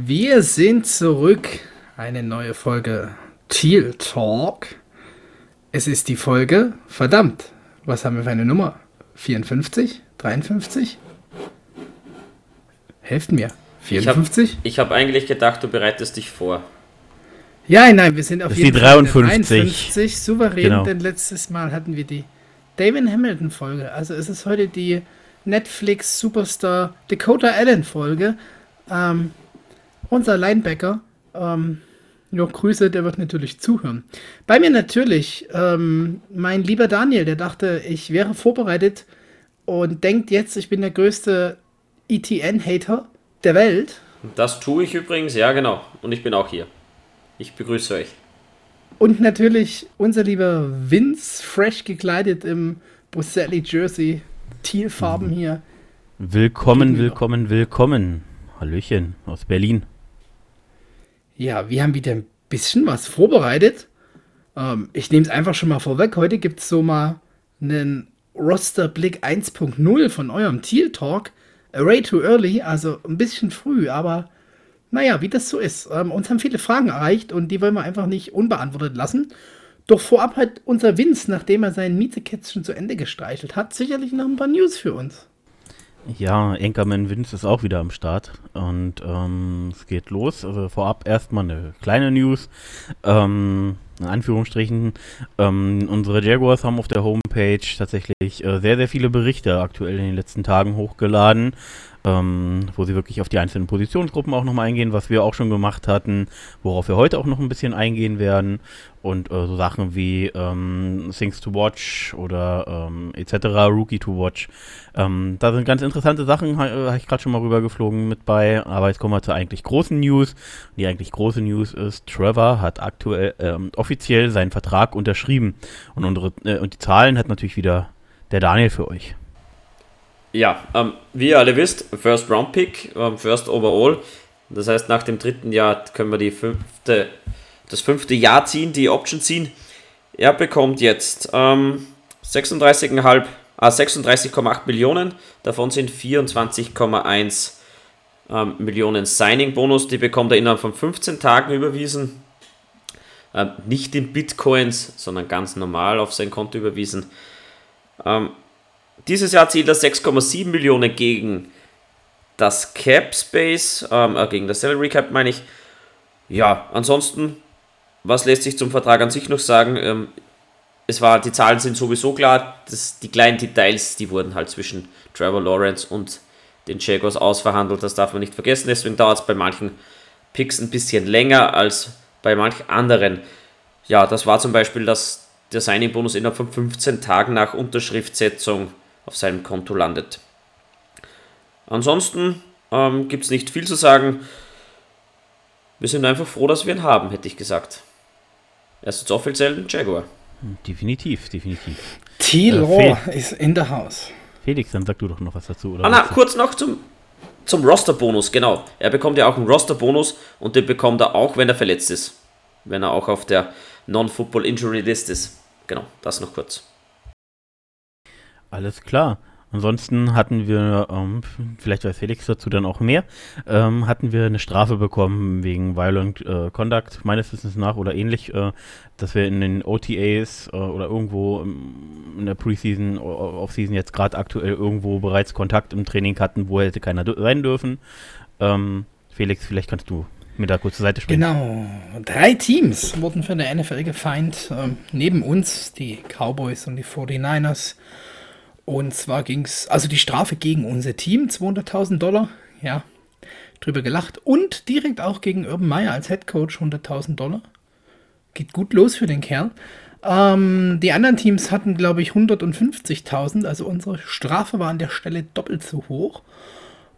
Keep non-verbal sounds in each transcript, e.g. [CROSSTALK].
Wir sind zurück. Eine neue Folge Teal Talk. Es ist die Folge, verdammt, was haben wir für eine Nummer? 54? 53? Helft mir. 54? Ich habe hab eigentlich gedacht, du bereitest dich vor. Ja, nein, wir sind auf das jeden die Fall 53. 53 souverän, genau. denn letztes Mal hatten wir die David Hamilton Folge. Also es ist heute die Netflix Superstar Dakota Allen Folge. Ähm, unser Linebacker, ähm, ja, Grüße, der wird natürlich zuhören. Bei mir natürlich ähm, mein lieber Daniel, der dachte, ich wäre vorbereitet und denkt jetzt, ich bin der größte ETN-Hater der Welt. Das tue ich übrigens, ja genau. Und ich bin auch hier. Ich begrüße euch. Und natürlich unser lieber Vince, fresh gekleidet im Busselli Jersey, Tealfarben hier. Willkommen, willkommen, willkommen. Hallöchen aus Berlin. Ja, wir haben wieder ein bisschen was vorbereitet. Ähm, ich nehme es einfach schon mal vorweg. Heute gibt es so mal einen Rosterblick 1.0 von eurem Teal Talk. Way too early, also ein bisschen früh, aber naja, wie das so ist. Ähm, uns haben viele Fragen erreicht und die wollen wir einfach nicht unbeantwortet lassen. Doch vorab hat unser Vince, nachdem er sein Mietekätzchen zu Ende gestreichelt hat, sicherlich noch ein paar News für uns. Ja, Enkerman Vince ist auch wieder am Start und ähm, es geht los. Also vorab erstmal eine kleine News. Ähm, in Anführungsstrichen. Ähm, unsere Jaguars haben auf der Homepage tatsächlich äh, sehr, sehr viele Berichte aktuell in den letzten Tagen hochgeladen ähm, wo sie wirklich auf die einzelnen Positionsgruppen auch nochmal eingehen, was wir auch schon gemacht hatten, worauf wir heute auch noch ein bisschen eingehen werden. Und äh, so Sachen wie ähm, Things to Watch oder ähm, etc., Rookie to Watch. Ähm, da sind ganz interessante Sachen, ha, habe ich gerade schon mal rübergeflogen mit bei. Aber jetzt kommen wir zur eigentlich großen News. Die eigentlich große News ist, Trevor hat aktuell ähm, offiziell seinen Vertrag unterschrieben. Und, unsere, äh, und die Zahlen hat natürlich wieder der Daniel für euch. Ja, ähm, wie ihr alle wisst, First Round Pick, ähm, First Overall. Das heißt, nach dem dritten Jahr können wir die fünfte, das fünfte Jahr ziehen, die Option ziehen. Er bekommt jetzt ähm, 36,5, ah, 36,8 Millionen. Davon sind 24,1 ähm, Millionen Signing-Bonus. Die bekommt er innerhalb von 15 Tagen überwiesen. Ähm, nicht in Bitcoins, sondern ganz normal auf sein Konto überwiesen. Ähm, dieses Jahr zählt er 6,7 Millionen gegen das Cap Space, ähm, äh, gegen das Salary Cap meine ich. Ja, ansonsten, was lässt sich zum Vertrag an sich noch sagen? Ähm, es war, die Zahlen sind sowieso klar, das, die kleinen Details, die wurden halt zwischen Trevor Lawrence und den Jaguars ausverhandelt, das darf man nicht vergessen. Deswegen dauert es bei manchen Picks ein bisschen länger als bei manchen anderen. Ja, das war zum Beispiel das, der Signing-Bonus innerhalb von 15 Tagen nach Unterschriftsetzung auf seinem Konto landet. Ansonsten ähm, gibt es nicht viel zu sagen. Wir sind einfach froh, dass wir ihn haben, hätte ich gesagt. Er ist jetzt offiziell ein Jaguar. Definitiv, definitiv. T-Law äh, ist in der Haus. Felix, dann sag du doch noch was dazu. Oder ah, na, kurz noch zum, zum Roster-Bonus, genau. Er bekommt ja auch einen Roster-Bonus und den bekommt er auch, wenn er verletzt ist. Wenn er auch auf der Non-Football-Injury-List ist. Genau, das noch kurz. Alles klar. Ansonsten hatten wir, ähm, vielleicht weiß Felix dazu dann auch mehr, ähm, hatten wir eine Strafe bekommen wegen Violent äh, Conduct, meines Wissens nach oder ähnlich, äh, dass wir in den OTAs äh, oder irgendwo in der Preseason, Offseason jetzt gerade aktuell irgendwo bereits Kontakt im Training hatten, wo hätte keiner sein dürfen. Ähm, Felix, vielleicht kannst du mir da kurz zur Seite springen. Genau. Drei Teams wurden von der NFL gefeind. Ähm, neben uns die Cowboys und die 49ers. Und zwar ging es, also die Strafe gegen unser Team, 200.000 Dollar, ja, drüber gelacht. Und direkt auch gegen Urban Meyer als Head Coach 100.000 Dollar. Geht gut los für den Kerl. Ähm, die anderen Teams hatten, glaube ich, 150.000, also unsere Strafe war an der Stelle doppelt so hoch.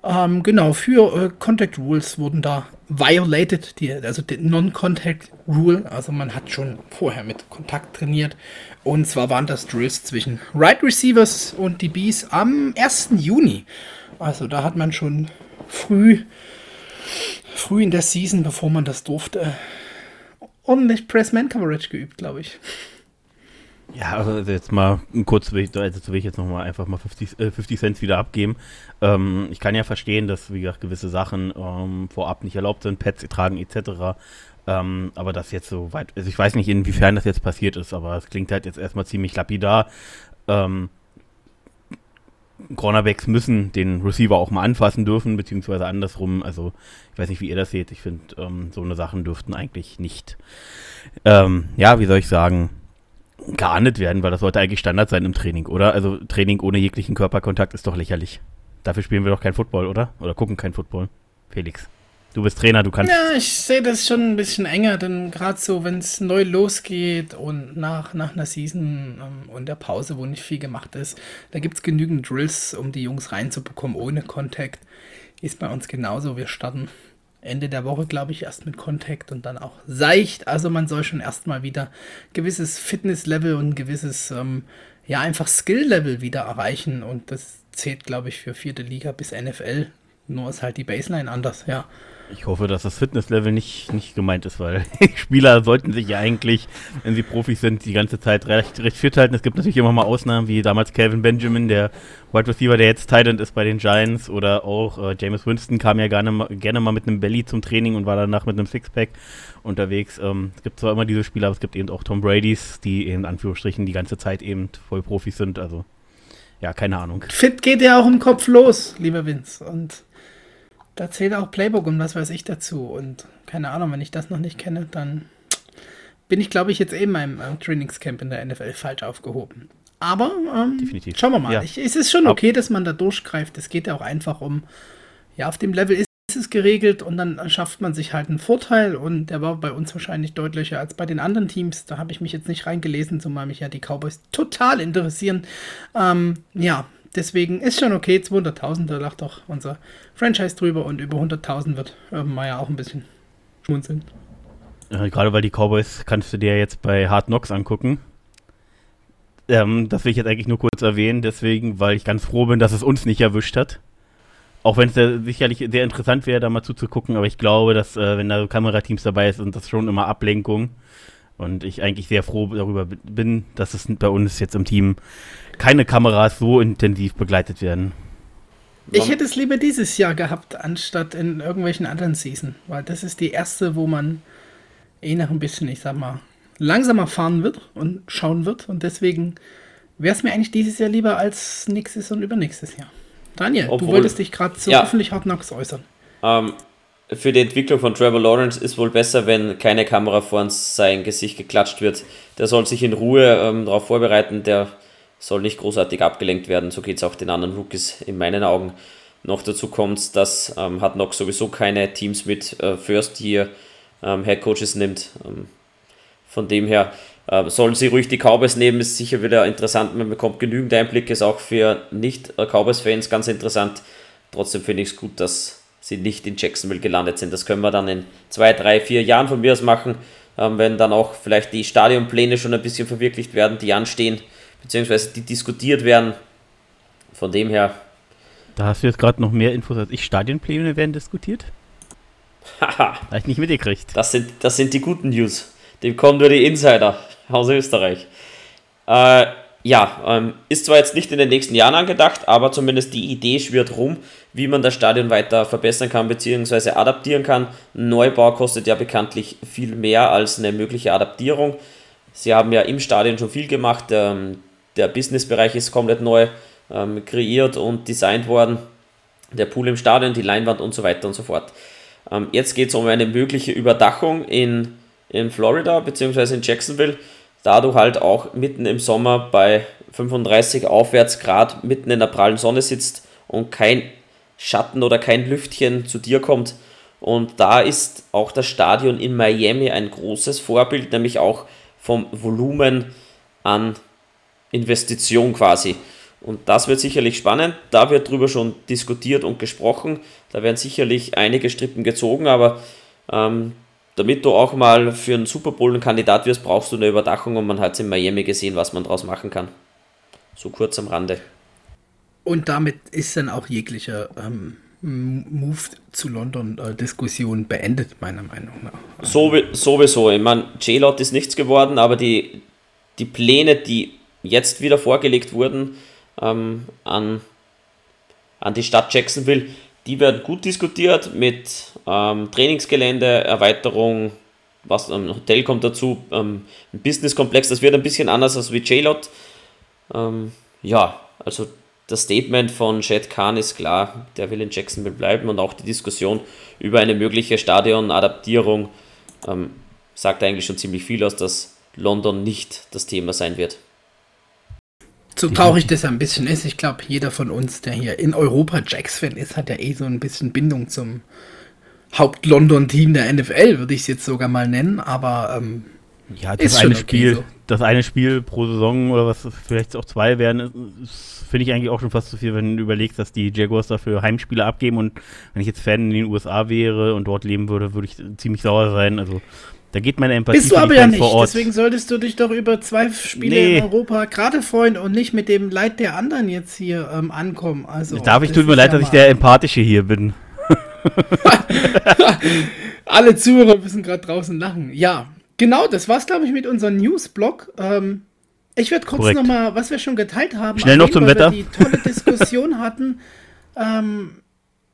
Ähm, genau, für äh, Contact Rules wurden da violated, die, also die Non-Contact Rule, also man hat schon vorher mit Kontakt trainiert. Und zwar waren das Drills zwischen Right Receivers und Bees am 1. Juni. Also da hat man schon früh, früh in der Season, bevor man das durfte, ordentlich Press-Man-Coverage geübt, glaube ich. Ja, also jetzt mal kurz, will ich, also will ich jetzt nochmal einfach mal 50, äh, 50 Cent wieder abgeben. Ähm, ich kann ja verstehen, dass, wie gesagt, gewisse Sachen ähm, vorab nicht erlaubt sind, Pets tragen etc. Ähm, aber das jetzt so weit, also ich weiß nicht, inwiefern das jetzt passiert ist, aber es klingt halt jetzt erstmal ziemlich lapidar. Ähm, Cornerbacks müssen den Receiver auch mal anfassen dürfen, beziehungsweise andersrum. Also ich weiß nicht, wie ihr das seht. Ich finde, ähm, so eine Sachen dürften eigentlich nicht, ähm, ja, wie soll ich sagen, geahndet werden, weil das sollte eigentlich Standard sein im Training, oder? Also Training ohne jeglichen Körperkontakt ist doch lächerlich. Dafür spielen wir doch kein Football, oder? Oder gucken kein Football. Felix. Du bist Trainer, du kannst. Ja, ich sehe das schon ein bisschen enger, denn gerade so, wenn es neu losgeht und nach, nach einer Season ähm, und der Pause, wo nicht viel gemacht ist, da gibt es genügend Drills, um die Jungs reinzubekommen ohne Kontakt. Ist bei uns genauso. Wir starten Ende der Woche, glaube ich, erst mit Kontakt und dann auch seicht. Also man soll schon erstmal wieder gewisses Fitnesslevel und gewisses, ähm, ja, einfach Skill-Level wieder erreichen. Und das zählt, glaube ich, für vierte Liga bis NFL. Nur ist halt die Baseline anders, ja. Ich hoffe, dass das Fitnesslevel nicht, nicht gemeint ist, weil [LAUGHS] Spieler sollten sich ja eigentlich, wenn sie Profis sind, die ganze Zeit recht, recht fit halten. Es gibt natürlich immer mal Ausnahmen, wie damals Calvin Benjamin, der Wide Receiver, der jetzt Titan ist bei den Giants, oder auch äh, James Winston kam ja gerne, gerne mal mit einem Belly zum Training und war danach mit einem Sixpack unterwegs. Ähm, es gibt zwar immer diese Spieler, aber es gibt eben auch Tom Bradys, die in Anführungsstrichen die ganze Zeit eben voll Profis sind. Also, ja, keine Ahnung. Fit geht ja auch im Kopf los, lieber Vince. Und da zählt auch Playbook und was weiß ich dazu. Und keine Ahnung, wenn ich das noch nicht kenne, dann bin ich, glaube ich, jetzt eben in meinem Trainingscamp in der NFL falsch aufgehoben. Aber ähm, schauen wir mal. Ja. Ich, es ist schon okay, dass man da durchgreift. Es geht ja auch einfach um, ja, auf dem Level ist es geregelt und dann schafft man sich halt einen Vorteil und der war bei uns wahrscheinlich deutlicher als bei den anderen Teams. Da habe ich mich jetzt nicht reingelesen, zumal mich ja die Cowboys total interessieren. Ähm, ja, deswegen ist schon okay, 200.000, da lacht doch unser Franchise drüber und über 100.000 wird Urban Meyer auch ein bisschen schmunzeln. Gerade weil die Cowboys kannst du dir jetzt bei Hard Knocks angucken. Ähm, das will ich jetzt eigentlich nur kurz erwähnen, deswegen, weil ich ganz froh bin, dass es uns nicht erwischt hat. Auch wenn es sicherlich sehr interessant wäre, da mal zuzugucken, aber ich glaube, dass, äh, wenn da Kamerateams dabei sind, das schon immer Ablenkung. Und ich eigentlich sehr froh darüber bin, dass es bei uns jetzt im Team keine Kameras so intensiv begleitet werden. Ich hätte es lieber dieses Jahr gehabt, anstatt in irgendwelchen anderen Season, weil das ist die erste, wo man eh noch ein bisschen, ich sag mal, langsamer fahren wird und schauen wird. Und deswegen wäre es mir eigentlich dieses Jahr lieber als nächstes und übernächstes Jahr. Daniel, Obwohl- du wolltest dich gerade zu Ja. öffentlich Hard Knocks äußern. Ähm, für die Entwicklung von Trevor Lawrence ist wohl besser, wenn keine Kamera vor sein Gesicht geklatscht wird. Der soll sich in Ruhe ähm, darauf vorbereiten, der soll nicht großartig abgelenkt werden. So geht es auch den anderen Rookies in meinen Augen. Noch dazu kommt, dass ähm, hat noch sowieso keine Teams mit äh, First Year ähm, Head Coaches nimmt. Ähm, von dem her äh, sollen sie ruhig die Cowboys nehmen, ist sicher wieder interessant. Man bekommt genügend Einblick, ist auch für Nicht-Cowboys-Fans ganz interessant. Trotzdem finde ich es gut, dass sie nicht in Jacksonville gelandet sind. Das können wir dann in zwei, drei, vier Jahren von mir aus machen, ähm, wenn dann auch vielleicht die Stadionpläne schon ein bisschen verwirklicht werden, die anstehen, beziehungsweise die diskutiert werden. Von dem her, Da hast du jetzt gerade noch mehr Infos als ich. Stadionpläne werden diskutiert? haha, ich nicht mitgekriegt. Das sind, das sind die guten News. Dem kommen nur die Insider aus Österreich. Äh, ja, ähm, ist zwar jetzt nicht in den nächsten Jahren angedacht, aber zumindest die Idee schwirrt rum, wie man das Stadion weiter verbessern kann bzw. adaptieren kann. Ein Neubau kostet ja bekanntlich viel mehr als eine mögliche Adaptierung. Sie haben ja im Stadion schon viel gemacht. Ähm, der Businessbereich ist komplett neu ähm, kreiert und designt worden. Der Pool im Stadion, die Leinwand und so weiter und so fort. Ähm, jetzt geht es um eine mögliche Überdachung in, in Florida bzw. in Jacksonville, da du halt auch mitten im Sommer bei 35 aufwärts Grad mitten in der prallen Sonne sitzt und kein Schatten oder kein Lüftchen zu dir kommt. Und da ist auch das Stadion in Miami ein großes Vorbild, nämlich auch vom Volumen an Investition quasi. Und das wird sicherlich spannend. Da wird drüber schon diskutiert und gesprochen. Da werden sicherlich einige Strippen gezogen, aber ähm, damit du auch mal für einen Super Bowl ein Kandidat wirst, brauchst du eine Überdachung und man hat in Miami gesehen, was man daraus machen kann. So kurz am Rande. Und damit ist dann auch jegliche ähm, Move zu London-Diskussion beendet, meiner Meinung nach. So, sowieso. Ich meine, J-Lot ist nichts geworden, aber die, die Pläne, die jetzt wieder vorgelegt wurden ähm, an, an die Stadt Jacksonville, die werden gut diskutiert mit ähm, Trainingsgelände, Erweiterung, was ein Hotel kommt dazu, ähm, ein Businesskomplex, das wird ein bisschen anders als wie J-Lot. Ähm, ja, also das Statement von Shed Khan ist klar, der will in Jacksonville bleiben und auch die Diskussion über eine mögliche Stadionadaptierung ähm, sagt eigentlich schon ziemlich viel aus, dass London nicht das Thema sein wird. So traurig das ein bisschen ist, ich glaube, jeder von uns, der hier in Europa Jacks-Fan ist, hat ja eh so ein bisschen Bindung zum Haupt-London-Team der NFL, würde ich es jetzt sogar mal nennen, aber ähm, ja, das eine okay Spiel, so. das eine Spiel pro Saison oder was vielleicht auch zwei werden, finde ich eigentlich auch schon fast zu viel, wenn du überlegst, dass die Jaguars dafür Heimspiele abgeben und wenn ich jetzt Fan in den USA wäre und dort leben würde, würde ich ziemlich sauer sein. Also da geht meine Empathie Bist du aber ja nicht, deswegen solltest du dich doch über zwei Spiele nee. in Europa gerade freuen und nicht mit dem Leid der anderen jetzt hier ähm, ankommen. Also, Darf ich, tut mir leid, dass ich der Empathische hier bin. [LAUGHS] Alle Zuhörer müssen gerade draußen lachen. Ja, genau, das war's, glaube ich, mit unserem Newsblog. Ähm, ich werde kurz nochmal, was wir schon geteilt haben, schnell noch zum Wetter. Wir die tolle Diskussion [LAUGHS] hatten. Ähm,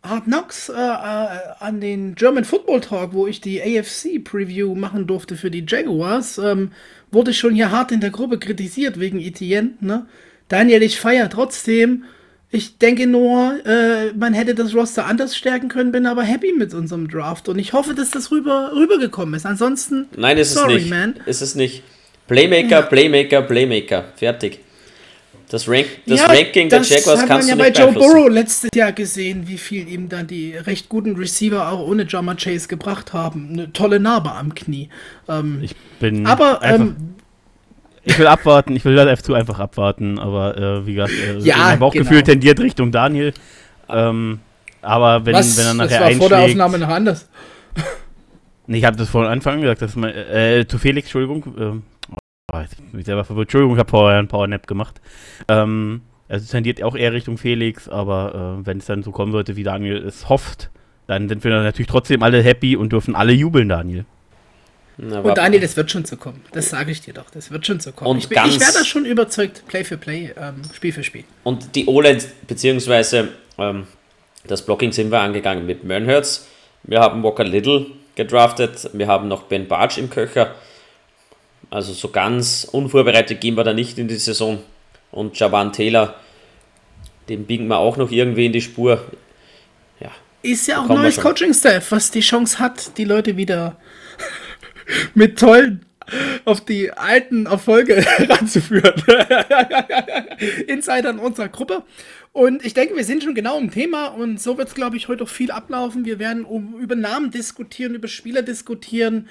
Hard Knocks äh, äh, an den German Football Talk, wo ich die AFC Preview machen durfte für die Jaguars, ähm, wurde schon hier hart in der Gruppe kritisiert wegen Etienne. Ne? Daniel, ich feiere trotzdem. Ich denke nur, äh, man hätte das Roster anders stärken können, bin aber happy mit unserem Draft und ich hoffe, dass das rüber, rübergekommen ist. Ansonsten, nein, ist sorry, es nicht. Man. Ist es nicht. Playmaker, Playmaker, Playmaker. Fertig. Das, Rank, das ja, Ranking der Jaguars kannst du nicht Das hat man ja bei Joe Burrow letztes Jahr gesehen, wie viel ihm dann die recht guten Receiver auch ohne Jama Chase gebracht haben. Eine tolle Narbe am Knie. Ähm, ich bin aber ähm, ich will abwarten, ich will das F2 einfach abwarten, aber äh, wie gesagt, äh, ja, mein Bauchgefühl genau. tendiert Richtung Daniel. Ähm, aber wenn, Was? wenn er nachher das war vor der Aufnahme noch anders. Nee, ich habe das von Anfang an gesagt, dass man, äh, zu Felix, Entschuldigung, ähm, Oh, ich selber verwirrt. Entschuldigung, ich habe Power, Power Nap gemacht. Ähm, also tendiert auch eher Richtung Felix, aber äh, wenn es dann so kommen sollte, wie Daniel es hofft, dann sind wir dann natürlich trotzdem alle happy und dürfen alle jubeln, Daniel. Na, und Daniel, das wird schon so kommen. Das sage ich dir doch. Das wird schon so kommen. Und ich, ich werde da schon überzeugt, Play für Play, ähm, Spiel für Spiel. Und die O-Line, beziehungsweise ähm, das Blocking sind wir angegangen mit Mernhertz. Wir haben Walker Little gedraftet. Wir haben noch Ben Barge im Köcher. Also so ganz unvorbereitet gehen wir da nicht in die Saison. Und Javan Taylor, den biegen wir auch noch irgendwie in die Spur. Ja. Ist ja auch neues Coaching-Staff, was die Chance hat, die Leute wieder [LAUGHS] mit tollen auf die alten Erfolge [LAUGHS] ranzuführen. [LAUGHS] Insider in unserer Gruppe. Und ich denke, wir sind schon genau im Thema und so wird es, glaube ich, heute auch viel ablaufen. Wir werden um, über Namen diskutieren, über Spieler diskutieren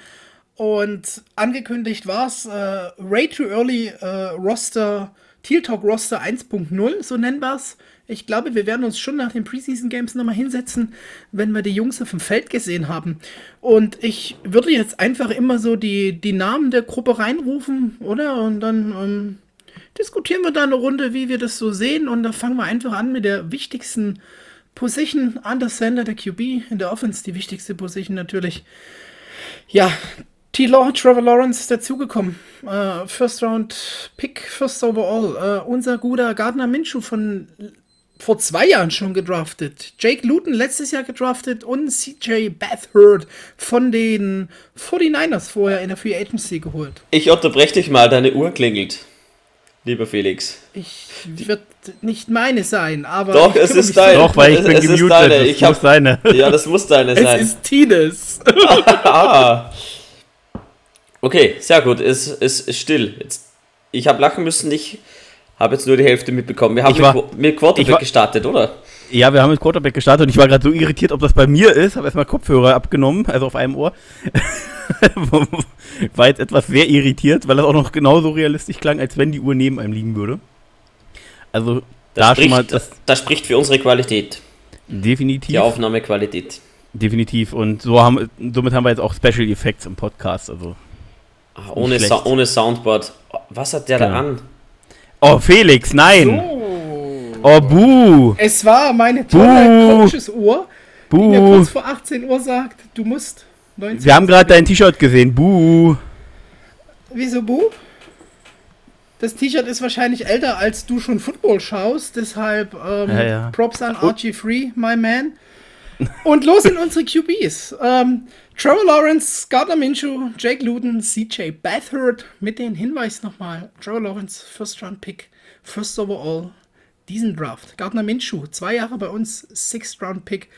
und angekündigt war es äh, Way Too Early äh, Roster, Teal Talk Roster 1.0, so nennen wir es. Ich glaube, wir werden uns schon nach den Preseason Games nochmal hinsetzen, wenn wir die Jungs auf dem Feld gesehen haben. Und ich würde jetzt einfach immer so die, die Namen der Gruppe reinrufen, oder? Und dann ähm, diskutieren wir da eine Runde, wie wir das so sehen. Und da fangen wir einfach an mit der wichtigsten Position an der Sender, der QB, in der Offense, die wichtigste Position natürlich. Ja, T-Law, Trevor Lawrence ist dazugekommen. Uh, first Round Pick, First Overall. Uh, unser guter Gardner Minshew von vor zwei Jahren schon gedraftet. Jake Luton letztes Jahr gedraftet und CJ Bathurst von den 49ers vorher in der Free Agency geholt. Ich unterbreche dich mal, deine Uhr klingelt. Lieber Felix. Ich wird nicht meine sein, aber. Doch, es ist deine. Doch, weil ich bin es gemutet. Deine. Ich hab, deine. Ja, [LAUGHS] das muss deine sein. Es ist Tines. [LAUGHS] [LAUGHS] ah. Okay, sehr gut. Es, ist still. Jetzt, ich habe lachen müssen, ich habe jetzt nur die Hälfte mitbekommen. Wir haben war, mit, mit Quarterback war, gestartet, oder? Ja, wir haben mit Quarterback gestartet und ich war gerade so irritiert, ob das bei mir ist. Habe erstmal Kopfhörer abgenommen, also auf einem Ohr. [LAUGHS] war jetzt etwas sehr irritiert, weil das auch noch genauso realistisch klang, als wenn die Uhr neben einem liegen würde. Also, das da spricht, schon mal. Das, das spricht für unsere Qualität. Definitiv. Die Aufnahmequalität. Definitiv. Und so haben, somit haben wir jetzt auch Special Effects im Podcast. Also Ach, ohne, so ohne Soundboard. Was hat der genau. da an? Oh, Felix, nein! So. Oh, buh! Es war meine tolle Coaches-Uhr, die mir kurz vor 18 Uhr sagt, du musst 19 Wir haben gerade dein T-Shirt gesehen, buh! Wieso buh? Das T-Shirt ist wahrscheinlich älter, als du schon Football schaust. Deshalb ähm, ja, ja. Props an RG3, my man. Und los in unsere QBs. Ähm, Trevor Lawrence, Gardner Minshew, Jake Luton, CJ Bathurst. Mit den Hinweis nochmal. Trevor Lawrence, First Round Pick, First Overall, diesen Draft. Gardner Minshew, zwei Jahre bei uns, Sixth Round Pick.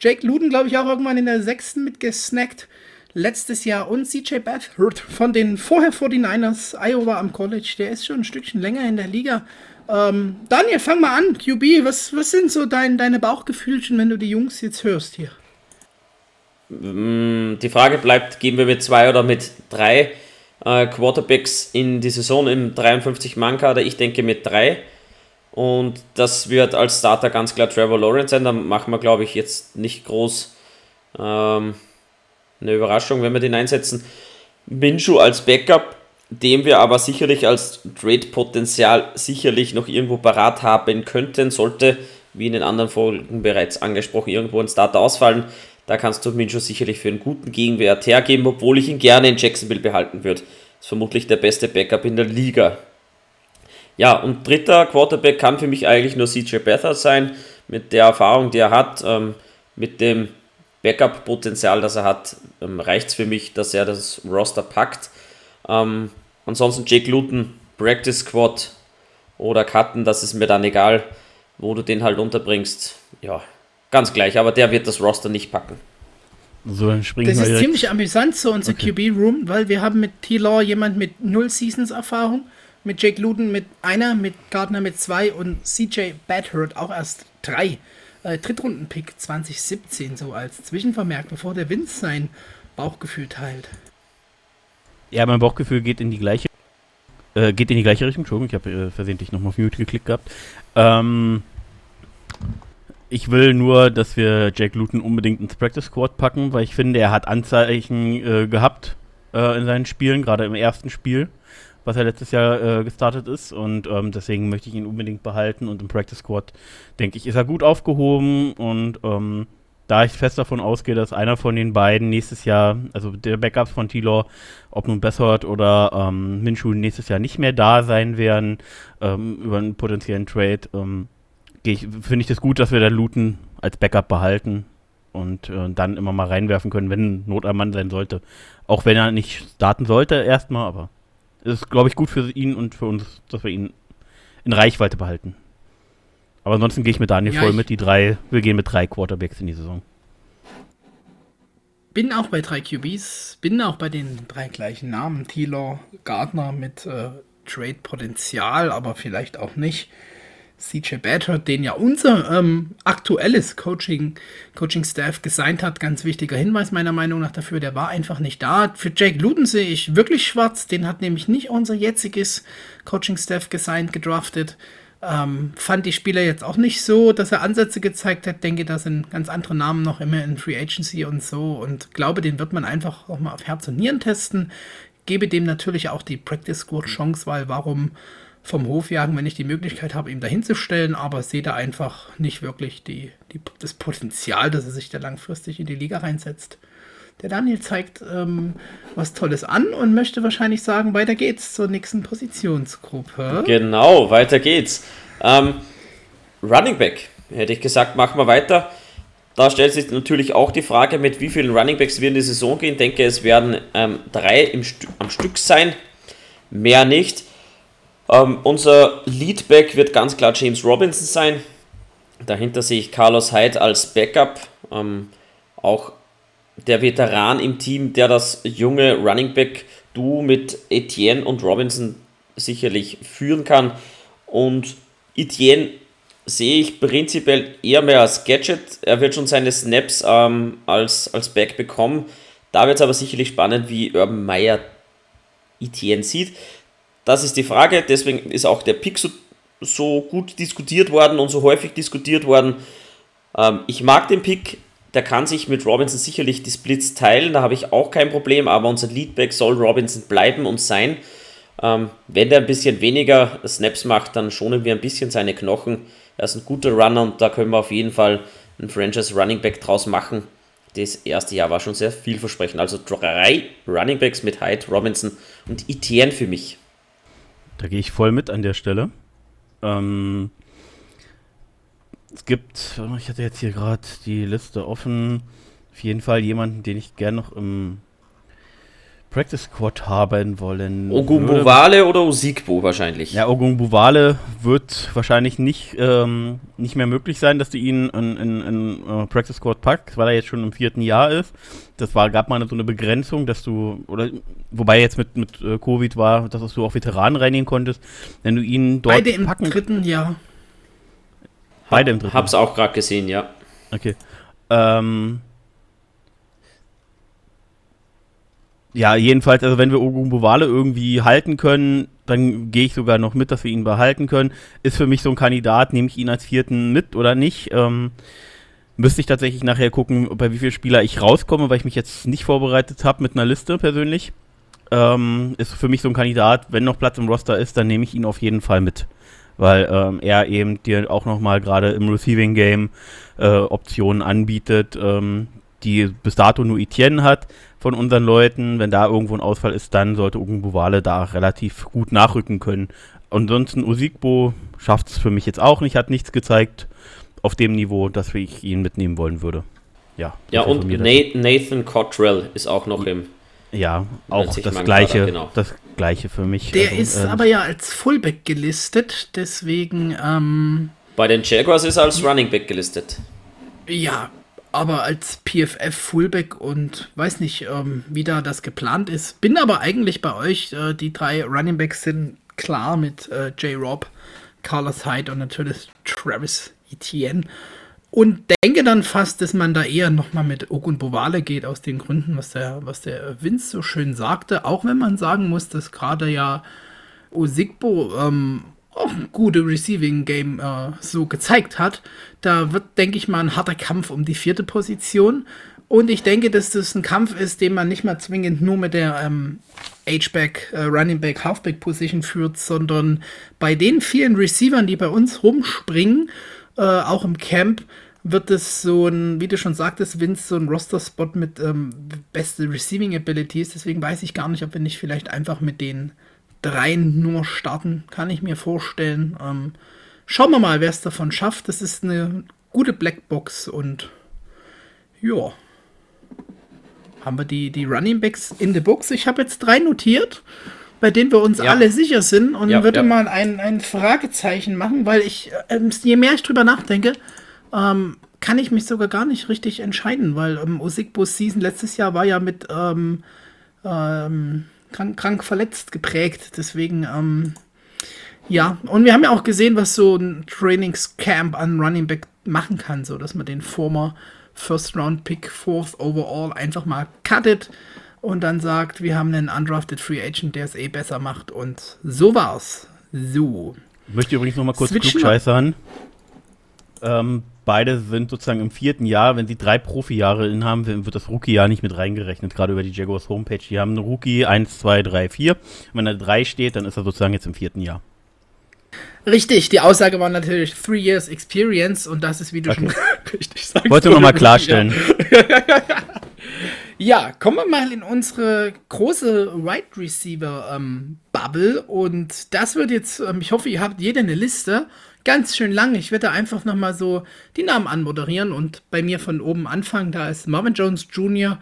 Jake Luton, glaube ich, auch irgendwann in der sechsten mitgesnackt letztes Jahr und CJ Beathard von den vorher 49ers, Iowa am College, der ist schon ein Stückchen länger in der Liga. Ähm, Daniel, fang mal an, QB, was, was sind so dein, deine Bauchgefühlchen, wenn du die Jungs jetzt hörst hier? Mm, die Frage bleibt, gehen wir mit zwei oder mit drei äh, Quarterbacks in die Saison im 53-Mann-Kader? Ich denke mit drei. Und das wird als Starter ganz klar Trevor Lawrence sein. Da machen wir, glaube ich, jetzt nicht groß ähm, eine Überraschung, wenn wir den einsetzen. Minshu als Backup, den wir aber sicherlich als Trade-Potenzial sicherlich noch irgendwo parat haben könnten, sollte, wie in den anderen Folgen bereits angesprochen, irgendwo ein Starter ausfallen. Da kannst du Minshu sicherlich für einen guten Gegenwert hergeben, obwohl ich ihn gerne in Jacksonville behalten würde. Ist vermutlich der beste Backup in der Liga. Ja, und dritter Quarterback kann für mich eigentlich nur CJ Beathard sein, mit der Erfahrung, die er hat, ähm, mit dem Backup-Potenzial, das er hat, ähm, reicht es für mich, dass er das Roster packt. Ähm, ansonsten Jake Luton, Practice Squad oder Cutten, das ist mir dann egal, wo du den halt unterbringst. Ja, ganz gleich, aber der wird das Roster nicht packen. So, dann springen das ist direkt. ziemlich amüsant, so unser okay. QB-Room, weil wir haben mit T-Law jemand mit null Seasons-Erfahrung, mit Jake Luton mit einer, mit Gardner mit zwei und CJ Badhurt auch erst drei äh, Drittrunden-Pick 2017 so als Zwischenvermerk, bevor der Vince sein Bauchgefühl teilt. Ja, mein Bauchgefühl geht in die gleiche äh, geht in die gleiche Richtung. Entschuldigung, ich habe äh, versehentlich nochmal auf Mute geklickt gehabt. Ähm, ich will nur, dass wir Jack Luton unbedingt ins Practice Squad packen, weil ich finde, er hat Anzeichen äh, gehabt äh, in seinen Spielen, gerade im ersten Spiel was er letztes Jahr äh, gestartet ist. Und ähm, deswegen möchte ich ihn unbedingt behalten. Und im Practice Squad, denke ich, ist er gut aufgehoben. Und ähm, da ich fest davon ausgehe, dass einer von den beiden nächstes Jahr, also der Backups von Tilor, ob nun Bessert oder ähm, Minshu nächstes Jahr nicht mehr da sein werden, ähm, über einen potenziellen Trade, ähm, finde ich das gut, dass wir dann Looten als Backup behalten und äh, dann immer mal reinwerfen können, wenn Not am Mann sein sollte. Auch wenn er nicht starten sollte erstmal, aber ist, glaube ich, gut für ihn und für uns, dass wir ihn in Reichweite behalten. Aber ansonsten gehe ich mit Daniel ja, voll mit. Die drei, wir gehen mit drei Quarterbacks in die Saison. Bin auch bei drei QBs, bin auch bei den drei gleichen Namen. Taylor, Gardner mit äh, Trade-Potenzial, aber vielleicht auch nicht. CJ Badger, den ja unser ähm, aktuelles Coaching, Coaching Staff gesigned hat. Ganz wichtiger Hinweis meiner Meinung nach dafür, der war einfach nicht da. Für Jake Luton sehe ich wirklich schwarz. Den hat nämlich nicht unser jetziges Coaching Staff gesigned, gedraftet. Ähm, fand die Spieler jetzt auch nicht so, dass er Ansätze gezeigt hat. Denke, da sind ganz andere Namen noch immer in Free Agency und so. Und glaube, den wird man einfach auch mal auf Herz und Nieren testen. Gebe dem natürlich auch die Practice Squad Chance, weil warum vom Hof jagen, wenn ich die Möglichkeit habe, ihm dahin zu stellen, aber sehe da einfach nicht wirklich die, die, das Potenzial, dass er sich da langfristig in die Liga reinsetzt. Der Daniel zeigt ähm, was Tolles an und möchte wahrscheinlich sagen, weiter geht's zur nächsten Positionsgruppe. Genau, weiter geht's. Ähm, Running Back, hätte ich gesagt, machen wir weiter. Da stellt sich natürlich auch die Frage, mit wie vielen Running Backs wir in die Saison gehen. Ich denke, es werden ähm, drei St am Stück sein, mehr nicht. Ähm, unser Leadback wird ganz klar James Robinson sein. Dahinter sehe ich Carlos Hyde als Backup. Ähm, auch der Veteran im Team, der das junge Running Back Duo mit Etienne und Robinson sicherlich führen kann. Und Etienne sehe ich prinzipiell eher mehr als Gadget. Er wird schon seine Snaps ähm, als, als Back bekommen. Da wird es aber sicherlich spannend, wie Urban Meyer Etienne sieht. Das ist die Frage, deswegen ist auch der Pick so, so gut diskutiert worden und so häufig diskutiert worden. Ähm, ich mag den Pick, der kann sich mit Robinson sicherlich die Splits teilen, da habe ich auch kein Problem, aber unser Leadback soll Robinson bleiben und sein. Ähm, wenn der ein bisschen weniger Snaps macht, dann schonen wir ein bisschen seine Knochen. Er ist ein guter Runner und da können wir auf jeden Fall ein Franchise Running Back draus machen. Das erste Jahr war schon sehr vielversprechend. Also drei Running Backs mit Hyde, Robinson und Etienne für mich. Da gehe ich voll mit an der Stelle. Ähm, es gibt, ich hatte jetzt hier gerade die Liste offen, auf jeden Fall jemanden, den ich gerne noch im Practice Squad haben wollen. Ogumbowale oder Osigbo wahrscheinlich. Ja, Ogumbowale wird wahrscheinlich nicht, ähm, nicht mehr möglich sein, dass du ihn in, in, in uh, Practice Squad packst, weil er jetzt schon im vierten Jahr ist. Das war, gab mal so eine Begrenzung, dass du, oder wobei jetzt mit, mit uh, Covid war, dass du auch Veteranen reinnehmen konntest, wenn du ihn dort Beide im packen, dritten Jahr. Beide im dritten. Hab's auch gerade gesehen, ja. Okay. Ähm, Ja, jedenfalls, also wenn wir Ogumbowale irgendwie halten können, dann gehe ich sogar noch mit, dass wir ihn behalten können. Ist für mich so ein Kandidat, nehme ich ihn als vierten mit oder nicht? Ähm, müsste ich tatsächlich nachher gucken, bei wie viele Spieler ich rauskomme, weil ich mich jetzt nicht vorbereitet habe mit einer Liste persönlich. Ähm, ist für mich so ein Kandidat, wenn noch Platz im Roster ist, dann nehme ich ihn auf jeden Fall mit. Weil ähm, er eben dir auch nochmal gerade im Receiving Game äh, Optionen anbietet, ähm, die bis dato nur Etienne hat von unseren Leuten. Wenn da irgendwo ein Ausfall ist, dann sollte Ugenbowale da relativ gut nachrücken können. Ansonsten Usigbo schafft es für mich jetzt auch nicht, hat nichts gezeigt auf dem Niveau, dass ich ihn mitnehmen wollen würde. Ja, ja und Nathan Cottrell ist auch noch im. Ja, auch das gleiche, genau. das gleiche für mich. Der also, ist äh, aber ja als Fullback gelistet, deswegen. Ähm, Bei den Jaguars ist er als Running Back gelistet. Ja, aber als PFF Fullback und weiß nicht, ähm, wie da das geplant ist. Bin aber eigentlich bei euch. Äh, die drei Running Backs sind klar mit äh, J. Rob, Carlos Hyde und natürlich Travis Etienne. Und denke dann fast, dass man da eher nochmal mit Ogun Bovale geht, aus den Gründen, was der, was der Vince so schön sagte. Auch wenn man sagen muss, dass gerade ja Osigbo ähm, auch ein gutes Receiving Game äh, so gezeigt hat. Da wird, denke ich mal, ein harter Kampf um die vierte Position. Und ich denke, dass das ein Kampf ist, den man nicht mal zwingend nur mit der ähm, H-Back, äh, Running Back, Halfback Position führt, sondern bei den vielen Receivern, die bei uns rumspringen, äh, auch im Camp, wird es so ein, wie du schon sagtest, Vince, so ein Roster-Spot mit ähm, beste Receiving Abilities. Deswegen weiß ich gar nicht, ob wir nicht vielleicht einfach mit den dreien nur starten, kann ich mir vorstellen. Ähm, schauen wir mal, wer es davon schafft. Das ist eine gute Blackbox und ja. Haben wir die, die Running Backs in the Box? Ich habe jetzt drei notiert, bei denen wir uns ja. alle sicher sind und ja, würde ja. mal ein, ein Fragezeichen machen, weil ich, äh, je mehr ich drüber nachdenke, ähm, kann ich mich sogar gar nicht richtig entscheiden, weil ähm, Osigbos Season letztes Jahr war ja mit ähm, ähm, krank, krank verletzt geprägt. Deswegen, ähm, ja. Und wir haben ja auch gesehen, was so ein Trainingscamp an Running Back machen kann, so dass man den former First Round Pick, Fourth Overall einfach mal cuttet und dann sagt, wir haben einen undrafted Free Agent, der es eh besser macht. Und so war's. So. Ich möchte übrigens noch mal kurz klugscheißern. Ähm, beide sind sozusagen im vierten Jahr, wenn sie drei Profi-Jahre haben, wird das Rookie-Jahr nicht mit reingerechnet, gerade über die Jaguars Homepage. Die haben einen Rookie 1, 2, 3, 4. Wenn er 3 steht, dann ist er sozusagen jetzt im vierten Jahr. Richtig, die Aussage war natürlich Three Years Experience und das ist, wie du okay. schon [LAUGHS] richtig sagst. Wollte nur mal klarstellen. ja, [LAUGHS] kommen wir mal in unsere große Wide Receiver ähm, Bubble und das wird jetzt, ähm, ich hoffe, ihr habt jeder eine Liste ganz schön lang. Ich werde einfach nochmal so die Namen anmoderieren und bei mir von oben anfangen. Da ist Marvin Jones Jr.,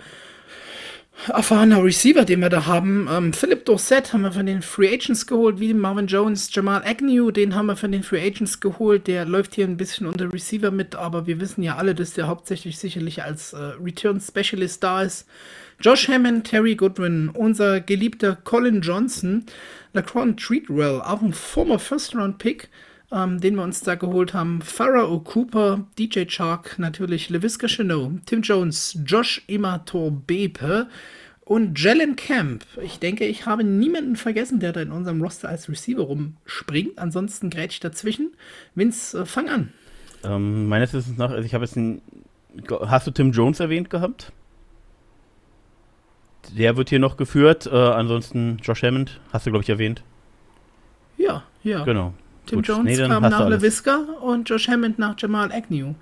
erfahrener Receiver, den wir da haben. Ähm, Philip Dorsett haben wir von den Free Agents geholt, wie Marvin Jones, Jamal Agnew, den haben wir von den Free Agents geholt. Der läuft hier ein bisschen unter Receiver mit, aber wir wissen ja alle, dass der hauptsächlich sicherlich als äh, Return Specialist da ist. Josh Hammond, Terry Goodwin, unser geliebter Colin Johnson, Laquan Treatwell, auch ein former First-Round-Pick ähm, den wir uns da geholt haben. Farah Cooper, DJ Chark, natürlich LeVisca Chenot, Tim Jones, Josh Imator Bepe und Jalen Camp. Ich denke, ich habe niemanden vergessen, der da in unserem Roster als Receiver rumspringt. Ansonsten grätsch dazwischen. Vince, äh, fang an. Ähm, meines Wissens nach, also ich habe jetzt einen. Hast du Tim Jones erwähnt gehabt? Der wird hier noch geführt. Äh, ansonsten Josh Hammond, hast du, glaube ich, erwähnt. Ja, ja. Genau. Tim Gut, Jones nee, kam nach LaVisca und Josh Hammond nach Jamal Agnew.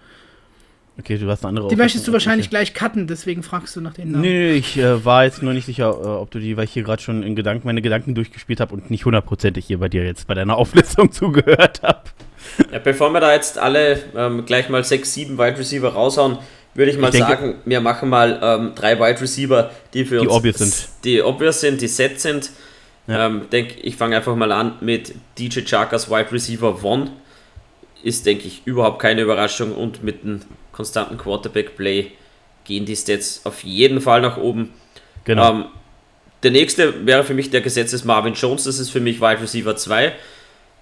Okay, du hast eine andere Die möchtest du wahrscheinlich gleich cutten, deswegen fragst du nach den Namen. Nee, ich äh, war jetzt nur nicht sicher, äh, ob du die, weil ich hier gerade schon in Gedanken meine Gedanken durchgespielt habe und nicht hundertprozentig hier bei dir jetzt bei deiner [LAUGHS] Auflistung zugehört habe. Ja, bevor wir da jetzt alle ähm, gleich mal sechs, sieben Wide Receiver raushauen, würde ich mal ich sagen, denke, wir machen mal ähm, drei Wide Receiver, die für die uns obvious sind. die obvious sind, die set sind. Ja. Ähm, denk, ich fange einfach mal an mit DJ Charkers Wide Receiver One. Ist, denke ich, überhaupt keine Überraschung und mit einem konstanten Quarterback-Play gehen die Stats auf jeden Fall nach oben. Genau. Ähm, der nächste wäre für mich der Gesetz des Marvin Jones, das ist für mich Wide Receiver 2.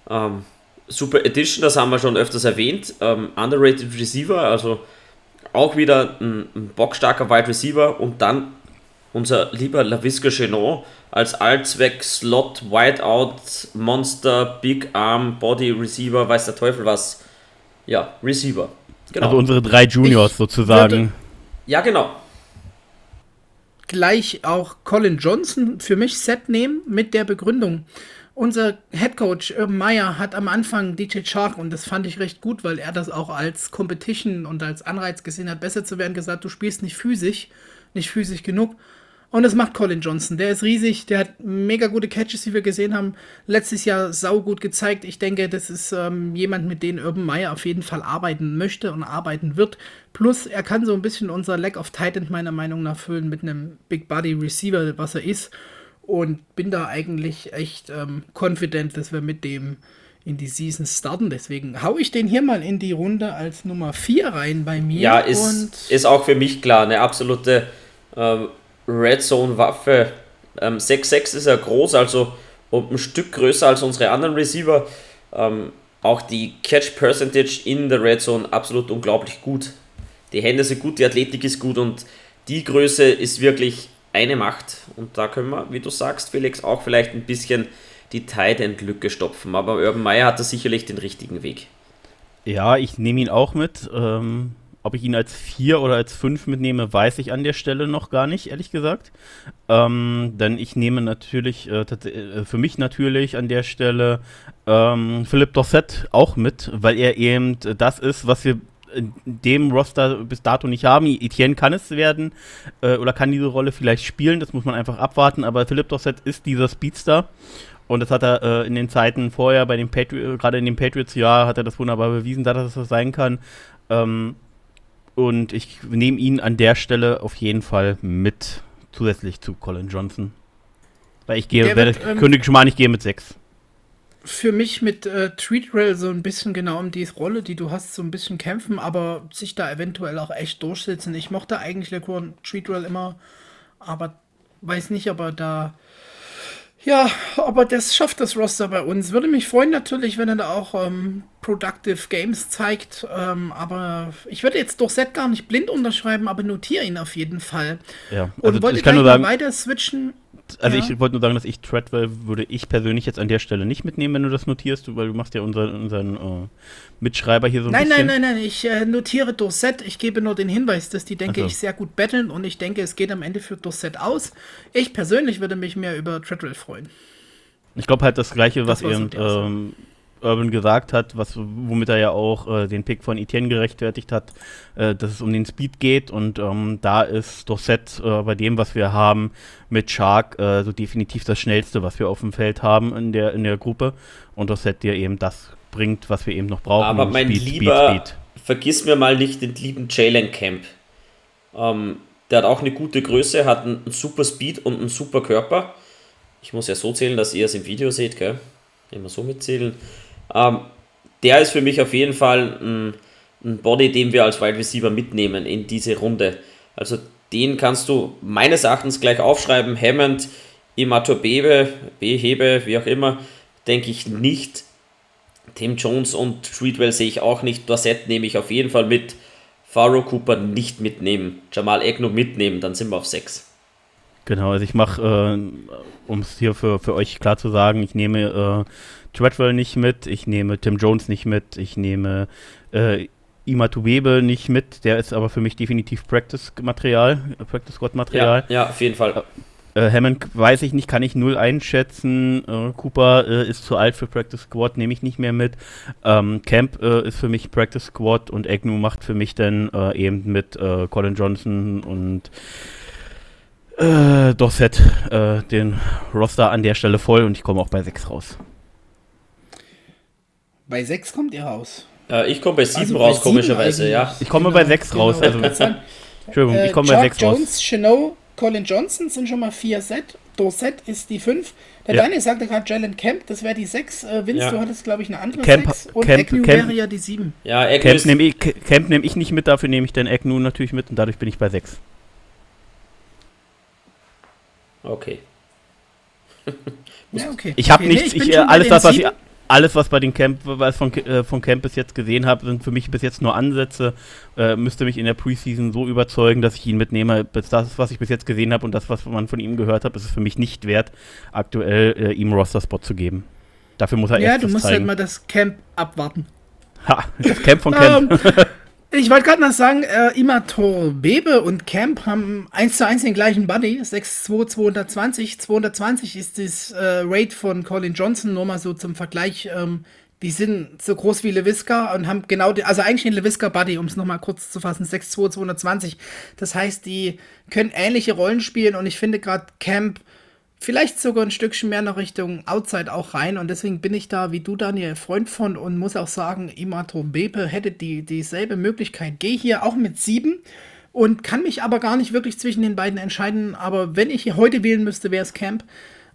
Ähm, Super Edition, das haben wir schon öfters erwähnt. Ähm, underrated Receiver, also auch wieder ein, ein bockstarker Wide Receiver und dann unser lieber LaVisca Chenot als Allzweck Slot, Whiteout, Monster, Big Arm, Body Receiver, weiß der Teufel was. Ja, Receiver. Genau. Also unsere drei Juniors ich sozusagen. Würde, ja, genau. Gleich auch Colin Johnson für mich Set nehmen mit der Begründung. Unser Headcoach Urban Meyer hat am Anfang DJ Shark, und das fand ich recht gut, weil er das auch als Competition und als Anreiz gesehen hat, besser zu werden, gesagt, du spielst nicht physisch, nicht physisch genug. Und das macht Colin Johnson. Der ist riesig, der hat mega gute Catches, die wir gesehen haben. Letztes Jahr saugut gezeigt. Ich denke, das ist ähm, jemand, mit dem Urban Meyer auf jeden Fall arbeiten möchte und arbeiten wird. Plus, er kann so ein bisschen unser Lack of Titan meiner Meinung nach füllen mit einem Big Body Receiver, was er ist und bin da eigentlich echt ähm, confident, dass wir mit dem in die Season starten. Deswegen haue ich den hier mal in die Runde als Nummer 4 rein bei mir. Ja, ist, ist auch für mich klar, eine absolute ähm, Red Zone Waffe. Ähm, 6-6 ist ja groß, also und ein Stück größer als unsere anderen Receiver. Ähm, auch die Catch Percentage in der Red Zone absolut unglaublich gut. Die Hände sind gut, die Athletik ist gut und die Größe ist wirklich eine Macht. Und da können wir, wie du sagst, Felix, auch vielleicht ein bisschen die Tight End Lücke stopfen. Aber Urban Meyer hat da sicherlich den richtigen Weg. Ja, ich nehme ihn auch mit. Ähm, ob ich ihn als 4 oder als 5 mitnehme, weiß ich an der Stelle noch gar nicht, ehrlich gesagt. Ähm, denn ich nehme natürlich, äh, äh für mich natürlich an der Stelle ähm, Philipp Dorset auch mit, weil er eben das ist, was wir dem Roster bis dato nicht haben. Etienne kann es werden äh, oder kann diese Rolle vielleicht spielen, das muss man einfach abwarten, aber Philipp Dorset ist dieser Speedster und das hat er äh, in den Zeiten vorher bei den Patriots, gerade in dem Patriots-Jahr hat er das wunderbar bewiesen, dass das sein kann. Ähm, und ich nehme ihn an der Stelle auf jeden Fall mit zusätzlich zu Colin Johnson. Weil ich gehe, werde, ähm, kündige schon mal, ich gehe mit 6 für mich mit äh, Treatrail so ein bisschen genau um die Rolle, die du hast, so ein bisschen kämpfen, aber sich da eventuell auch echt durchsetzen. Ich mochte eigentlich Lequan Treatrail immer, aber weiß nicht, ob er da. Ja, aber das schafft das Roster bei uns. Würde mich freuen natürlich, wenn er da auch ähm, Productive Games zeigt. Ähm, aber ich würde jetzt durch Set gar nicht blind unterschreiben, aber notiere ihn auf jeden Fall. Ja, also Und wollte ich kann nur sagen, weiter switchen also ja. ich wollte nur sagen, dass ich Treadwell würde ich persönlich jetzt an der Stelle nicht mitnehmen, wenn du das notierst, weil du machst ja unseren, unseren uh, Mitschreiber hier so ein nein, bisschen. Nein, nein, nein, ich äh, notiere Dorset. Ich gebe nur den Hinweis, dass die, denke so. ich, sehr gut betteln und ich denke, es geht am Ende für Dorset aus. Ich persönlich würde mich mehr über Treadwell freuen. Ich glaube halt das Gleiche, was eben ähm, Urban gesagt hat, was, womit er ja auch äh, den Pick von Etienne gerechtfertigt hat, äh, dass es um den Speed geht und ähm, da ist Dorset äh, bei dem, was wir haben mit Shark, äh, so definitiv das schnellste, was wir auf dem Feld haben in der, in der Gruppe und Dorset dir eben das bringt, was wir eben noch brauchen. Aber mein Speed, lieber, Speed, Speed. vergiss mir mal nicht den lieben Jalen Camp. Ähm, der hat auch eine gute Größe, hat einen, einen super Speed und einen super Körper. Ich muss ja so zählen, dass ihr es im Video seht, gell? Immer so mitzählen. Ähm, der ist für mich auf jeden Fall ein, ein Body, den wir als Wide Receiver mitnehmen in diese Runde. Also den kannst du meines Erachtens gleich aufschreiben. Hammond, Imator Bebe, Behebe, wie auch immer, denke ich nicht. Tim Jones und Treadwell sehe ich auch nicht. Dorsett nehme ich auf jeden Fall mit. Faro Cooper nicht mitnehmen. Jamal Egno mitnehmen, dann sind wir auf 6. Genau, also ich mache, äh, um es hier für, für euch klar zu sagen, ich nehme äh, Treadwell nicht mit, ich nehme Tim Jones nicht mit, ich nehme äh, Ima Tuwebe nicht mit, der ist aber für mich definitiv Practice-Material, Practice-Squad-Material. Ja, ja, auf jeden Fall. Äh, Hammond weiß ich nicht, kann ich null einschätzen. Äh, Cooper äh, ist zu alt für Practice Squad, nehme ich nicht mehr mit. Ähm, Camp äh, ist für mich Practice Squad und Agnew macht für mich dann äh, eben mit äh, Colin Johnson und Dorset den Roster an der Stelle voll und ich komme auch bei 6 raus. Bei 6 kommt ihr raus. ich komme bei 7 also raus, komischerweise, ja. Ich komme genau, bei 6 genau, raus. Also, [LAUGHS] Entschuldigung, ich komme bei 6 raus. Jones, Chanel, Colin Johnson sind schon mal vier Set. Dorset ist die fünf. Der ja. Daniel sagte gerade Jalen Camp, das wäre die sechs. Äh, Vince, ja. du hattest, glaube ich, eine andere Camp, sechs. Und Camp, Agnew Camp, wäre ja die sieben. Ja, Agnew Camp nehme ich, nehm ich nicht mit, dafür nehme ich den Agnew natürlich mit und dadurch bin ich bei sechs. Okay. ja, okay. Ich habe okay, nichts, nee, ich, ich alles, das, was ich, alles, was bei den Camp, was von, äh, von Camp bis jetzt gesehen habe, sind für mich bis jetzt nur Ansätze. Äh, müsste mich in der Preseason so überzeugen, dass ich ihn mitnehme. Das, was ich bis jetzt gesehen habe und das, was man von ihm gehört hat, ist es für mich nicht wert, aktuell äh, ihm Roster-Spot zu geben. Dafür muss er ja, erst Ja, du musst halt zeigen. halt mal das Camp abwarten. Ha, das Camp von Camp. Um, ähm, Ich wollte gerade noch sagen, äh, Imator Bebe und Camp haben 1 zu 1 den gleichen Buddy, 6-2, 220. 220 ist das äh, Rate von Colin Johnson, nur mal so zum Vergleich. Ähm, die sind so groß wie Lewiska und haben genau, die, also eigentlich ein Lewiska Buddy, um es nochmal kurz zu fassen, 6-2, 220. Das heißt, die können ähnliche Rollen spielen und ich finde gerade Camp vielleicht sogar ein Stückchen mehr nach Richtung Outside auch rein. Und deswegen bin ich da, wie du, Daniel, Freund von und muss auch sagen, Imato Bepe hätte die, dieselbe Möglichkeit. Gehe hier auch mit sieben und kann mich aber gar nicht wirklich zwischen den beiden entscheiden. Aber wenn ich hier heute wählen müsste, wäre es Camp.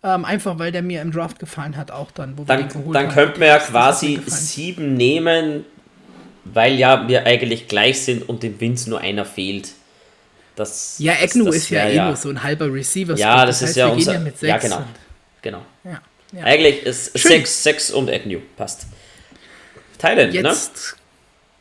Ähm, einfach weil der mir im Draft gefallen hat, auch dann. Wo dann dann könnten wir ja quasi sieben nehmen, weil ja wir eigentlich gleich sind und dem Vince nur einer fehlt. Das, ja, Egnu ist ja, ja eh nur so ein halber Receiver. Ja, das, das heißt, ist ja unser. Ja, ja, genau. genau. Ja, ja. Eigentlich ist 6, 6 und Agnew. Passt. Thailand, ne? Jetzt ne?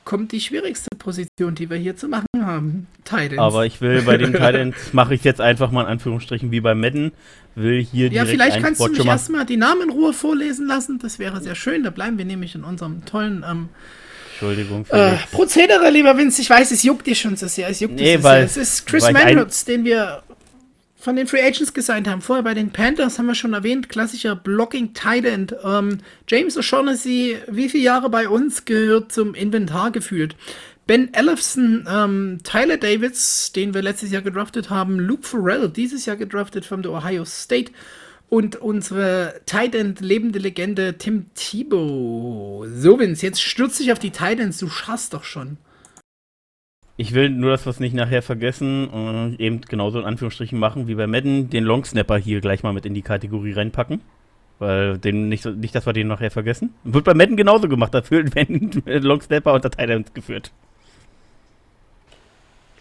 kommt die schwierigste Position, die wir hier zu machen haben. Titans. Aber ich will bei den Titans, [LAUGHS] mache ich jetzt einfach mal in Anführungsstrichen wie bei Madden, will hier Ja, vielleicht kannst Spot du mich erstmal die Namen in Ruhe vorlesen lassen. Das wäre sehr schön. Da bleiben wir nämlich in unserem tollen ähm, Entschuldigung. Äh, Prozedere, lieber Vince, ich weiß, es juckt dir schon so sehr. Es juckt nee, so weil, sehr. Es ist Chris Manroots, den wir von den Free Agents gesigned haben. Vorher bei den Panthers haben wir schon erwähnt, klassischer Blocking Tight End. Ähm, James O'Shaughnessy, wie viele Jahre bei uns gehört zum Inventar gefühlt? Ben Ellefson, ähm, Tyler Davids, den wir letztes Jahr gedraftet haben, Luke Farrell, dieses Jahr gedraftet von der Ohio State und unsere Tight lebende Legende Tim Thibault. So, Vince, jetzt stürzt dich auf die Titans, du schaffst doch schon. Ich will nur, dass wir es nicht nachher vergessen und eben genauso in Anführungsstrichen machen wie bei Madden, den Longsnapper hier gleich mal mit in die Kategorie reinpacken. Weil den nicht, nicht dass wir den nachher vergessen. Wird bei Madden genauso gemacht, da [LAUGHS] werden Longsnapper unter Titans geführt.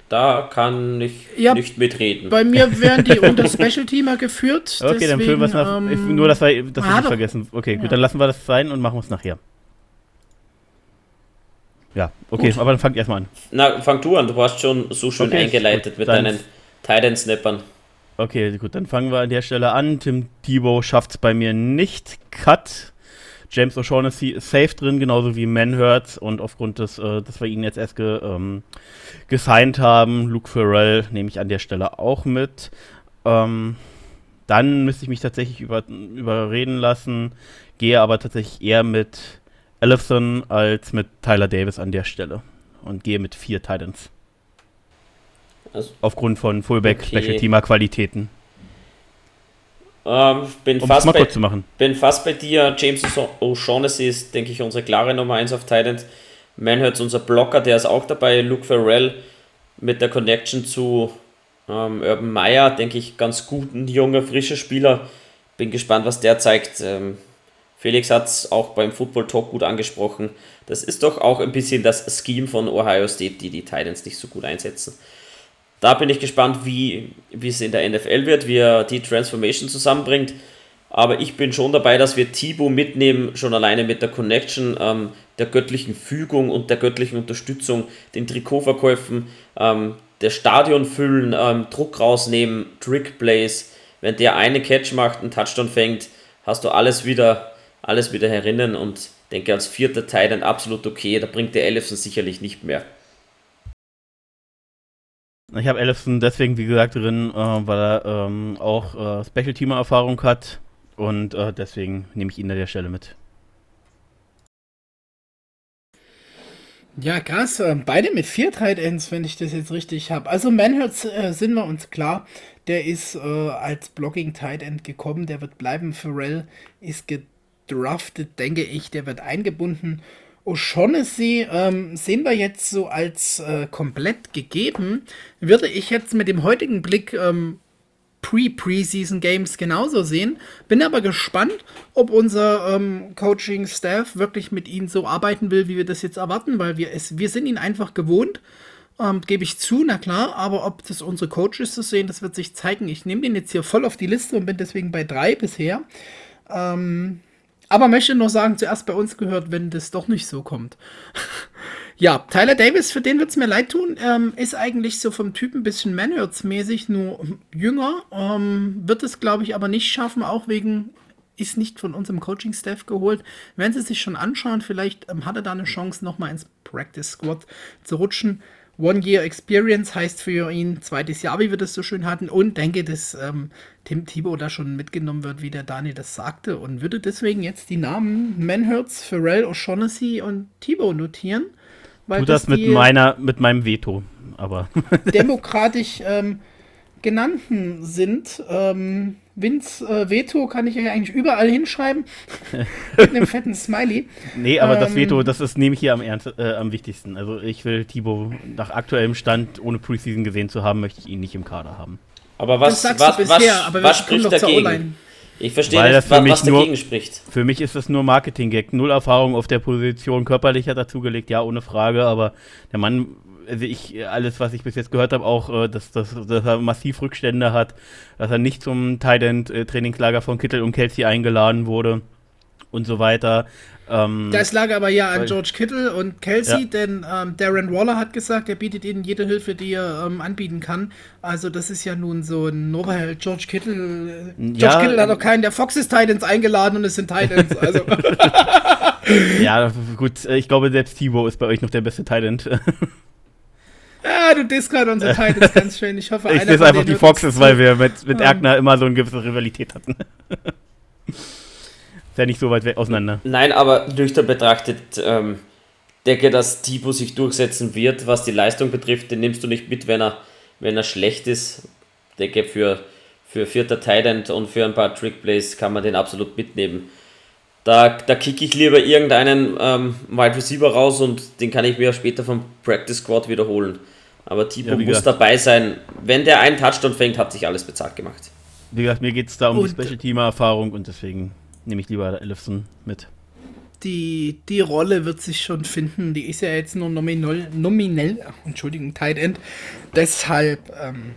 Da kann ich ja, nicht mitreden. Bei mir [LAUGHS] werden die unter Special Teamer geführt. Okay, deswegen, dann füllen wir es nach. Ähm, nur, dass wir das nicht vergessen. Okay, ja. gut, dann lassen wir das sein und machen es nachher. Ja, okay, gut. aber dann fang erstmal an. Na, fang du an, du hast schon so schön okay, eingeleitet gut, mit deinen Titan-Snappern. Okay, gut, dann fangen wir an der Stelle an. Tim Thibault schafft es bei mir nicht. Cut. James O'Shaughnessy ist safe drin, genauso wie Manhurt. Und aufgrund des, äh, dass wir ihn jetzt erst ge, ähm, gesigned haben, Luke Farrell nehme ich an der Stelle auch mit. Ähm, dann müsste ich mich tatsächlich über, überreden lassen, gehe aber tatsächlich eher mit Ellison als mit Tyler Davis an der Stelle und gehe mit vier Titans. Also, Aufgrund von Fullback okay. Ähm, bin, um fast mal bei, kurz zu machen. bin fast bei dir. James O'Shaughnessy ist, denke ich, unsere klare Nummer 1 auf Titan. Manhurts unser Blocker, der ist auch dabei. Luke Farrell mit der Connection zu ähm, Urban Meyer, denke ich, ganz gut. Ein junger, frischer Spieler. Bin gespannt, was der zeigt. Ähm, Felix hat es auch beim Football Talk gut angesprochen. Das ist doch auch ein bisschen das Scheme von Ohio State, die die Titans nicht so gut einsetzen. Da bin ich gespannt, wie, wie es in der NFL wird, wie er die Transformation zusammenbringt. Aber ich bin schon dabei, dass wir Thibaut mitnehmen, schon alleine mit der Connection, ähm, der göttlichen Fügung und der göttlichen Unterstützung, den Trikotverkäufen, ähm, der Stadion füllen, ähm, Druck rausnehmen, Trickplays. Wenn der eine Catch macht, einen Touchdown fängt, hast du alles wieder, alles wieder herinnen und denke als vierter Teil dann absolut okay. Da bringt der Ellison sicherlich nicht mehr. Ich habe Ellison deswegen, wie gesagt, drin, äh, weil er ähm, auch äh, Special-Teamer-Erfahrung hat und äh, deswegen nehme ich ihn an der Stelle mit. Ja, krass. äh, Beide mit vier Tight Ends, wenn ich das jetzt richtig habe. Also Manhurts äh, sind wir uns klar. Der ist äh, als Blocking Tight End gekommen. Der wird bleiben. Pharrell ist gedraftet, denke ich. Der wird eingebunden. O'Shaughnessy ähm, sehen wir jetzt so als äh, komplett gegeben. Würde ich jetzt mit dem heutigen Blick ähm, Pre-Preseason-Games genauso sehen. Bin aber gespannt, ob unser ähm, Coaching-Staff wirklich mit ihnen so arbeiten will, wie wir das jetzt erwarten, weil wir es, wir sind ihn einfach gewohnt. Ähm, Gebe ich zu, na klar, aber ob das unsere Coaches so sehen, das wird sich zeigen. Ich nehme den jetzt hier voll auf die Liste und bin deswegen bei drei bisher. Ähm, aber möchte nur sagen, zuerst bei uns gehört, wenn das doch nicht so kommt. [LAUGHS] ja, Tyler Davis, für den wird es mir leid tun, ähm, ist eigentlich so vom Typ ein bisschen Manhurts-mäßig, nur jünger. Ähm, wird es, glaube ich, aber nicht schaffen, auch wegen, ist nicht von unserem Coaching-Staff geholt. Wenn sie sich schon anschauen, vielleicht ähm, hat er da eine Chance, nochmal ins Practice-Squad zu rutschen. One Year Experience heißt für ihn zweites Jahr, wie wir das so schön hatten. Und denke, dass ähm, Tim Thibault da schon mitgenommen wird, wie der Dani das sagte. Und würde deswegen jetzt die Namen Manhurts, Pharrell, O'Shaughnessy und Thibault notieren. Weil tu das, das mit, meiner, mit meinem Veto, aber. [LAUGHS] demokratisch ähm, genannten sind. Ähm, Vince äh, Veto kann ich ja eigentlich überall hinschreiben. [LAUGHS] mit einem fetten Smiley. Nee, aber ähm, das Veto, das ist, nehme ich hier am, ernst, äh, am wichtigsten. Also ich will Thibaut nach aktuellem Stand, ohne Preseason gesehen zu haben, möchte ich ihn nicht im Kader haben. Aber was, was, bisher, was, aber was spricht dagegen? Ich verstehe Weil nicht, was, was dagegen nur, spricht. Für mich ist das nur Marketing-Gag. Null Erfahrung auf der Position, körperlicher dazugelegt, ja, ohne Frage, aber der Mann also ich, alles, was ich bis jetzt gehört habe, auch, äh, dass, dass, dass er massiv Rückstände hat, dass er nicht zum Titan-Trainingslager von Kittel und Kelsey eingeladen wurde und so weiter. Ähm, das lag aber ja an George Kittle und Kelsey, ja. denn ähm, Darren Waller hat gesagt, er bietet ihnen jede Hilfe, die er ähm, anbieten kann. Also das ist ja nun so ein, weil George Kittle, George ja, Kittle hat auch keinen der Foxes Titans eingeladen und es sind Titans. Also. [LAUGHS] ja, gut, ich glaube selbst Tibo ist bei euch noch der beste Titan. [LAUGHS] Ja, du disst gerade unsere Titans ganz schön. Ich hoffe, [LAUGHS] ich einer einfach die Foxes, weil wir mit, [LAUGHS] mit Erkner immer so eine gewisse Rivalität hatten. [LAUGHS] ist ja nicht so weit weg auseinander. Nein, aber nüchtern betrachtet, ähm, denke, dass Tipo sich durchsetzen wird, was die Leistung betrifft. Den nimmst du nicht mit, wenn er, wenn er schlecht ist. Denke, für, für vierter Titan und für ein paar Trickplays kann man den absolut mitnehmen. Da, da kicke ich lieber irgendeinen ähm, Wide Receiver raus und den kann ich mir später vom Practice Squad wiederholen. Aber Tipo ja, muss gesagt, dabei sein. Wenn der einen Touchdown fängt, hat sich alles bezahlt gemacht. Wie gesagt, mir geht es da um und die Special Team Erfahrung und deswegen nehme ich lieber Ellison mit. Die, die Rolle wird sich schon finden. Die ist ja jetzt nur nominell, nominell Entschuldigung, Tight End. Deshalb ähm,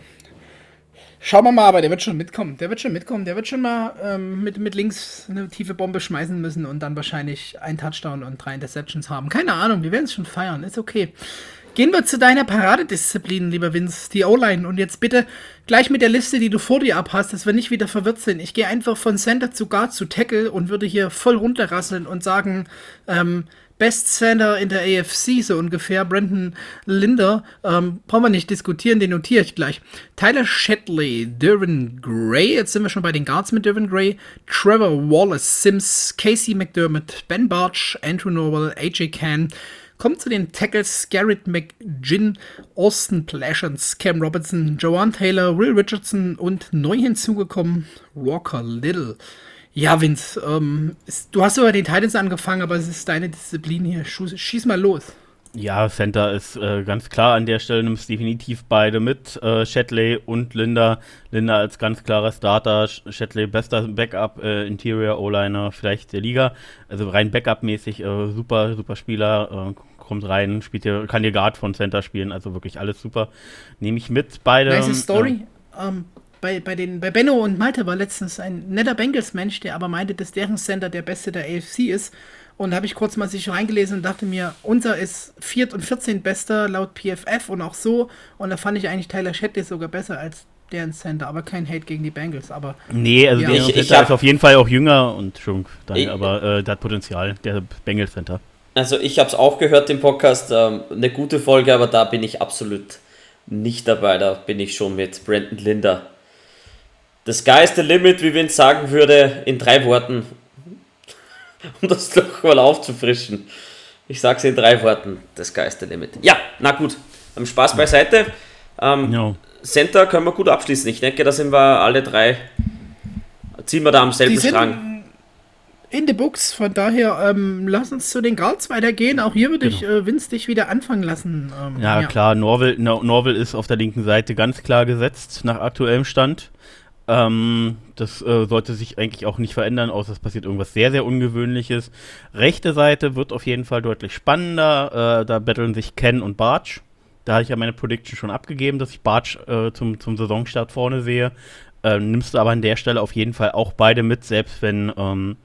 Schauen wir mal, aber der wird schon mitkommen. Der wird schon mitkommen. Der wird schon mal ähm, mit, mit links eine tiefe Bombe schmeißen müssen und dann wahrscheinlich ein Touchdown und drei Interceptions haben. Keine Ahnung, wir werden es schon feiern. Ist okay. Gehen wir zu deiner Paradedisziplin, lieber Vince, die O-Line. Und jetzt bitte gleich mit der Liste, die du vor dir abhast, dass wir nicht wieder verwirrt sind. Ich gehe einfach von Center zu Guard zu Tackle und würde hier voll runterrasseln und sagen, ähm, Best Center in der AFC, so ungefähr. Brandon Linder, ähm, brauchen wir nicht diskutieren, den notiere ich gleich. Tyler Shetley, Dervin Gray, jetzt sind wir schon bei den Guards mit Dervin Gray. Trevor Wallace, Sims, Casey McDermott, Ben Barch, Andrew Norwell, AJ Can. Kommt zu den Tackles Garrett McGinn, Austin Plashens, Cam Robertson, Joanne Taylor, Will Richardson und neu hinzugekommen Walker Little. Ja, Vince, ähm, ist, du hast über den Titans angefangen, aber es ist deine Disziplin hier. Schieß, schieß mal los. Ja, Center ist äh, ganz klar an der Stelle, nimmst definitiv beide mit. Äh, Shatley und Linda. Linda als ganz klarer Starter. Shatley bester Backup, äh, Interior O-Liner vielleicht der Liga. Also rein Backup-mäßig, äh, super, super Spieler. Äh, kommt rein, spielt hier, kann hier Guard von Center spielen, also wirklich alles super. Nehme ich mit beide. Nice Story. Ähm, bei, bei, den, bei Benno und Malte war letztens ein netter Bengals-Mensch, der aber meinte, dass deren Center der beste der AFC ist. Und da habe ich kurz mal sich reingelesen und dachte mir, unser ist 4. und 14 bester laut PFF und auch so. Und da fand ich eigentlich Tyler Shetley sogar besser als deren Center, aber kein Hate gegen die Bengals. Aber nee, also ja. der ich, ich ist auf jeden Fall auch jünger und schon, dann, aber äh, der hat Potenzial, der Bengals Center. Also ich habe es auch gehört im Podcast, ähm, eine gute Folge, aber da bin ich absolut nicht dabei. Da bin ich schon mit Brandon Linder. The sky is the limit, wie Vince sagen würde, in drei Worten. Um das doch mal aufzufrischen. Ich sage es in drei Worten. The sky is the limit. Ja, na gut. Spaß beiseite. Ähm, ja. Center können wir gut abschließen. Ich denke, da sind wir alle drei. Ziehen wir da am selben Strang. In the Books, von daher ähm, lass uns zu den Guards weitergehen. Auch hier würde genau. ich äh, Vince dich wieder anfangen lassen. Ähm, ja, ja, klar, Norville, Norville ist auf der linken Seite ganz klar gesetzt, nach aktuellem Stand. Ähm, das äh, sollte sich eigentlich auch nicht verändern, außer es passiert irgendwas sehr, sehr Ungewöhnliches. Rechte Seite wird auf jeden Fall deutlich spannender. Äh, da betteln sich Ken und Barge. Da hatte ich ja meine Prediction schon abgegeben, dass ich Barge äh, zum, zum Saisonstart vorne sehe. Ähm, nimmst du aber an der Stelle auf jeden Fall auch beide mit, selbst wenn ähm,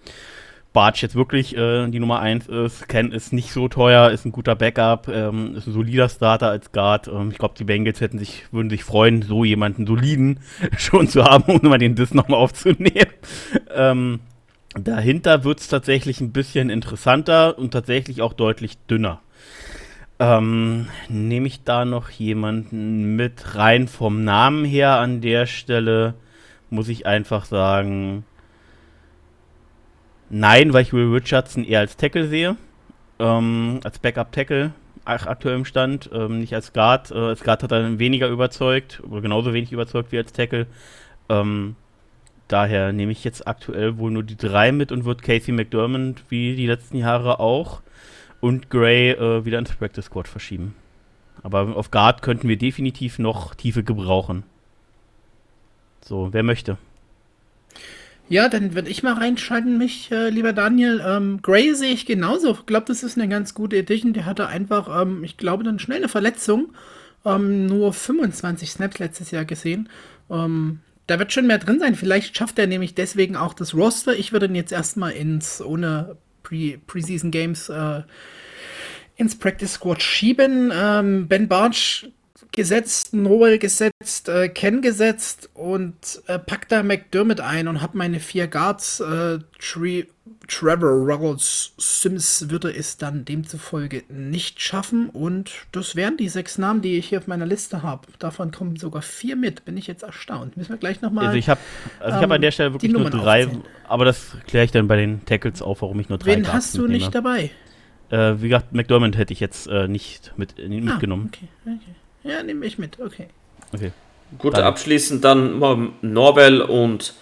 Bartsch jetzt wirklich äh, die Nummer 1 ist. Ken ist nicht so teuer, ist ein guter Backup, ähm, ist ein solider Starter als Guard. Ähm, ich glaube, die Bengals hätten sich, würden sich freuen, so jemanden soliden [LAUGHS] schon zu haben, um mal den Diss nochmal aufzunehmen. [LAUGHS] Ähm, dahinter wird es tatsächlich ein bisschen interessanter und tatsächlich auch deutlich dünner. Ähm, Nehme ich da noch jemanden mit rein vom Namen her an der Stelle, muss ich einfach sagen, Nein, weil ich Will Richardson eher als Tackle sehe. Ähm, als Backup-Tackle aktuell im Stand, ähm, nicht als Guard. Äh, als Guard hat er weniger überzeugt, oder genauso wenig überzeugt wie als Tackle. Ähm, daher nehme ich jetzt aktuell wohl nur die drei mit und wird Casey McDermott wie die letzten Jahre auch und Gray äh, wieder ins Practice Squad verschieben. Aber auf Guard könnten wir definitiv noch Tiefe gebrauchen. So, wer möchte? Ja, dann würde ich mal reinschalten, mich, äh, lieber Daniel. Ähm, Gray sehe ich genauso. Ich glaube, das ist eine ganz gute Edition. Der hatte einfach, ähm, ich glaube, dann schnell eine Verletzung. Ähm, nur 25 Snaps letztes Jahr gesehen. Ähm, da wird schon mehr drin sein. Vielleicht schafft er nämlich deswegen auch das Roster. Ich würde ihn jetzt erstmal ins, ohne Pre Preseason Games, äh, ins Practice Squad schieben. Ähm, ben Bartsch gesetzt, Noel gesetzt, äh, Ken gesetzt und äh, pack da McDermott ein und habe meine vier Guards. Äh, Trevor Ruggles Sims würde es dann demzufolge nicht schaffen und das wären die sechs Namen, die ich hier auf meiner Liste habe. Davon kommen sogar vier mit. Bin ich jetzt erstaunt. Müssen wir gleich nochmal. Also ich habe also ähm, hab an der Stelle wirklich nur drei, aufzählen. aber das kläre ich dann bei den Tackles auf, warum ich nur drei Wen Guards hast du mitnehme. nicht dabei? Äh, wie gesagt, McDermott hätte ich jetzt äh, nicht mit, äh, mitgenommen. Ah, okay, okay. Ja, nehme ich mit, okay. Okay. Gut, dann. abschließend dann Norbel und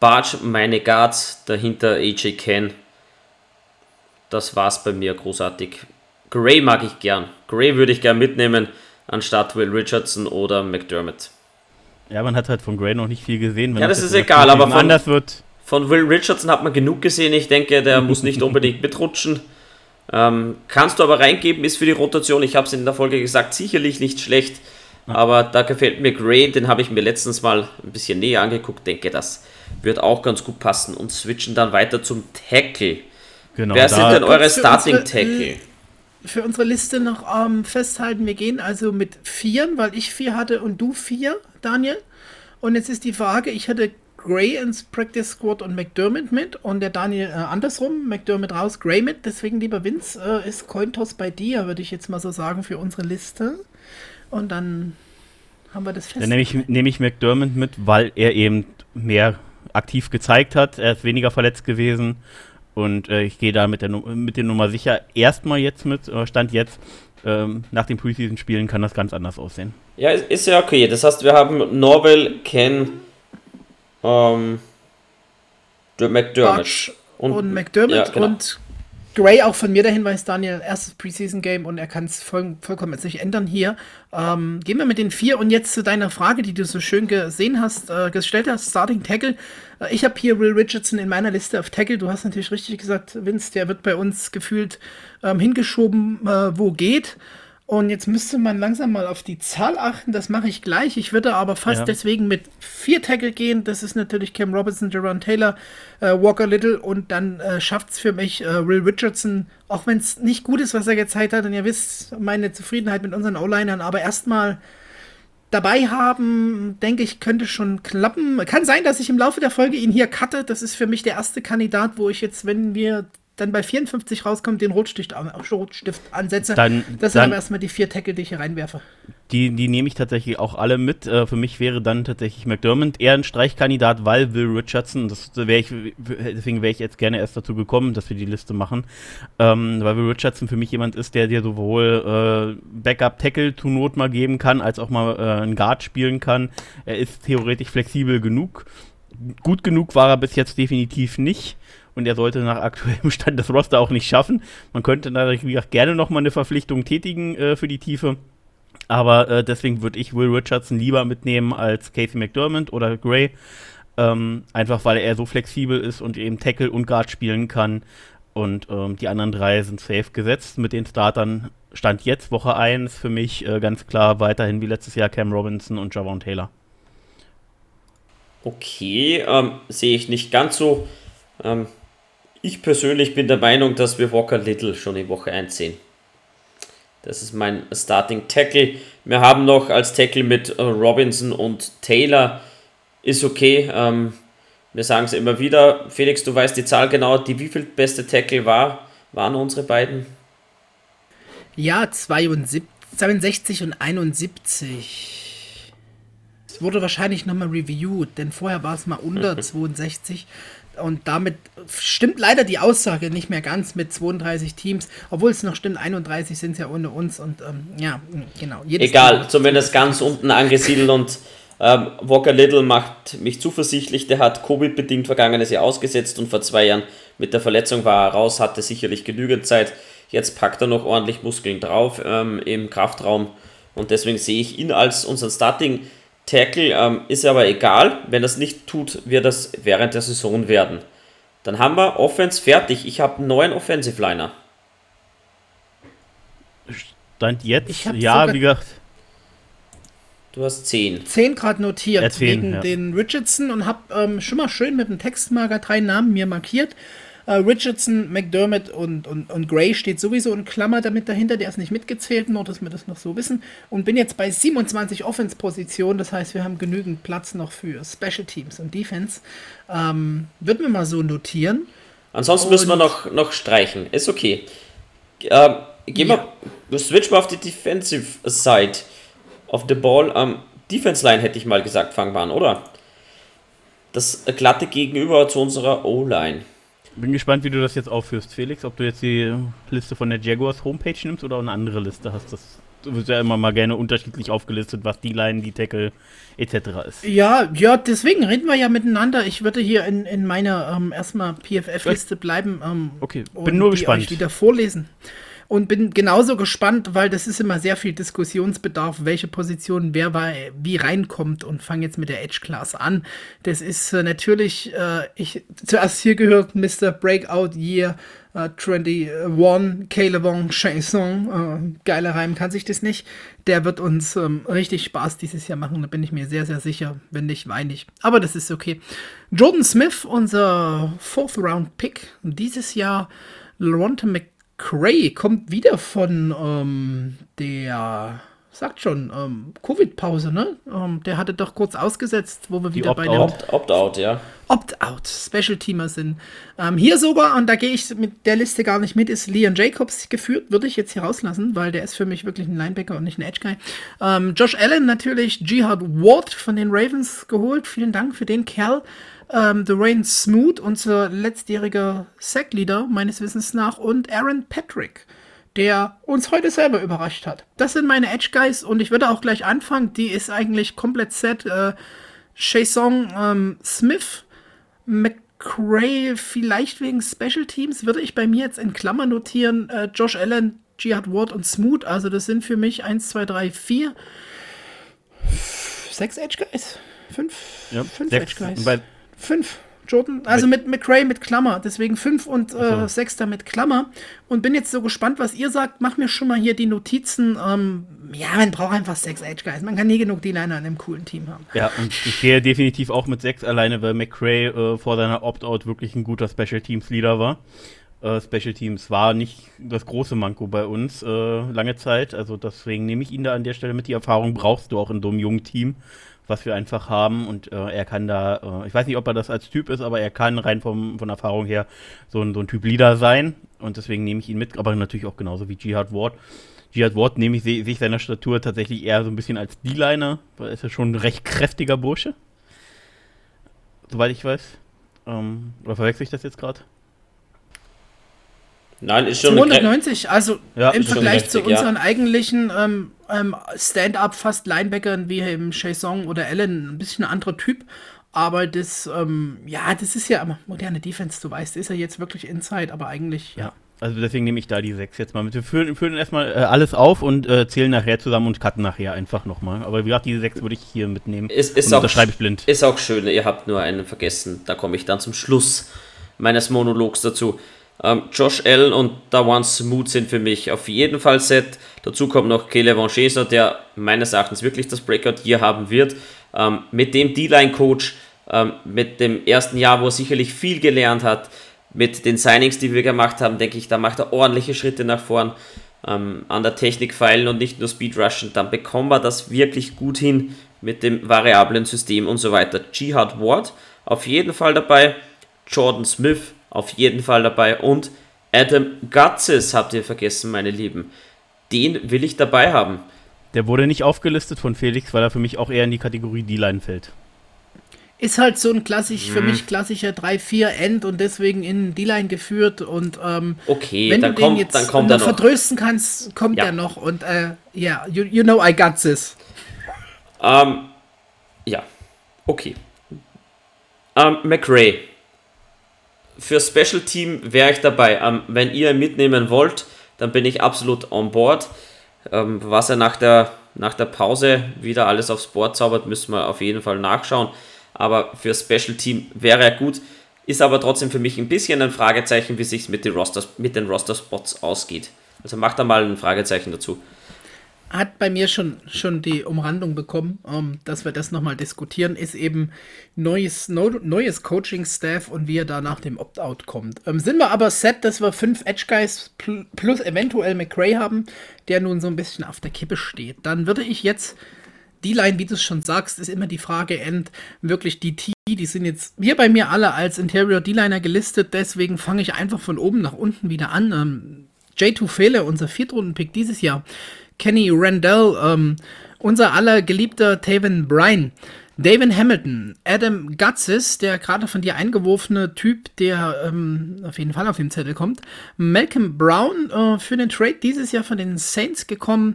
Barge, meine Guards, dahinter AJ Ken. Das war's bei mir großartig. Gray mag ich gern. Gray würde ich gern mitnehmen, anstatt Will Richardson oder McDermott. Ja, man hat halt von Gray noch nicht viel gesehen. ja, das, das ist egal, aber von, anders wird. von Will Richardson hat man genug gesehen. Ich denke, der [LAUGHS] muss nicht unbedingt mitrutschen. Ähm, kannst du aber reingeben, ist für die Rotation, ich habe es in der Folge gesagt, sicherlich nicht schlecht. Aber da gefällt mir Gray, den habe ich mir letztens mal ein bisschen näher angeguckt, denke, das wird auch ganz gut passen und switchen dann weiter zum Tackle. Genau, Wer sind denn eure Starting Tackle? Für unsere Liste noch ähm, festhalten, wir gehen also mit vieren, weil ich vier hatte und du vier, Daniel. Und jetzt ist die Frage, ich hatte Gray ins Practice Squad und McDermott mit und der Daniel äh, andersrum, McDermott raus, Gray mit. Deswegen, lieber Vince, äh, ist Cointos bei dir, würde ich jetzt mal so sagen, für unsere Liste. Und dann haben wir das fest. Dann nehme ich, nehm ich McDermott mit, weil er eben mehr aktiv gezeigt hat. Er ist weniger verletzt gewesen. Und äh, ich gehe da mit der, mit der Nummer sicher erstmal jetzt mit, Stand jetzt. Ähm, nach den Preseason-Spielen kann das ganz anders aussehen. Ja, ist ja okay. Das heißt, wir haben Norwell, Ken, ähm, McDermott. Und, und, McDermott ja, genau. und Gray auch von mir der Hinweis, Daniel, erstes Preseason-Game und er kann es voll, vollkommen jetzt nicht ändern hier. Ähm, gehen wir mit den vier und jetzt zu deiner Frage, die du so schön gesehen hast, äh, gestellt hast, Starting Tackle. Äh, ich habe hier Will Richardson in meiner Liste auf Tackle. Du hast natürlich richtig gesagt, Vince, der wird bei uns gefühlt ähm, hingeschoben, äh, wo geht. Und jetzt müsste man langsam mal auf die Zahl achten. Das mache ich gleich. Ich würde aber fast ja. deswegen mit vier Tackle gehen. Das ist natürlich Cam Robinson, Jerron Taylor, äh, Walker Little und dann äh, schafft es für mich äh, Will Richardson, auch wenn es nicht gut ist, was er gezeigt hat. Und ihr wisst meine Zufriedenheit mit unseren O-Linern. Aber erstmal dabei haben, denke ich, könnte schon klappen. Kann sein, dass ich im Laufe der Folge ihn hier cutte. Das ist für mich der erste Kandidat, wo ich jetzt, wenn wir dann bei 54 rauskommt, den Rotstift, Rotstift ansetze. Dann, das sind dann, aber erstmal die vier Tackle, die ich hier reinwerfe. Die, die nehme ich tatsächlich auch alle mit. Äh, für mich wäre dann tatsächlich McDermott eher ein Streichkandidat, weil Will Richardson, das wäre ich, deswegen wäre ich jetzt gerne erst dazu gekommen, dass wir die Liste machen, ähm, weil Will Richardson für mich jemand ist, der dir sowohl äh, Backup-Tackle to Not mal geben kann, als auch mal äh, einen Guard spielen kann. Er ist theoretisch flexibel genug. Gut genug war er bis jetzt definitiv nicht und er sollte nach aktuellem Stand das Roster auch nicht schaffen. Man könnte da, wie gesagt, gerne nochmal eine Verpflichtung tätigen äh, für die Tiefe. Aber äh, deswegen würde ich Will Richardson lieber mitnehmen als Casey McDermott oder Gray. Ähm, einfach weil er so flexibel ist und eben Tackle und Guard spielen kann. Und ähm, die anderen drei sind safe gesetzt. Mit den Startern stand jetzt Woche 1 für mich äh, ganz klar weiterhin wie letztes Jahr Cam Robinson und Javon Taylor. Okay, ähm, sehe ich nicht ganz so. Ähm, ich persönlich bin der Meinung, dass wir Walker Little schon in Woche 1 sehen. Das ist mein Starting Tackle. Wir haben noch als Tackle mit äh, Robinson und Taylor. Ist okay. Ähm, wir sagen es immer wieder. Felix, du weißt die Zahl genau. Die wievielte beste Tackle war, waren unsere beiden? Ja, 72, 62 und 71. Es wurde wahrscheinlich nochmal reviewed, denn vorher war es mal unter [LAUGHS] 62. Und damit stimmt leider die Aussage nicht mehr ganz mit 32 Teams, obwohl es noch stimmt, 31 sind es ja ohne uns. Und ähm, ja, genau. Egal, zumindest ganz unten angesiedelt und ähm, Walker Little macht mich zuversichtlich. Der hat Covid-bedingt vergangenes Jahr ausgesetzt und vor zwei Jahren mit der Verletzung war er raus, hatte sicherlich genügend Zeit. Jetzt packt er noch ordentlich Muskeln drauf ähm, im Kraftraum und deswegen sehe ich ihn als unseren Starting Tackle ähm, ist aber egal. Wenn er es nicht tut, wird das während der Saison werden. Dann haben wir Offense fertig. Ich habe neun Offensive Liner. Stand jetzt? Ja, wie gesagt. Du hast zehn. Zehn gerade notiert ja, wegen ja. den Richardson und habe ähm, schon mal schön mit dem Textmarker drei Namen mir markiert. Uh, Richardson, McDermott und, und, und Gray steht sowieso in Klammer damit dahinter. Der ist nicht mitgezählt, nur dass wir das noch so wissen. Und bin jetzt bei 27 Offense-Positionen. Das heißt, wir haben genügend Platz noch für Special Teams und Defense. Ähm, würden wir mal so notieren. Ansonsten und müssen wir noch, noch streichen. Ist okay. Ähm, gehen ja. wir, switchen wir auf die Defensive Side of the Ball. Ähm, Defense Line hätte ich mal gesagt, fangen wir an, oder? Das glatte Gegenüber zu unserer O-Line. Bin gespannt, wie du das jetzt aufführst, Felix. Ob du jetzt die Liste von der Jaguars Homepage nimmst oder eine andere Liste hast. Das wird ja immer mal gerne unterschiedlich aufgelistet, was die Line, die Tackle etc. ist. Ja, ja, deswegen reden wir ja miteinander. Ich würde hier in, in meiner ähm, erstmal PFF-Liste bleiben. Ähm, okay, bin nur gespannt. Euch wieder vorlesen und bin genauso gespannt, weil das ist immer sehr viel Diskussionsbedarf, welche Position wer wie reinkommt und fange jetzt mit der Edge Class an. Das ist äh, natürlich, äh, ich zuerst hier gehört Mr. Breakout Year äh, 21, Caleb Wong Chanson, äh, geiler Reim kann sich das nicht. Der wird uns ähm, richtig Spaß dieses Jahr machen, da bin ich mir sehr, sehr sicher. Wenn nicht, weine ich. Aber das ist okay. Jordan Smith, unser Fourth Round Pick dieses Jahr. Loronte Mc Cray kommt wieder von ähm, der, sagt schon, ähm, Covid-Pause, ne? Ähm, der hatte doch kurz ausgesetzt, wo wir Die wieder bei der Opt-out, ja. Opt-out, Special-Teamer sind. Ähm, hier sogar, und da gehe ich mit der Liste gar nicht mit, ist Leon Jacobs geführt, würde ich jetzt hier rauslassen, weil der ist für mich wirklich ein Linebacker und nicht ein Edge-Guy. Ähm, Josh Allen natürlich, Jihad Ward von den Ravens geholt, vielen Dank für den Kerl ähm, Dwayne Smoot, unser letztjähriger Sackleader meines Wissens nach, und Aaron Patrick, der uns heute selber überrascht hat. Das sind meine Edge Guys und ich würde auch gleich anfangen. Die ist eigentlich komplett set. Äh, ähm, Smith, McCray, vielleicht wegen Special Teams, würde ich bei mir jetzt in Klammer notieren. Äh, Josh Allen, Jihad Ward und Smoot. Also das sind für mich 1, 2, 3, 4. Sechs Edge Guys? Fünf? Ja, fünf Edge Guys. Bei, Fünf. Jordan, also mit McRae mit Klammer, deswegen fünf und äh, sechster mit Klammer. Und bin jetzt so gespannt, was ihr sagt. Mach mir schon mal hier die Notizen. Ähm, ja, man braucht einfach sechs Edge Guys. Man kann nie genug D-Liner in einem coolen Team haben. Ja, und ich gehe definitiv auch mit sechs alleine, weil McRae äh, vor seiner Opt-out wirklich ein guter Special Teams Leader war. Äh, Special Teams war nicht das große Manko bei uns äh, lange Zeit. Also deswegen nehme ich ihn da an der Stelle mit. Die Erfahrung brauchst du auch in so einem jungen Team was wir einfach haben. Und äh, er kann da, äh, ich weiß nicht, ob er das als Typ ist, aber er kann rein vom, von Erfahrung her so ein, so ein Typ Leader sein. Und deswegen nehme ich ihn mit, aber natürlich auch genauso wie Jihad Ward. Jihad Ward nehme ich, sehe ich seiner Statur tatsächlich eher so ein bisschen als D-Liner, weil er ist ja schon ein recht kräftiger Bursche. Soweit ich weiß. Ähm, oder verwechsel ich das jetzt gerade? Nein, ist schon 290, also ja, im Vergleich zu unseren ja. eigentlichen ähm, ähm, Stand-up fast Linebackern wie eben Song oder Allen ein bisschen ein anderer Typ. Aber das, ähm, ja, das ist ja moderne Defense, du weißt, ist ja jetzt wirklich Inside, aber eigentlich, ja. Also deswegen nehme ich da die sechs jetzt mal mit. Wir führen, führen erstmal äh, alles auf und äh, zählen nachher zusammen und cutten nachher einfach nochmal. Aber wie gesagt, diese sechs würde ich hier mitnehmen. Ist, ist und auch, schreibe ich blind. Ist auch schön, ihr habt nur einen vergessen. Da komme ich dann zum Schluss meines Monologs dazu. Ähm, Josh Allen und Dawan Smooth sind für mich auf jeden Fall set. Dazu kommt noch Kele Van Chaser, der meines Erachtens wirklich das Breakout hier haben wird. Ähm, mit dem D-Line-Coach, ähm, mit dem ersten Jahr, wo er sicherlich viel gelernt hat, mit den Signings, die wir gemacht haben, denke ich, da macht er ordentliche Schritte nach vorn ähm, an der Technik feilen und nicht nur Speed rushen. Dann bekommen wir das wirklich gut hin mit dem variablen System und so weiter. Jihad Ward auf jeden Fall dabei. Jordan Smith auf jeden Fall dabei. Und Adam Gutzes habt ihr vergessen, meine Lieben. Den will ich dabei haben. Der wurde nicht aufgelistet von Felix, weil er für mich auch eher in die Kategorie D-Line fällt. Ist halt so ein klassisch, mhm. für mich klassischer 3-4-End und deswegen in D-Line geführt. Und ähm, okay, wenn dann du kommt, den jetzt dann kommt noch vertrösten kannst, kommt ja. er noch. Und ja, uh, yeah, you, you know I got this. Ähm, ja, okay. Ähm, McRae für Special Team wäre ich dabei. Ähm, wenn ihr mitnehmen wollt, dann bin ich absolut on board. Ähm, was er nach der, nach der Pause wieder alles aufs Board zaubert, müssen wir auf jeden Fall nachschauen. Aber für Special Team wäre er gut. Ist aber trotzdem für mich ein bisschen ein Fragezeichen, wie sich mit den Roster, mit den Roster Spots ausgeht. Also macht da mal ein Fragezeichen dazu hat bei mir schon, schon die Umrandung bekommen, um, ähm, dass wir das nochmal diskutieren, ist eben neues, no, neues Coaching-Staff und wie er da nach dem Opt-out kommt. Ähm, sind wir aber set, dass wir fünf Edge-Guys pl plus eventuell McRae haben, der nun so ein bisschen auf der Kippe steht. Dann würde ich jetzt, die Line, wie du es schon sagst, ist immer die Frage, end wirklich die T, die sind jetzt hier bei mir alle als Interior D-Liner gelistet, deswegen fange ich einfach von oben nach unten wieder an. Ähm, J2 Fehler, unser Viertrunden-Pick dieses Jahr, Kenny Randall, ähm, unser aller geliebter Taven Bryan, David Hamilton, Adam Gutzis, der gerade von dir eingeworfene Typ, der ähm, auf jeden Fall auf den Zettel kommt, Malcolm Brown äh, für den Trade dieses Jahr von den Saints gekommen,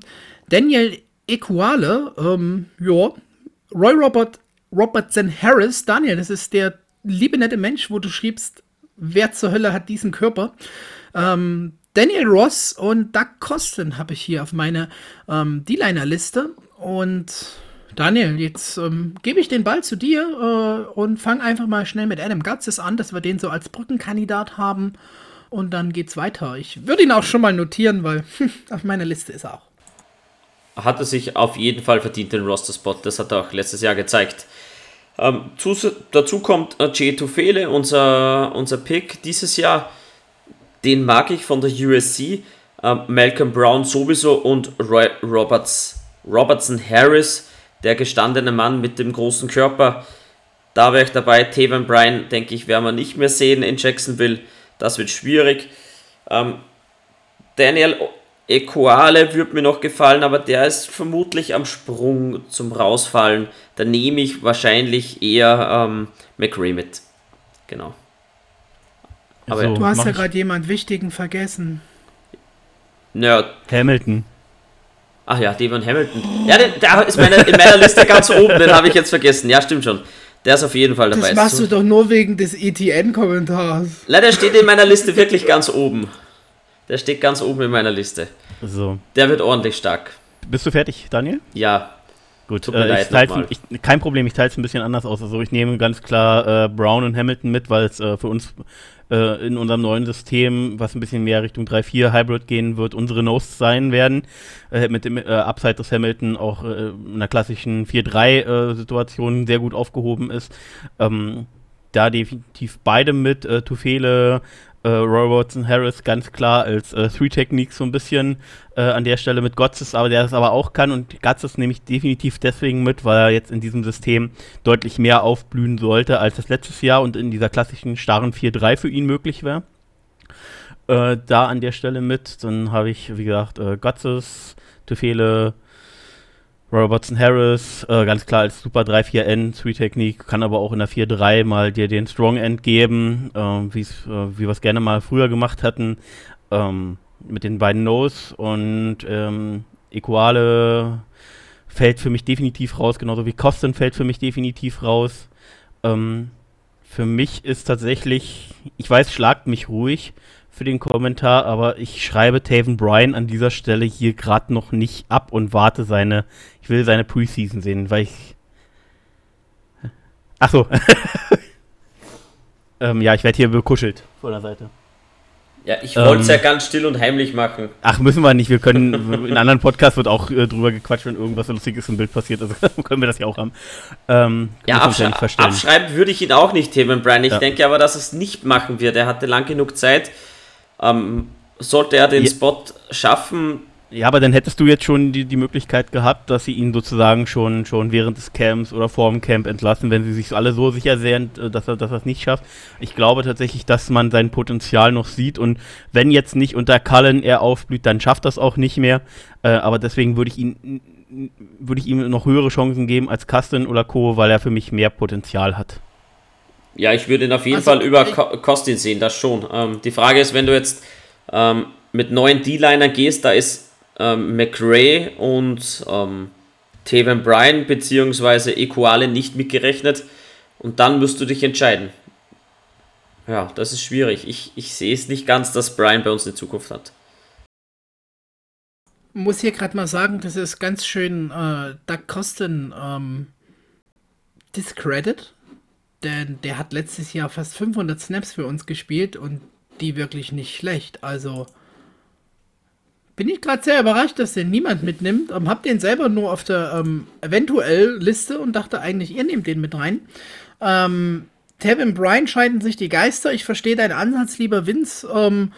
Daniel Equale, ähm, ja, Roy Robert Robertson Harris, Daniel, das ist der liebe nette Mensch, wo du schriebst, wer zur Hölle hat diesen Körper? Ähm, Daniel Ross und Doug Costin habe ich hier auf meiner ähm, D-Liner-Liste. Und Daniel, jetzt ähm, gebe ich den Ball zu dir äh, und fang einfach mal schnell mit Adam Gutzes an, dass wir den so als Brückenkandidat haben. Und dann geht's weiter. Ich würde ihn auch schon mal notieren, weil [LAUGHS] auf meiner Liste ist er auch. Hat er sich auf jeden Fall verdient, den Roster-Spot. Das hat er auch letztes Jahr gezeigt. Ähm, zu, dazu kommt äh, Jay Tufele, unser, unser Pick dieses Jahr den mag ich von der USC. Ähm, Malcolm Brown sowieso und Roy Roberts, Robertson Harris, der gestandene Mann mit dem großen Körper. Da wäre ich dabei. Taven Bryan, denke ich, werden wir nicht mehr sehen in Jacksonville. Das wird schwierig. Ähm, Daniel Equale würde mir noch gefallen, aber der ist vermutlich am Sprung zum Rausfallen. Da nehme ich wahrscheinlich eher ähm, McRae mit. Genau. Aber so, du hast ja gerade jemand Wichtigen vergessen. Nerd. Hamilton. Ach ja, Devon Hamilton. Ja, der, der ist meine, in meiner Liste ganz oben, den habe ich jetzt vergessen. Ja, stimmt schon. Der ist auf jeden Fall dabei. Das machst du doch nur wegen des ETN-Kommentars. Leider steht in meiner Liste wirklich ganz oben. Der steht ganz oben in meiner Liste. So. Der wird ordentlich stark. Bist du fertig, Daniel? Ja. Gut, äh, ich ich, kein Problem, ich teile es ein bisschen anders aus. Also ich nehme ganz klar äh, Brown und Hamilton mit, weil es äh, für uns äh, in unserem neuen System, was ein bisschen mehr Richtung 3-4 Hybrid gehen wird, unsere Nodes sein werden. Äh, mit dem äh, Upside des Hamilton auch äh, in einer klassischen 4-3-Situation sehr gut aufgehoben ist. Ähm, da definitiv beide mit, äh, Tufele, Äh, Roy Watson Harris ganz klar als äh, Three-Technique so ein bisschen äh, an der Stelle mit Gotzes, aber der das aber auch kann und Gotzes nehme ich definitiv deswegen mit, weil er jetzt in diesem System deutlich mehr aufblühen sollte, als das letztes Jahr und in dieser klassischen starren 4-3 für ihn möglich wäre. Äh, da an der Stelle mit, dann habe ich, wie gesagt, äh, Gotzes, Tefele, Robertson Harris, äh, ganz klar als Super 3-4N, Three-Technik, kann aber auch in der 4-3 mal dir den Strong End geben, äh, äh, wie wir es gerne mal früher gemacht hatten, ähm, mit den beiden Nose und ähm, Equale fällt für mich definitiv raus, genauso wie Kosten fällt für mich definitiv raus. Ähm, für mich ist tatsächlich, ich weiß, schlagt mich ruhig, für den Kommentar, aber ich schreibe Taven Bryan an dieser Stelle hier gerade noch nicht ab und warte seine, ich will seine Preseason sehen, weil ich. Achso. [LAUGHS] ähm, ja, ich werde hier bekuschelt von der Seite. Ja, ich wollte es ähm, ja ganz still und heimlich machen. Ach, müssen wir nicht. Wir können, [LAUGHS] in anderen Podcasts wird auch äh, drüber gequatscht, wenn irgendwas Lustiges im Bild passiert. Also [LAUGHS] können wir das ja auch haben. Ähm, ja, abschre abschreiben würde ich ihn auch nicht, Taven Bryan. Ich ja. denke aber, dass es nicht machen wird. Er hatte lang genug Zeit ähm, sollte er den ja. Spot schaffen. Ja, aber dann hättest du jetzt schon die, die Möglichkeit gehabt, dass sie ihn sozusagen schon, schon während des Camps oder vor dem Camp entlassen, wenn sie sich alle so sicher sehen, äh, dass er, dass er es nicht schafft. Ich glaube tatsächlich, dass man sein Potenzial noch sieht und wenn jetzt nicht unter Cullen er aufblüht, dann schafft das auch nicht mehr. Äh, aber deswegen würde ich ihn würde ich ihm noch höhere Chancen geben als Kasten oder Co., weil er für mich mehr Potenzial hat. Ja, ich würde ihn auf jeden also, Fall über Kostin sehen, das schon. Ähm, die Frage ist, wenn du jetzt ähm, mit neuen D-Liner gehst, da ist ähm, McRae und ähm, Taven Bryan bzw. Equale nicht mitgerechnet und dann musst du dich entscheiden. Ja, das ist schwierig. Ich, ich sehe es nicht ganz, dass Bryan bei uns eine Zukunft hat. Muss hier gerade mal sagen, das ist ganz schön äh, Doug Costin ähm, Discredit denn der hat letztes Jahr fast 500 Snaps für uns gespielt und die wirklich nicht schlecht. Also bin ich gerade sehr überrascht, dass den niemand mitnimmt. Ähm, hab den selber nur auf der ähm, eventuell Liste und dachte eigentlich, ihr nehmt den mit rein. Ähm, Tevin Bryan scheiden sich die Geister. Ich verstehe deinen Ansatz, lieber Vince. Ähm,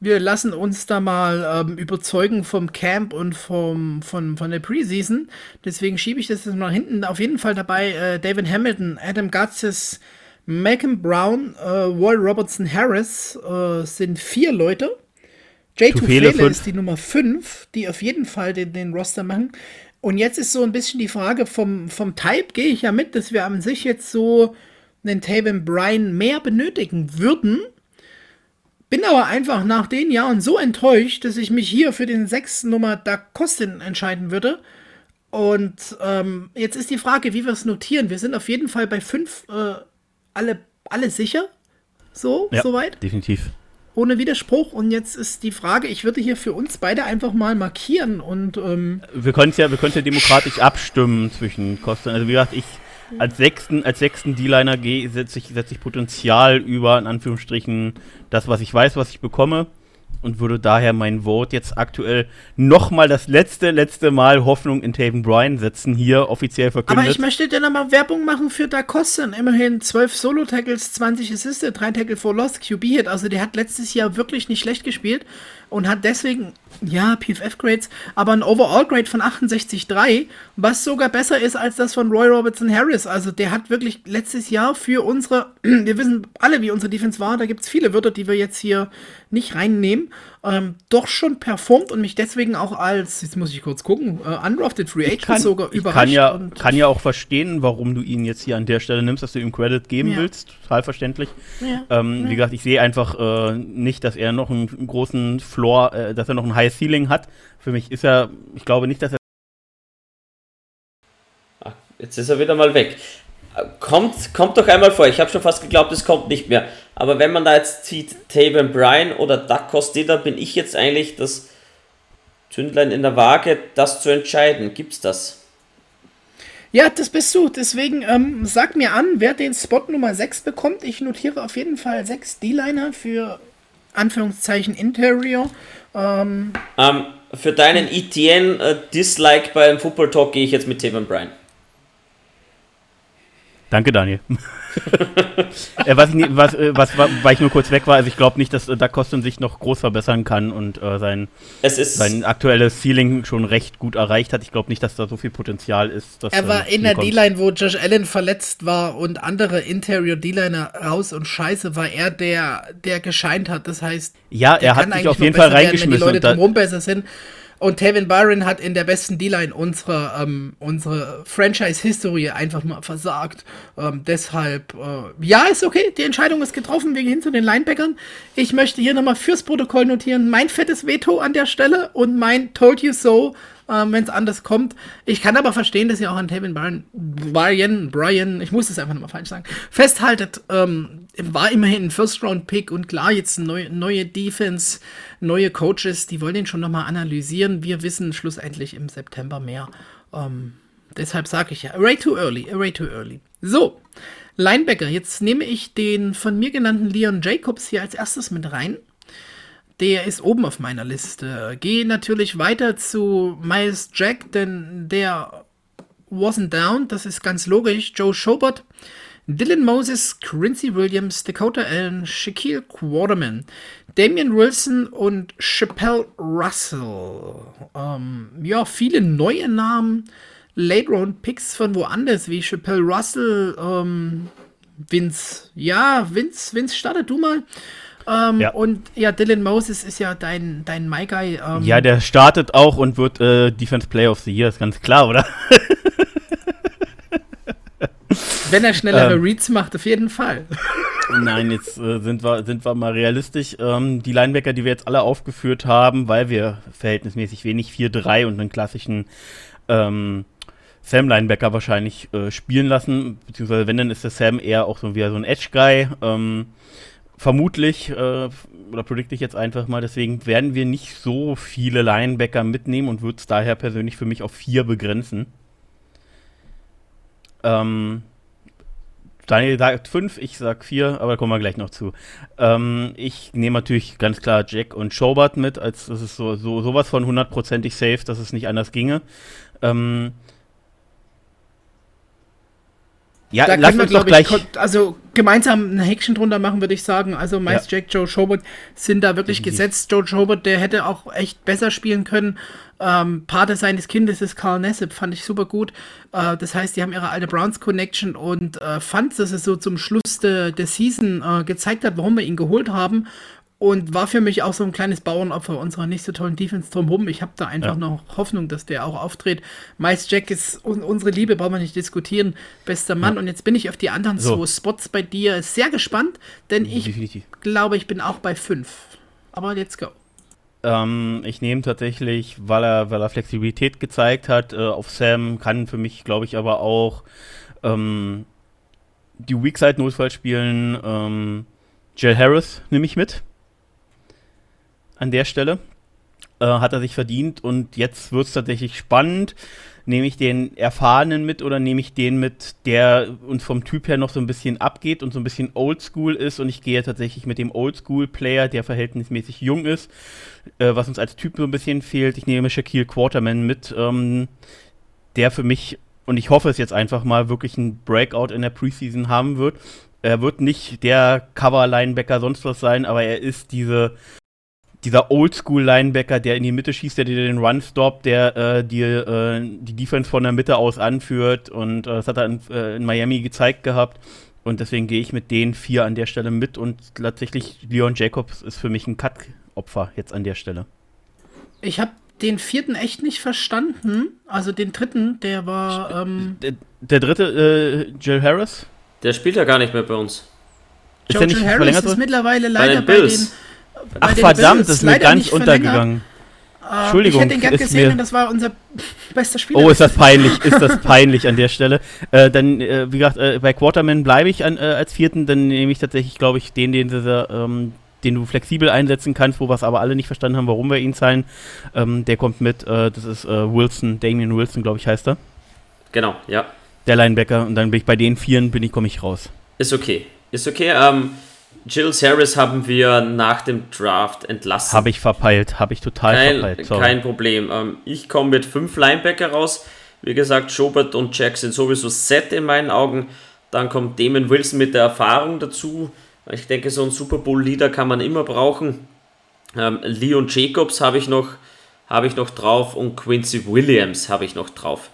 wir lassen uns da mal ähm, überzeugen vom Camp und vom, von, von der Preseason. Deswegen schiebe ich das jetzt mal hinten. Auf jeden Fall dabei äh, David Hamilton, Adam Gutsis, Malcolm Brown, äh, Wall Robertson Harris äh, sind vier Leute. J. Tufele ist die Nummer 5, die auf jeden Fall den, den Roster machen. Und jetzt ist so ein bisschen die Frage vom, vom Type, gehe ich ja mit, dass wir an sich jetzt so einen Taven Bryan mehr benötigen würden bin aber einfach nach den Jahren so enttäuscht, dass ich mich hier für den sechsten Nummer Da Kostin entscheiden würde. Und ähm, jetzt ist die Frage, wie wir es notieren. Wir sind auf jeden Fall bei fünf äh, alle, alle sicher. So, ja, soweit. Definitiv. Ohne Widerspruch. Und jetzt ist die Frage, ich würde hier für uns beide einfach mal markieren und ähm, wir können ja, wir können ja demokratisch abstimmen zwischen Kosten. Also wie gesagt, ich als sechsten, als sechsten D-Liner setze ich, setz ich Potenzial über, in Anführungsstrichen, das, was ich weiß, was ich bekomme und würde daher mein Vote jetzt aktuell nochmal das letzte, letzte Mal Hoffnung in Taven Bryan setzen, hier offiziell verkündet. Aber ich möchte dir nochmal Werbung machen für Da Costa. Immerhin 12 Solo-Tackles, 20 Assisted, 3 Tackle for Lost, QB-Hit. Also der hat letztes Jahr wirklich nicht schlecht gespielt und hat deswegen, ja, PFF-Grades, aber ein Overall-Grade von 68,3, was sogar besser ist als das von Roy Robertson Harris. Also der hat wirklich letztes Jahr für unsere, [CLEARS THROAT] wir wissen alle, wie unsere Defense war, da gibt es viele Wörter, die wir jetzt hier nicht reinnehmen, ähm, doch schon performt und mich deswegen auch als, jetzt muss ich kurz gucken, äh, undrafted Free Agent kann, sogar überrascht. Kann ja, kann ja auch verstehen, warum du ihn jetzt hier an der Stelle nimmst, dass du ihm Credit geben ja. willst. Total verständlich. Ja. Ähm, ja. Wie gesagt, ich sehe einfach äh, nicht, dass er noch einen, großen Floor, äh, dass er noch ein High Ceiling hat. Für mich ist er, ich glaube nicht, dass er. Ach, jetzt ist er wieder mal weg. Kommt, kommt doch einmal vor. Ich habe schon fast geglaubt, es kommt nicht mehr. Aber wenn man da jetzt zieht, Taven Bryan oder Doug Costa, bin ich jetzt eigentlich das Zündlein in der Waage, das zu entscheiden. Gibt's das? Ja, das bist du. Deswegen ähm, sag mir an, wer den Spot Nummer 6 bekommt. Ich notiere auf jeden Fall 6 D-Liner für Anführungszeichen Interior. Ähm, ähm, für deinen ETN äh, Dislike beim Football Talk gehe ich jetzt mit Taven Bryan. Danke, Daniel. [LAUGHS] äh, was, ich, was, äh, was, weil ich nur kurz weg war, also ich glaube nicht, dass äh, Da Kosten sich noch groß verbessern kann und äh, sein, sein aktuelles Ceiling schon recht gut erreicht hat. Ich glaube nicht, dass da so viel Potenzial ist. Dass, er war in der D-Line, wo Josh Allen verletzt war und andere Interior D-Liner raus und scheiße, war er der, der gescheint hat. Das heißt, ja, er hat sich auf jeden Fall reingeschmissen. Werden, wenn die Leute drumherum besser sind. Und Tevin Byron hat in der besten D-Line unsere, ähm, unsere Franchise-Historie einfach mal versagt. Ähm, deshalb, äh, ja, ist okay. Die Entscheidung ist getroffen. Wir gehen zu den Linebackern. Ich möchte hier nochmal fürs Protokoll notieren: mein fettes Veto an der Stelle und mein Told You So ähm, wenn es anders kommt. Ich kann aber verstehen, dass ihr auch an Tevin Brian, Brian, Brian, ich muss es einfach nochmal falsch sagen, festhaltet. Ähm, war immerhin ein First-Round-Pick und klar, jetzt neue, neue Defense, neue Coaches, die wollen den schon nochmal analysieren. Wir wissen schlussendlich im September mehr. Ähm, deshalb sage ich ja, way too early, way too early. So, Linebacker, jetzt nehme ich den von mir genannten Leon Jacobs hier als erstes mit rein. Der ist oben auf meiner Liste. Gehe natürlich weiter zu Miles Jack, denn der wasn't down. Das ist ganz logisch. Joe Schobert, Dylan Moses, Quincy Williams, Dakota Allen, Shaquille Quarterman, Damian Wilson und Chappelle Russell. Ähm, ja, viele neue Namen. Late Round Picks von woanders, wie Chappelle Russell, ähm, Vince. Ja, Vince, Vince, startet du mal. Ähm, ja. Und ja, Dylan Moses ist ja dein, dein My Guy. Ähm, ja, der startet auch und wird äh, Defense Player of the Year, ist ganz klar, oder? [LAUGHS] Wenn er schnellere ähm, Reads macht, auf jeden Fall. [LAUGHS] Nein, jetzt äh, sind, wir, sind wir mal realistisch. Ähm, die Linebacker, die wir jetzt alle aufgeführt haben, weil wir verhältnismäßig wenig 4-3 und einen klassischen ähm, Sam Linebacker wahrscheinlich äh, spielen lassen, beziehungsweise wenn, dann ist der Sam eher auch so wie so ein Edge-Guy. Ähm, vermutlich, äh, oder predikte ich jetzt einfach mal, deswegen werden wir nicht so viele Linebacker mitnehmen und würde es daher persönlich für mich auf vier begrenzen. Ähm, Daniel sagt fünf, ich sag vier, aber da kommen wir gleich noch zu. Ähm, ich nehme natürlich ganz klar Jack und Schobert mit, als das ist so, so sowas von hundertprozentig safe, dass es nicht anders ginge. Ähm, ja, da lass uns wir, doch gleich. Ich, also gemeinsam ein Häkchen drunter machen, würde ich sagen. Also meist ja. Jack, Joe Schobert sind da wirklich mhm. gesetzt. Joe Schobert, der hätte auch echt besser spielen können. Ähm, Pate seines Kindes ist Carl Nassib, fand ich super gut. Äh, das heißt, die haben ihre alte Browns Connection und äh, fand, dass es so zum Schluss de, der Season äh, gezeigt hat, warum wir ihn geholt haben und war für mich auch so ein kleines Bauernopfer unserer nicht so tollen Defense drumherum. Ich habe da einfach ja. noch Hoffnung, dass der auch auftritt. Miles Jack ist un unsere Liebe, brauchen wir nicht diskutieren. Bester Mann. Ja. Und jetzt bin ich auf die anderen so. zwei Spots bei dir sehr gespannt, denn ich Definitiv. glaube, ich bin auch bei fünf. Aber let's go. Ähm, ich nehme tatsächlich, weil er, weil er Flexibilität gezeigt hat, äh, auf Sam kann für mich, glaube ich, aber auch ähm, die Weakside Notfall spielen. Ähm, Jill Harris nehme ich mit an der Stelle. Äh, hat er sich verdient und jetzt wird es tatsächlich spannend. Nehme ich den Erfahrenen mit oder nehme ich den mit, der uns vom Typ her noch so ein bisschen abgeht und so ein bisschen oldschool ist und ich gehe tatsächlich mit dem Oldschool-Player, der verhältnismäßig jung ist, äh, was uns als Typ so ein bisschen fehlt. Ich nehme Shaquille Quarterman mit, ähm, der für mich, und ich hoffe es jetzt einfach mal, wirklich ein Breakout in der Preseason haben wird. Er wird nicht der Cover-Linebacker sonst was sein, aber er ist diese dieser Oldschool-Linebacker, der in die Mitte schießt, der dir den Run stoppt, der äh, dir äh, die Defense von der Mitte aus anführt. Und äh, das hat er in, äh, in, Miami gezeigt gehabt. Und deswegen gehe ich mit den vier an der Stelle mit. Und tatsächlich, Leon Jacobs ist für mich ein Cut-Opfer jetzt an der Stelle. Ich habe den vierten echt nicht verstanden. Also den dritten, der war. Ähm der, der, dritte, äh, Jill Harris? Der spielt ja gar nicht mehr bei uns. Ist Joe Jill Harris ist mittlerweile leider bei, bei den Ach verdammt, das ist mir ganz untergegangen. Uh, Entschuldigung. Ich hätte ihn gern gesehen und das war unser bester Spieler. Oh, ist das peinlich, ist das peinlich an der Stelle. Äh, dann, äh, wie gesagt, äh, bei Quarterman bleibe ich an, äh, als vierten, dann nehme ich tatsächlich, glaube ich, den, den, dieser, ähm, den du flexibel einsetzen kannst, wo wir es aber alle nicht verstanden haben, warum wir ihn zahlen. Ähm, der kommt mit, äh, das ist äh, Wilson, Damian Wilson, glaube ich, heißt er. Genau, ja. Der Linebacker und dann bin ich bei den Vieren, bin ich, komme ich raus. Ist okay. Ist okay, ähm, Jill Harris haben wir nach dem Draft entlassen. Habe ich verpeilt, habe ich total kein, verpeilt. Sorry. Kein Problem. Ähm, ich komme mit fünf Linebacker raus. Wie gesagt, Schobert und Jack sind sowieso set in meinen Augen. Dann kommt Damon Wilson mit der Erfahrung dazu. Ich denke, so ein Super Bowl-Leader kann man immer brauchen. Ähm, Leon Jacobs habe ich, noch, hab ich noch drauf und Quincy Williams habe ich noch drauf.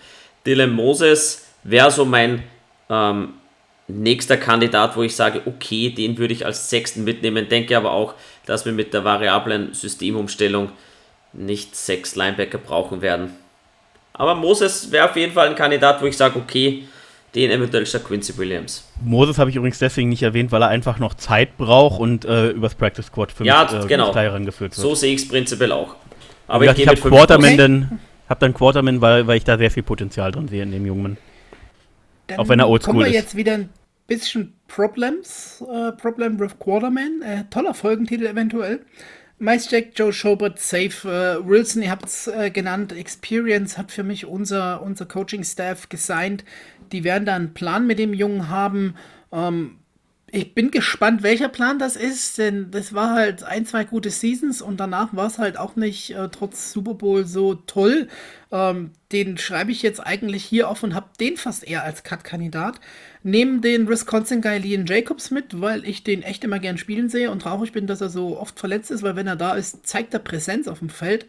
Dylan Moses wäre so mein ähm, nächster Kandidat, wo ich sage, okay, den würde ich als sechsten mitnehmen. Denke aber auch, dass wir mit der variablen Systemumstellung nicht sechs Linebacker brauchen werden. Aber Moses wäre auf jeden Fall ein Kandidat, wo ich sage, okay, den eventuell statt Quincy Williams. Moses habe ich übrigens deswegen nicht erwähnt, weil er einfach noch Zeit braucht und äh, übers Practice Squad für ja, mich äh, genau. herangeführt wird. So sehe ich es prinzipiell auch. Aber ich, ich habe Quarterman, dann, hab dann Quarterman, weil, weil ich da sehr viel Potenzial drin sehe in dem Jungen. Dann auch wenn er oldschool kommen wir ist. jetzt wieder ein bisschen Problems, äh, Problem with Quarterman. Äh, toller Folgentitel eventuell. Mice Jack, Joe Schobert, Safe, äh, Wilson, ihr habt es äh, genannt, Experience hat für mich unser, unser Coaching-Staff gesigned. Die werden da einen Plan mit dem Jungen haben. Ähm, ich bin gespannt, welcher Plan das ist, denn das war halt ein, zwei gute Seasons und danach war es halt auch nicht äh, trotz Super Bowl so toll. Ähm, den schreibe ich jetzt eigentlich hier auf und habe den fast eher als Cut-Kandidat. Neben den Wisconsin-Guy Leon Jacobs mit, weil ich den echt immer gern spielen sehe und traurig bin, dass er so oft verletzt ist, weil wenn er da ist, zeigt er Präsenz auf dem Feld.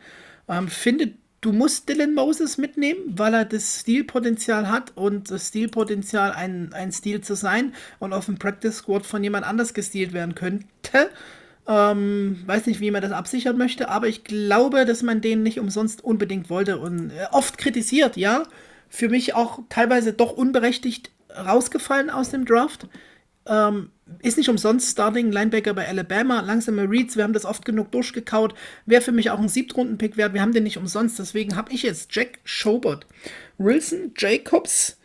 Ähm, finde du musst Dylan Moses mitnehmen, weil er das Stilpotenzial hat und das Stilpotenzial, ein, ein Stil zu sein und auf dem Practice Squad von jemand anders gestilt werden könnte. Ähm, weiß nicht, wie man das absichern möchte, aber ich glaube, dass man den nicht umsonst unbedingt wollte und äh, oft kritisiert, ja. Für mich auch teilweise doch unberechtigt rausgefallen aus dem Draft. Ähm, ist nicht umsonst Starting Linebacker bei Alabama, langsame Reads, wir haben das oft genug durchgekaut. Wäre für mich auch ein Siebtrunden-Pick wert, wir haben den nicht umsonst, deswegen habe ich jetzt Jack Schobert, Wilson, Jacobs,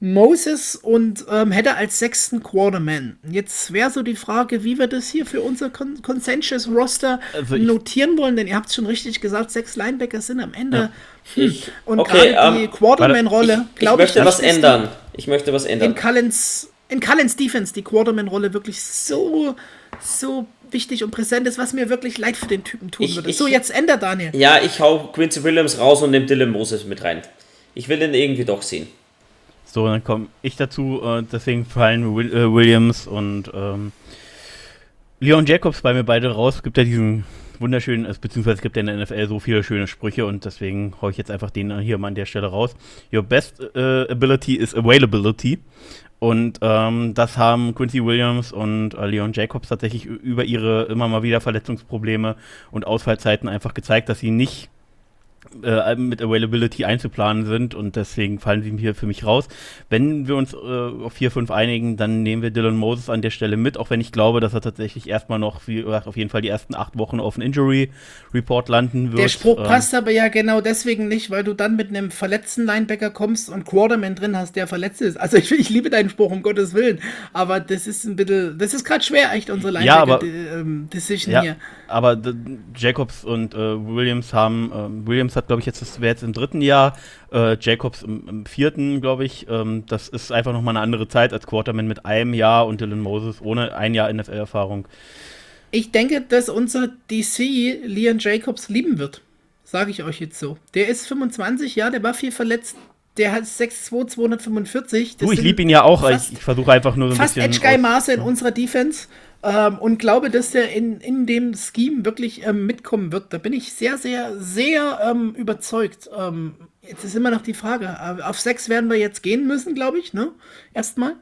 Moses und ähm, hätte als sechsten Quarterman. Jetzt wäre so die Frage, wie wir das hier für unser Con Consensus Roster also notieren wollen, denn ihr habt es schon richtig gesagt, sechs Linebacker sind am Ende. Ja. Hm. Und okay, gerade um, die ähm, Quarterman-Rolle, glaube ich, ich möchte was ändern. Ich möchte was ändern. In Cullens in Cullens Defense die Quarterman-Rolle wirklich so, so wichtig und präsent ist, was mir wirklich leid für den Typen tun ich, würde. Ich, so, jetzt ändert Daniel. Ja, ich hau Quincy Williams raus und nehme Dylan Moses mit rein. Ich will den irgendwie doch sehen. So, dann komme ich dazu. Äh, deswegen fallen Will, äh, Williams und ähm, Leon Jacobs bei mir beide raus. Es gibt ja diesen wunderschönen, also, beziehungsweise es gibt ja in der NFL so viele schöne Sprüche und deswegen haue ich jetzt einfach den hier mal an der Stelle raus. Your best uh, ability is availability. Und ähm, das haben Quincy Williams und äh, Leon Jacobs tatsächlich über ihre immer mal wieder Verletzungsprobleme und Ausfallzeiten einfach gezeigt, dass sie nicht äh, mit Availability einzuplanen sind und deswegen fallen sie hier für mich raus. Wenn wir uns äh, auf 4, 5 einigen, dann nehmen wir Dylan Moses an der Stelle mit, auch wenn ich glaube, dass er tatsächlich erstmal noch, wie gesagt, auf jeden Fall die ersten acht Wochen auf einen Injury Report landen wird. Der Spruch ähm, passt aber ja genau deswegen nicht, weil du dann mit einem verletzten Linebacker kommst und Quarterman drin hast, der verletzt ist. Also ich, ich liebe deinen Spruch, um Gottes Willen, aber das ist ein bisschen, das ist gerade schwer, echt unsere Linebacker-Decision ja, ähm, hier. Aber Jacobs und äh, Williams haben, äh, Williams hat, glaube ich, jetzt, das wäre jetzt im dritten Jahr, äh, Jacobs im, im vierten, glaube ich. Ähm, das ist einfach nochmal eine andere Zeit als Quarterman mit einem Jahr und Dylan Moses ohne ein Jahr NFL-Erfahrung. Ich denke, dass unser DC Leon Jacobs lieben wird. Sage ich euch jetzt so. Der ist 25, ja, der war viel verletzt. Der hat 6'2, 245. Das du, ich liebe ihn ja auch. Ich, ich versuche einfach nur so ein fast bisschen. Fast Edge-Guy-Maße in unserer Defense. Ähm, und glaube, dass der in, in dem Scheme wirklich ähm, mitkommen wird. Da bin ich sehr, sehr, sehr ähm, überzeugt. Ähm, jetzt ist immer noch die Frage. Äh, auf sechs werden wir jetzt gehen müssen, glaube ich, ne? Erstmal.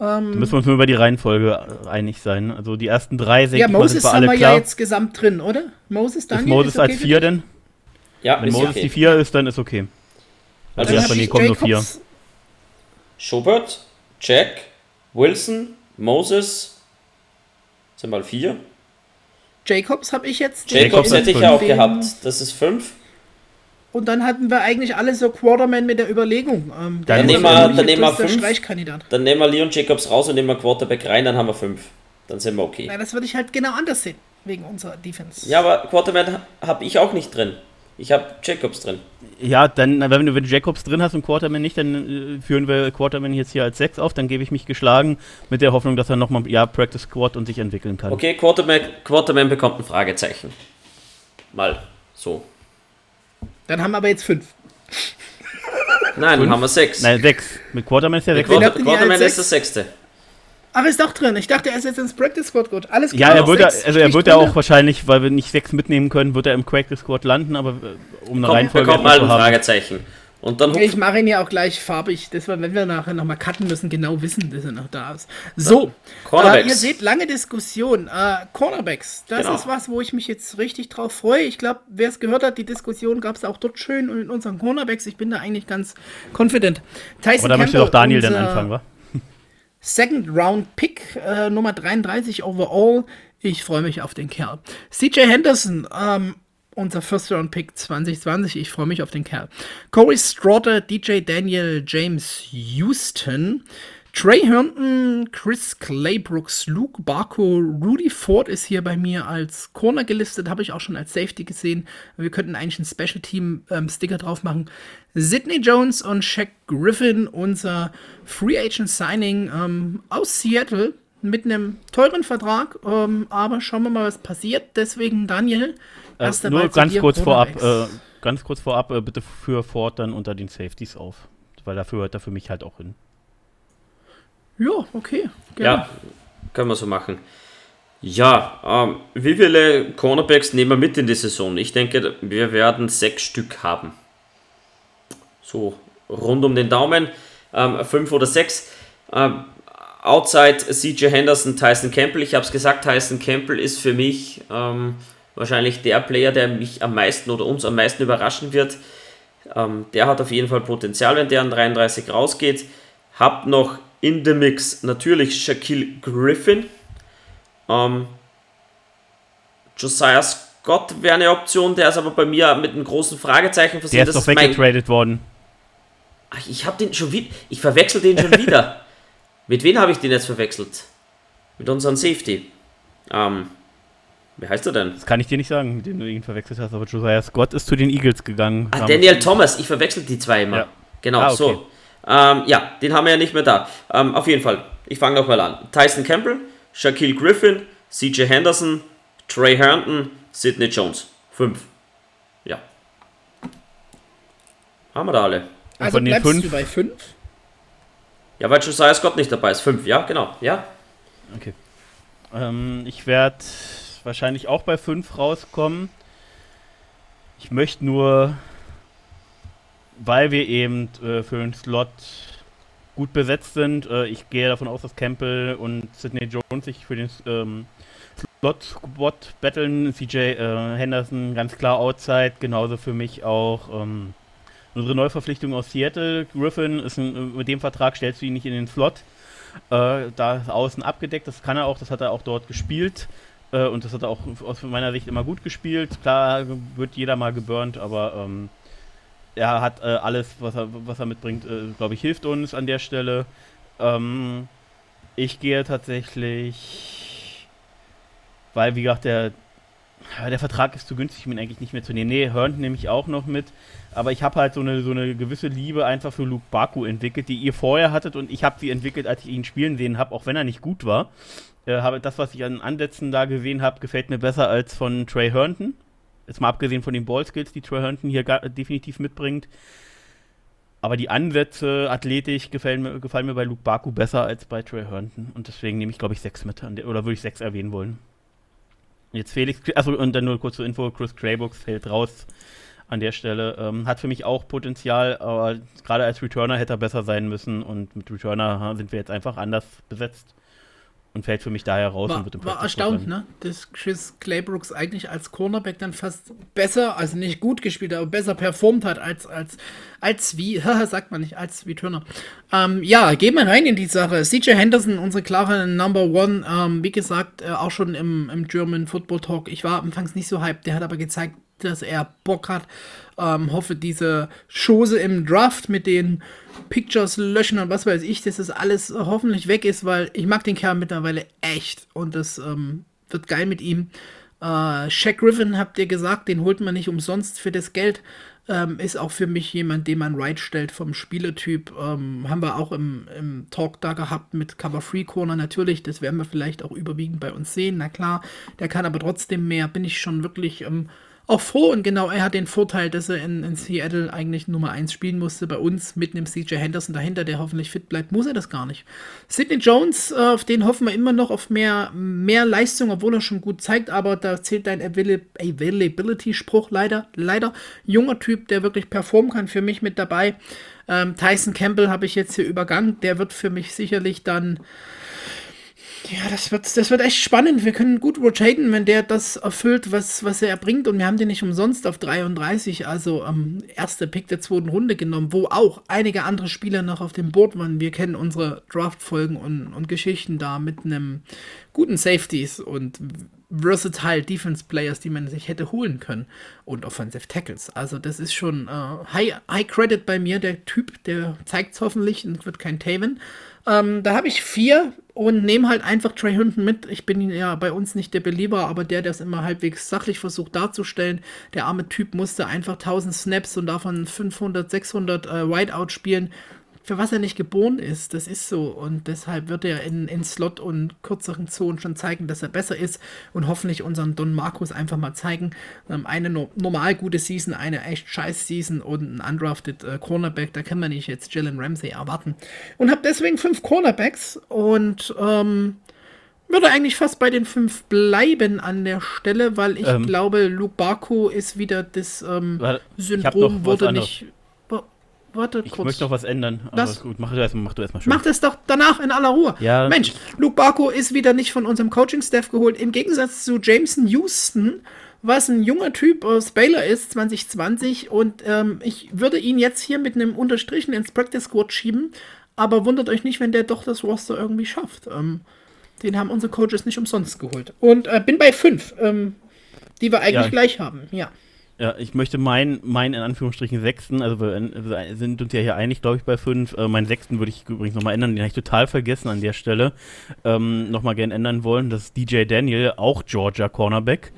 Ähm, da müssen wir uns nur über die Reihenfolge äh, einig sein. Also die ersten drei, sechs Ja, Moses sind haben wir klar. ja jetzt gesamt drin, oder? Moses, Daniel, ist Moses ist okay als vier denn? Ja, Wenn Moses okay. die vier ist, dann ist okay. Also, also erstmal, nee, kommen nur vier. Schubert, Jack, Wilson, Moses, sind mal vier. Jacobs habe ich jetzt. Jacobs hätte ich ja auch gehabt. Das ist fünf. Und dann hatten wir eigentlich alle so Quarterman mit der Überlegung. Ähm, dann, nehmen wir, dann nehmen wir fünf. Dann nehmen wir Leon Jacobs raus und nehmen wir Quarterback rein, dann haben wir fünf. Dann sind wir okay. Ja, das würde ich halt genau anders sehen, wegen unserer Defense. Ja, aber Quarterman habe ich auch nicht drin. Ich habe Jacobs drin. Ja, dann, wenn du, wenn du Jacobs drin hast und Quarterman nicht, dann äh, führen wir Quarterman jetzt hier als 6 auf, dann gebe ich mich geschlagen mit der Hoffnung, dass er nochmal, ja, Practice Squad und sich entwickeln kann. Okay, Quarterman, Quarterman bekommt ein Fragezeichen. Mal so. Dann haben wir aber jetzt 5. Nein, dann haben wir sechs. Nein, sechs. Mit Quarterman ist der Der sechste. Wen Quarter, habt ihr Quarterman als ist der sechs? sechste. Ach, ist doch drin. Ich dachte, er ist jetzt ins Practice Squad gut. Alles Ja, klar. er wird, ja, sechs also er wird ja auch wahrscheinlich, weil wir nicht sechs mitnehmen können, wird er im Quake Squad landen, aber äh, um eine Kommt, Reihenfolge bekommt mal ein zu haben. Fragezeichen. Und dann Ich mache ihn ja auch gleich farbig, dass wir, wenn wir nachher nochmal cutten müssen, genau wissen, dass er noch da ist. So, Cornerbacks. Äh, ihr seht lange Diskussion. Äh, Cornerbacks, das Genau. ist was, wo ich mich jetzt richtig drauf freue. Ich glaube, wer es gehört hat, die Diskussion gab es auch dort schön und in unseren Cornerbacks. Ich bin da eigentlich ganz confident. Tyson Aber da möchte Campbell, doch Daniel dann unser anfangen, wa? Second Round Pick, äh, Nummer 33 overall. Ich freue mich auf den Kerl. CJ Henderson, ähm, unser First Round Pick 2020. Ich freue mich auf den Kerl. Corey Straughter, DJ Daniel, James Houston. Trey Herndon, Chris Claybrooks, Luke Barco, Rudy Ford ist hier bei mir als Corner gelistet, habe ich auch schon als Safety gesehen. Wir könnten eigentlich einen Special Team ähm, Sticker drauf machen. Sidney Jones und Shaq Griffin, unser Free Agent Signing ähm, aus Seattle mit einem teuren Vertrag. Ähm, aber schauen wir mal, was passiert. Deswegen, Daniel, Äh, nur ganz kurz vorab, äh, ganz kurz vorab, äh, bitte für Ford dann unter den Safeties auf. Weil dafür hört er für mich halt auch hin. Ja, okay. gerne. Ja, können wir so machen. Ja, ähm, wie viele Cornerbacks nehmen wir mit in die Saison? Ich denke, wir werden sechs Stück haben. So rund um den Daumen. Ähm, fünf oder sechs. Ähm, outside CJ Henderson, Tyson Campbell. Ich habe es gesagt, Tyson Campbell ist für mich ähm, wahrscheinlich der Player, der mich am meisten oder uns am meisten überraschen wird. Ähm, der hat auf jeden Fall Potenzial, wenn der an 33 rausgeht. Hab noch in the Mix natürlich Shaquille Griffin. Ähm, Josiah Scott wäre eine Option, der ist aber bei mir mit einem großen Fragezeichen versehen. Der ist doch weggetradet worden. Ach, ich habe den schon wieder. Ich verwechsel den schon wieder. [LAUGHS] Mit wem habe ich den jetzt verwechselt? Mit unserem Safety. Ähm, wie heißt er denn? Das kann ich dir nicht sagen, mit dem du ihn verwechselt hast, aber Josiah Scott ist zu den Eagles gegangen. Ah, Daniel Thomas. Ich verwechsel die zwei immer. Ja. Genau, Ah, okay. so. Ähm, ja, den haben wir ja nicht mehr da. Ähm, auf jeden Fall. Ich fange nochmal an. Tyson Campbell, Shaquille Griffin, CJ Henderson, Trey Herndon, Sidney Jones. Fünf. Ja. Haben wir da alle. Also bleibst fünf- du bei fünf? Ja, weil Josiah Scott nicht dabei ist. Fünf, ja, genau. Ja. Okay. Ähm, ich werde wahrscheinlich auch bei 5 rauskommen. Ich möchte nur, weil wir eben äh, für den Slot gut besetzt sind, äh, ich gehe davon aus, dass Campbell und Sidney Jones sich für den ähm, Slot-Spot battlen. CJ äh, Henderson ganz klar outside, genauso für mich auch ähm, unsere Neuverpflichtung aus Seattle. Griffin ist ein, mit dem Vertrag stellst du ihn nicht in den Slot. Äh, da ist außen abgedeckt, das kann er auch, das hat er auch dort gespielt. Äh, und das hat er auch aus meiner Sicht immer gut gespielt. Klar wird jeder mal geburnt, aber ähm, er hat äh, alles, was er, was er mitbringt, äh, glaube ich, hilft uns an der Stelle. Ähm, ich gehe tatsächlich, weil wie gesagt, der, der Vertrag ist zu günstig, um ihn eigentlich nicht mehr zu nehmen. Nee, Hörnt nehme ich auch noch mit. Aber ich habe halt so eine, so eine gewisse Liebe einfach für Luke Baku entwickelt, die ihr vorher hattet und ich habe sie entwickelt, als ich ihn spielen sehen habe, auch wenn er nicht gut war. Äh, habe das, was ich an Ansätzen da gesehen habe, gefällt mir besser als von Trey Herndon. Jetzt mal abgesehen von den Ballskills, die Trey Herndon hier definitiv mitbringt. Aber die Ansätze, athletisch, gefallen mir, gefallen mir bei Luke Baku besser als bei Trey Herndon. Und deswegen nehme ich, glaube ich, sechs mit. Oder würde ich sechs erwähnen wollen. Jetzt Felix, also und dann nur kurz zur Info, Chris Craybooks fällt raus an der Stelle. Ähm, hat für mich auch Potenzial, aber gerade als Returner hätte er besser sein müssen und mit Returner sind wir jetzt einfach anders besetzt und fällt für mich daher raus und War, wird im war erstaunt, ne? Dass Chris Claybrooks eigentlich als Cornerback dann fast besser, also nicht gut gespielt, aber besser performt hat als, als, als wie, [LAUGHS] sagt man nicht, als wie Turner. Ähm, ja, gehen wir rein in die Sache. CJ Henderson, unsere klare Number One, ähm, wie gesagt, äh, auch schon im, im German Football Talk. Ich war anfangs nicht so hyped, der hat aber gezeigt, dass er Bock hat. Ähm, hoffe, diese Chose im Draft mit den Pictures löschen und was weiß ich, dass das alles hoffentlich weg ist, weil ich mag den Kerl mittlerweile echt und das ähm, wird geil mit ihm. Äh, Shaq Griffin, habt ihr gesagt, den holt man nicht umsonst für das Geld. Ähm, ist auch für mich jemand, den man right stellt vom Spielertyp. Ähm, haben wir auch im, im Talk da gehabt mit Cover Free Corner natürlich. Das werden wir vielleicht auch überwiegend bei uns sehen. Na klar, der kann aber trotzdem mehr. Bin ich schon wirklich ähm, auch froh und genau, er hat den Vorteil, dass er in, in Seattle eigentlich Nummer 1 spielen musste. Bei uns mit einem CJ Henderson dahinter, der hoffentlich fit bleibt, muss er das gar nicht. Sidney Jones, äh, auf den hoffen wir immer noch auf mehr, mehr Leistung, obwohl er schon gut zeigt, aber da zählt dein Availability-Spruch leider, leider. Junger Typ, der wirklich performen kann, für mich mit dabei. Ähm, Tyson Campbell habe ich jetzt hier übergangen, der wird für mich sicherlich dann ja, das wird, das wird echt spannend. Wir können gut rotaten, wenn der das erfüllt, was, was er erbringt. Und wir haben den nicht umsonst auf 33, also ähm, erster Pick der zweiten Runde genommen, wo auch einige andere Spieler noch auf dem Board waren. Wir kennen unsere Draft-Folgen und, und Geschichten da mit einem guten Safeties und versatile Defense Players, die man sich hätte holen können und Offensive Tackles. Also das ist schon äh, High, High Credit bei mir, der Typ, der zeigt es hoffentlich und wird kein Taven. Ähm, da habe ich vier und nehme halt einfach Trey Hinton mit. Ich bin ja bei uns nicht der Belieber, aber der, der es immer halbwegs sachlich versucht darzustellen. Der arme Typ musste einfach 1000 Snaps und davon 500, 600 äh, Whiteout spielen für was er nicht geboren ist. Das ist so. Und deshalb wird er in, in Slot und kürzeren Zonen schon zeigen, dass er besser ist und hoffentlich unseren Don Markus einfach mal zeigen. Ähm, eine no normal gute Season, eine echt scheiß Season und ein undrafted äh, Cornerback. Da kann man nicht jetzt Jalen Ramsey erwarten. Und habe deswegen fünf Cornerbacks und ähm, würde eigentlich fast bei den fünf bleiben an der Stelle, weil ich ähm, glaube, Luke Barco ist wieder das ähm, Syndrom wurde nicht warte kurz. Ich möchte noch was ändern. das, gut, mach du erstmal mach erst schön. Mach das doch danach in aller Ruhe. Ja. Mensch, Luke Barco ist wieder nicht von unserem Coaching-Staff geholt. Im Gegensatz zu Jameson Houston, was ein junger Typ aus Baylor ist, 2020. Und ähm, ich würde ihn jetzt hier mit einem Unterstrichen ins Practice Squad schieben. Aber wundert euch nicht, wenn der doch das Roster irgendwie schafft. Ähm, den haben unsere Coaches nicht umsonst geholt. Und äh, bin bei fünf, ähm, die wir eigentlich ja. gleich haben. Ja. Ja, ich möchte meinen, mein in Anführungsstrichen sechsten, also wir sind uns ja hier einig, glaube ich, bei fünf. Äh, meinen sechsten würde ich übrigens nochmal ändern, den habe ich total vergessen an der Stelle. Ähm, nochmal gerne ändern wollen. Das ist DJ Daniel, auch Georgia Cornerback.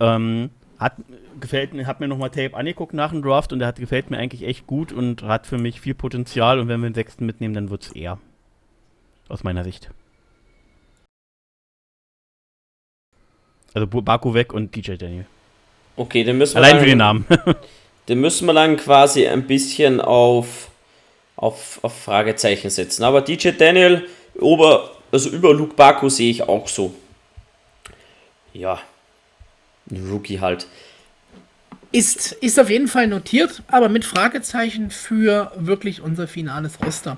Ähm, hat gefällt mir, hat mir nochmal Tape angeguckt nach dem Draft und der hat gefällt mir eigentlich echt gut und hat für mich viel Potenzial und wenn wir den sechsten mitnehmen, dann wird es eher. Aus meiner Sicht. Also Baku weg und DJ Daniel. Okay, dann müssen wir. Allein dann, für den Namen. [LAUGHS] den müssen wir dann quasi ein bisschen auf, auf, auf Fragezeichen setzen. Aber DJ Daniel, ober, also über Luke Baku sehe ich auch so. Ja, ein Rookie halt. Ist, ist auf jeden Fall notiert, aber mit Fragezeichen für wirklich unser finales Roster.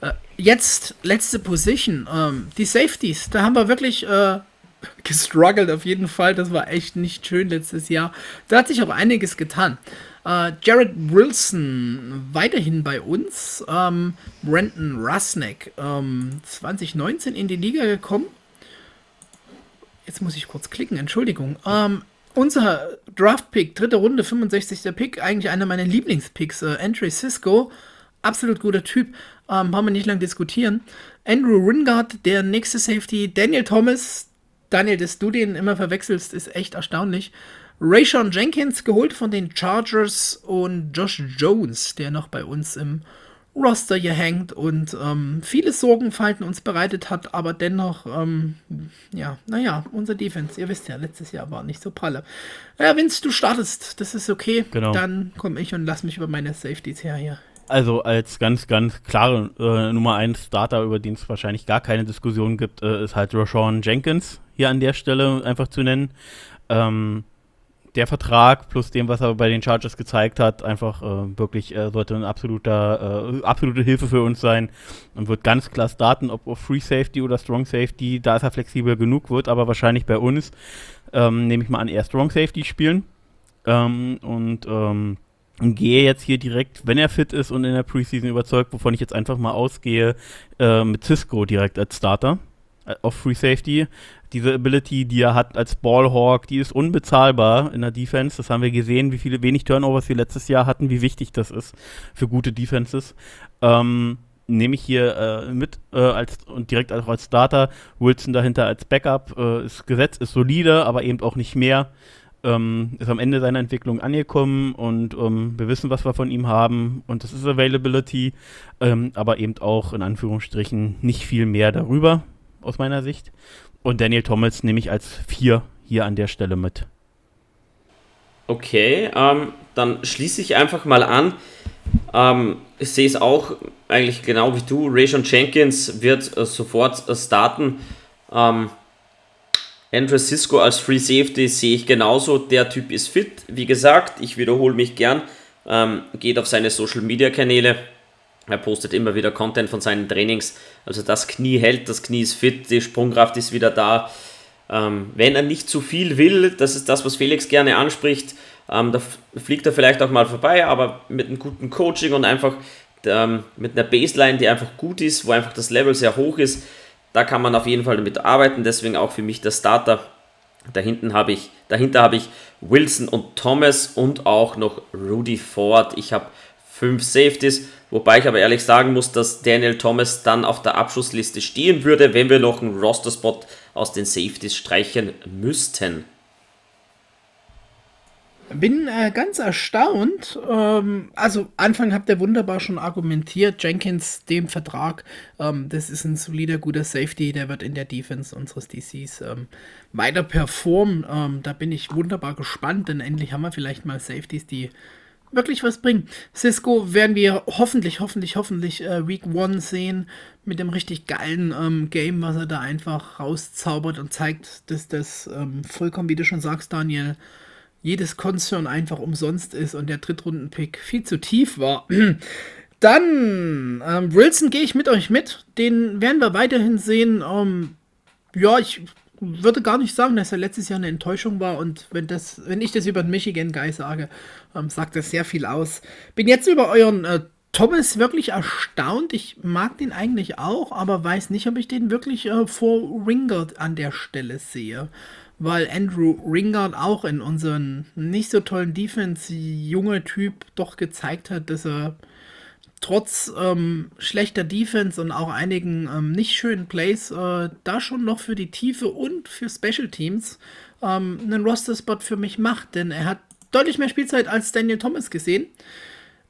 Äh, jetzt letzte Position, ähm, die Safeties. Da haben wir wirklich äh, gestruggelt auf jeden Fall. Das war echt nicht schön letztes Jahr. Da hat sich aber einiges getan. Äh, Jared Wilson weiterhin bei uns. Ähm, Brandon Rusnick ähm, 2019 in die Liga gekommen. Jetzt muss ich kurz klicken, Entschuldigung. Ähm, unser Draft-Pick, dritte Runde, 65. Pick, eigentlich einer meiner Lieblingspicks, äh, Andre Cisco. Absolut guter Typ. Ähm, haben wir nicht lange diskutieren. Andrew Ringard, der nächste Safety. Daniel Thomas, Daniel, dass du den immer verwechselst, ist echt erstaunlich. Rayshon Jenkins geholt von den Chargers und Josh Jones, der noch bei uns im Roster hier hängt und ähm, viele Sorgenfalten uns bereitet hat, aber dennoch, ähm, ja, naja, unser Defense, ihr wisst ja, letztes Jahr war nicht so pralle. Ja, Vince, du startest, das ist okay. Genau. Dann komme ich und lass mich über meine Safeties her hier. Also als ganz, ganz klare äh, Nummer 1 Starter, über den es wahrscheinlich gar keine Diskussion gibt, äh, ist halt Rashawn Jenkins hier an der Stelle einfach zu nennen. Ähm, der Vertrag plus dem, was er bei den Chargers gezeigt hat, einfach äh, wirklich äh, sollte eine äh, absolute Hilfe für uns sein und wird ganz klar starten, ob auf Free Safety oder Strong Safety, da ist er flexibel genug, wird aber wahrscheinlich bei uns, ähm, nehme ich mal an, eher Strong Safety spielen. Ähm, und ähm, gehe jetzt hier direkt, wenn er fit ist und in der Preseason überzeugt, wovon ich jetzt einfach mal ausgehe, äh, mit Cisco direkt als Starter äh, auf Free Safety. Diese Ability, die er hat als Ballhawk, die ist unbezahlbar in der Defense. Das haben wir gesehen, wie viele wenig Turnovers wir letztes Jahr hatten, wie wichtig das ist für gute Defenses. Ähm, nehme ich hier äh, mit äh, als und direkt auch als Starter. Wilson dahinter als Backup. Äh, ist Gesetz ist solide, aber eben auch nicht mehr ähm, ist am Ende seiner Entwicklung angekommen und ähm, wir wissen, was wir von ihm haben und das ist Availability, ähm, aber eben auch in Anführungsstrichen nicht viel mehr darüber aus meiner Sicht. Und Daniel Thomas nehme ich als vier hier an der Stelle mit. Okay, ähm, dann schließe ich einfach mal an. Ähm, ich sehe es auch eigentlich genau wie du. Rayshon Jenkins wird äh, sofort äh, starten. Ähm, Andrew Cisco als Free Safety sehe ich genauso. Der Typ ist fit. Wie gesagt, ich wiederhole mich gern. Ähm, geht auf seine Social Media Kanäle. Er postet immer wieder Content von seinen Trainings. Also das Knie hält, das Knie ist fit, die Sprungkraft ist wieder da. Ähm, wenn er nicht zu viel will, das ist das, was Felix gerne anspricht, ähm, da fliegt er vielleicht auch mal vorbei, aber mit einem guten Coaching und einfach ähm, mit einer Baseline, die einfach gut ist, wo einfach das Level sehr hoch ist, da kann man auf jeden Fall damit arbeiten. Deswegen auch für mich der Starter. Dahinten habe ich, dahinter habe ich Wilson und Thomas und auch noch Rudy Ford. Ich habe fünf Safeties, wobei ich aber ehrlich sagen muss, dass Daniel Thomas dann auf der Abschlussliste stehen würde, wenn wir noch einen Roster-Spot aus den Safeties streichen müssten. Bin äh, ganz erstaunt. Ähm, also, Anfang habt ihr wunderbar schon argumentiert. Jenkins, dem Vertrag, ähm, das ist ein solider, guter Safety. Der wird in der Defense unseres DCs ähm, weiter performen. Ähm, da bin ich wunderbar gespannt, denn endlich haben wir vielleicht mal Safeties, die wirklich was bringen. Cisco werden wir hoffentlich, hoffentlich, hoffentlich äh, Week 1 sehen mit dem richtig geilen ähm, Game, was er da einfach rauszaubert und zeigt, dass das ähm, vollkommen, wie du schon sagst, Daniel, jedes Concern einfach umsonst ist und der Drittrunden-Pick viel zu tief war. [CLEARS THROAT] Dann, ähm, Wilson gehe ich mit euch mit. Den werden wir weiterhin sehen. Ähm, ja, ich würde gar nicht sagen, dass er letztes Jahr eine Enttäuschung war. Und wenn, das, wenn ich das über den Michigan Guy sage, ähm, sagt das sehr viel aus. Bin jetzt über euren äh, Thomas wirklich erstaunt. Ich mag den eigentlich auch, aber weiß nicht, ob ich den wirklich äh, vor Ringard an der Stelle sehe weil Andrew Ringard auch in unseren nicht so tollen Defense junger Typ doch gezeigt hat, dass er trotz ähm, schlechter Defense und auch einigen ähm, nicht schönen Plays äh, da schon noch für die Tiefe und für Special Teams ähm, einen Roster-Spot für mich macht, denn er hat deutlich mehr Spielzeit als Daniel Thomas gesehen.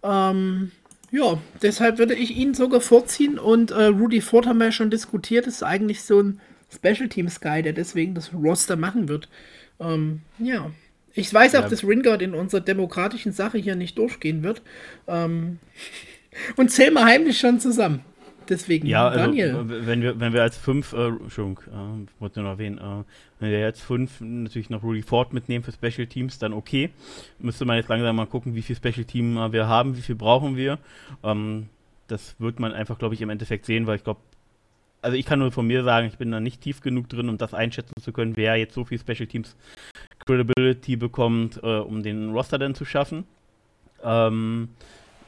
Ähm, ja, deshalb würde ich ihn sogar vorziehen. Und äh, Rudy Ford haben wir ja schon diskutiert, ist eigentlich so ein Special Teams Guy, der deswegen das Roster machen wird. Ähm, ja. Ich weiß auch, ja. dass Ringard in unserer demokratischen Sache hier nicht durchgehen wird. Ähm, [LAUGHS] und zählen wir heimlich schon zusammen. Deswegen, ja, also, Daniel. wenn wir, wenn wir als fünf, äh, Entschuldigung, äh, wollte nur noch erwähnen, äh, wenn wir jetzt fünf natürlich noch Rudy Ford mitnehmen für Special Teams, dann okay. Müsste man jetzt langsam mal gucken, wie viel Special Team äh, wir haben, wie viel brauchen wir. Ähm, das wird man einfach, glaube ich, im Endeffekt sehen, weil ich glaube, also ich kann nur von mir sagen, ich bin da nicht tief genug drin, um das einschätzen zu können, wer jetzt so viel Special Teams Credibility bekommt, äh, um den Roster dann zu schaffen. Ähm,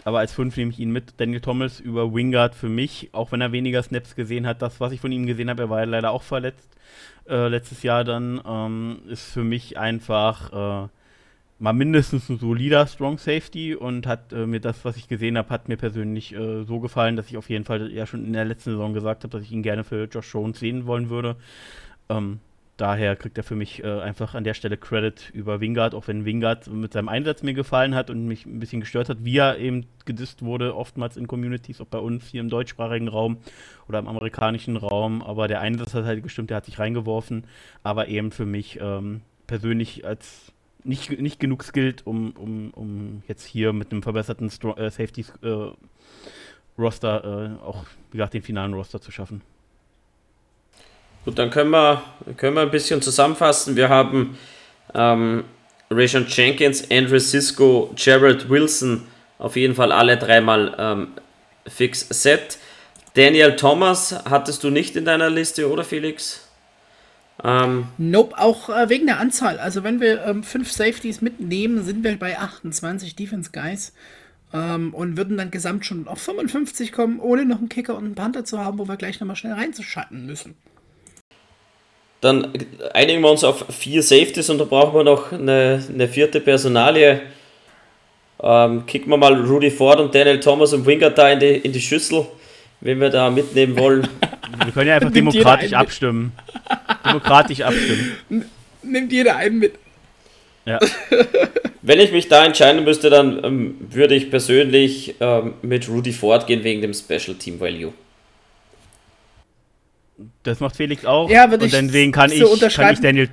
aber als 5 nehme ich ihn mit. Daniel Thomas über Wingard für mich, auch wenn er weniger Snaps gesehen hat, das, was ich von ihm gesehen habe, er war ja leider auch verletzt äh, letztes Jahr dann, ähm, ist für mich einfach äh, mal mindestens ein solider Strong Safety und hat äh, mir das, was ich gesehen habe, hat mir persönlich äh, so gefallen, dass ich auf jeden Fall ja schon in der letzten Saison gesagt habe, dass ich ihn gerne für Josh Jones sehen wollen würde. Ähm, daher kriegt er für mich äh, einfach an der Stelle Credit über Wingard, auch wenn Wingard mit seinem Einsatz mir gefallen hat und mich ein bisschen gestört hat, wie er eben gedisst wurde, oftmals in Communities, auch bei uns hier im deutschsprachigen Raum oder im amerikanischen Raum. Aber der Einsatz hat halt gestimmt, der hat sich reingeworfen, aber eben für mich ähm, persönlich als nicht, nicht genug skillt, um, um, um jetzt hier mit einem verbesserten Stro äh, Safety äh, Roster äh, auch, wie gesagt, den finalen Roster zu schaffen. Gut, dann können wir, können wir ein bisschen zusammenfassen. Wir haben ähm, Rayshon Jenkins, Andrew Cisco, Gerald Wilson, auf jeden Fall alle dreimal ähm, fix set. Daniel Thomas hattest du nicht in deiner Liste, oder Felix? Ähm, nope, auch äh, wegen der Anzahl. Also wenn wir ähm, fünf Safeties mitnehmen, sind wir bei 28 Defense Guys ähm, und würden dann gesamt schon auf 55 kommen, ohne noch einen Kicker und einen Panther zu haben, wo wir gleich nochmal schnell reinzuschatten müssen. Dann einigen wir uns auf vier Safeties und da brauchen wir noch eine, eine vierte Personalie. Ähm, kicken wir mal Rudy Ford und Daniel Thomas und Wingard da in die, in die Schüssel, wenn wir da mitnehmen wollen. [LAUGHS] Wir können ja einfach demokratisch abstimmen. demokratisch abstimmen. Nimmt jeder einen mit. Ja. [LAUGHS] Wenn ich mich da entscheiden müsste, dann ähm, würde ich persönlich ähm, mit Rudy Ford gehen wegen dem Special Team Value. Das macht Felix auch. Ja, und deswegen kann, so ich, kann ich Daniel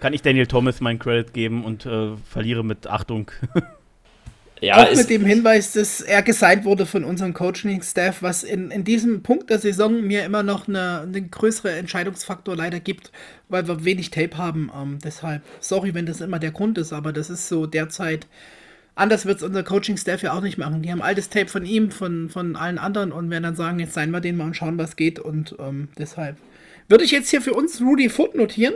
kann ich Daniel Thomas meinen Credit geben und äh, verliere mit Achtung. [LAUGHS] Ja, auch mit dem Hinweis, dass er gesigned wurde von unserem Coaching-Staff, was in, in diesem Punkt der Saison mir immer noch eine, einen größeren Entscheidungsfaktor leider gibt, weil wir wenig Tape haben. Ähm, deshalb, sorry, wenn das immer der Grund ist, aber das ist so derzeit. Anders wird es unser Coaching-Staff ja auch nicht machen. Die haben altes Tape von ihm, von, von allen anderen und werden dann sagen, jetzt seien wir den mal und schauen, was geht. Und ähm, deshalb würde ich jetzt hier für uns Rudy Foot notieren.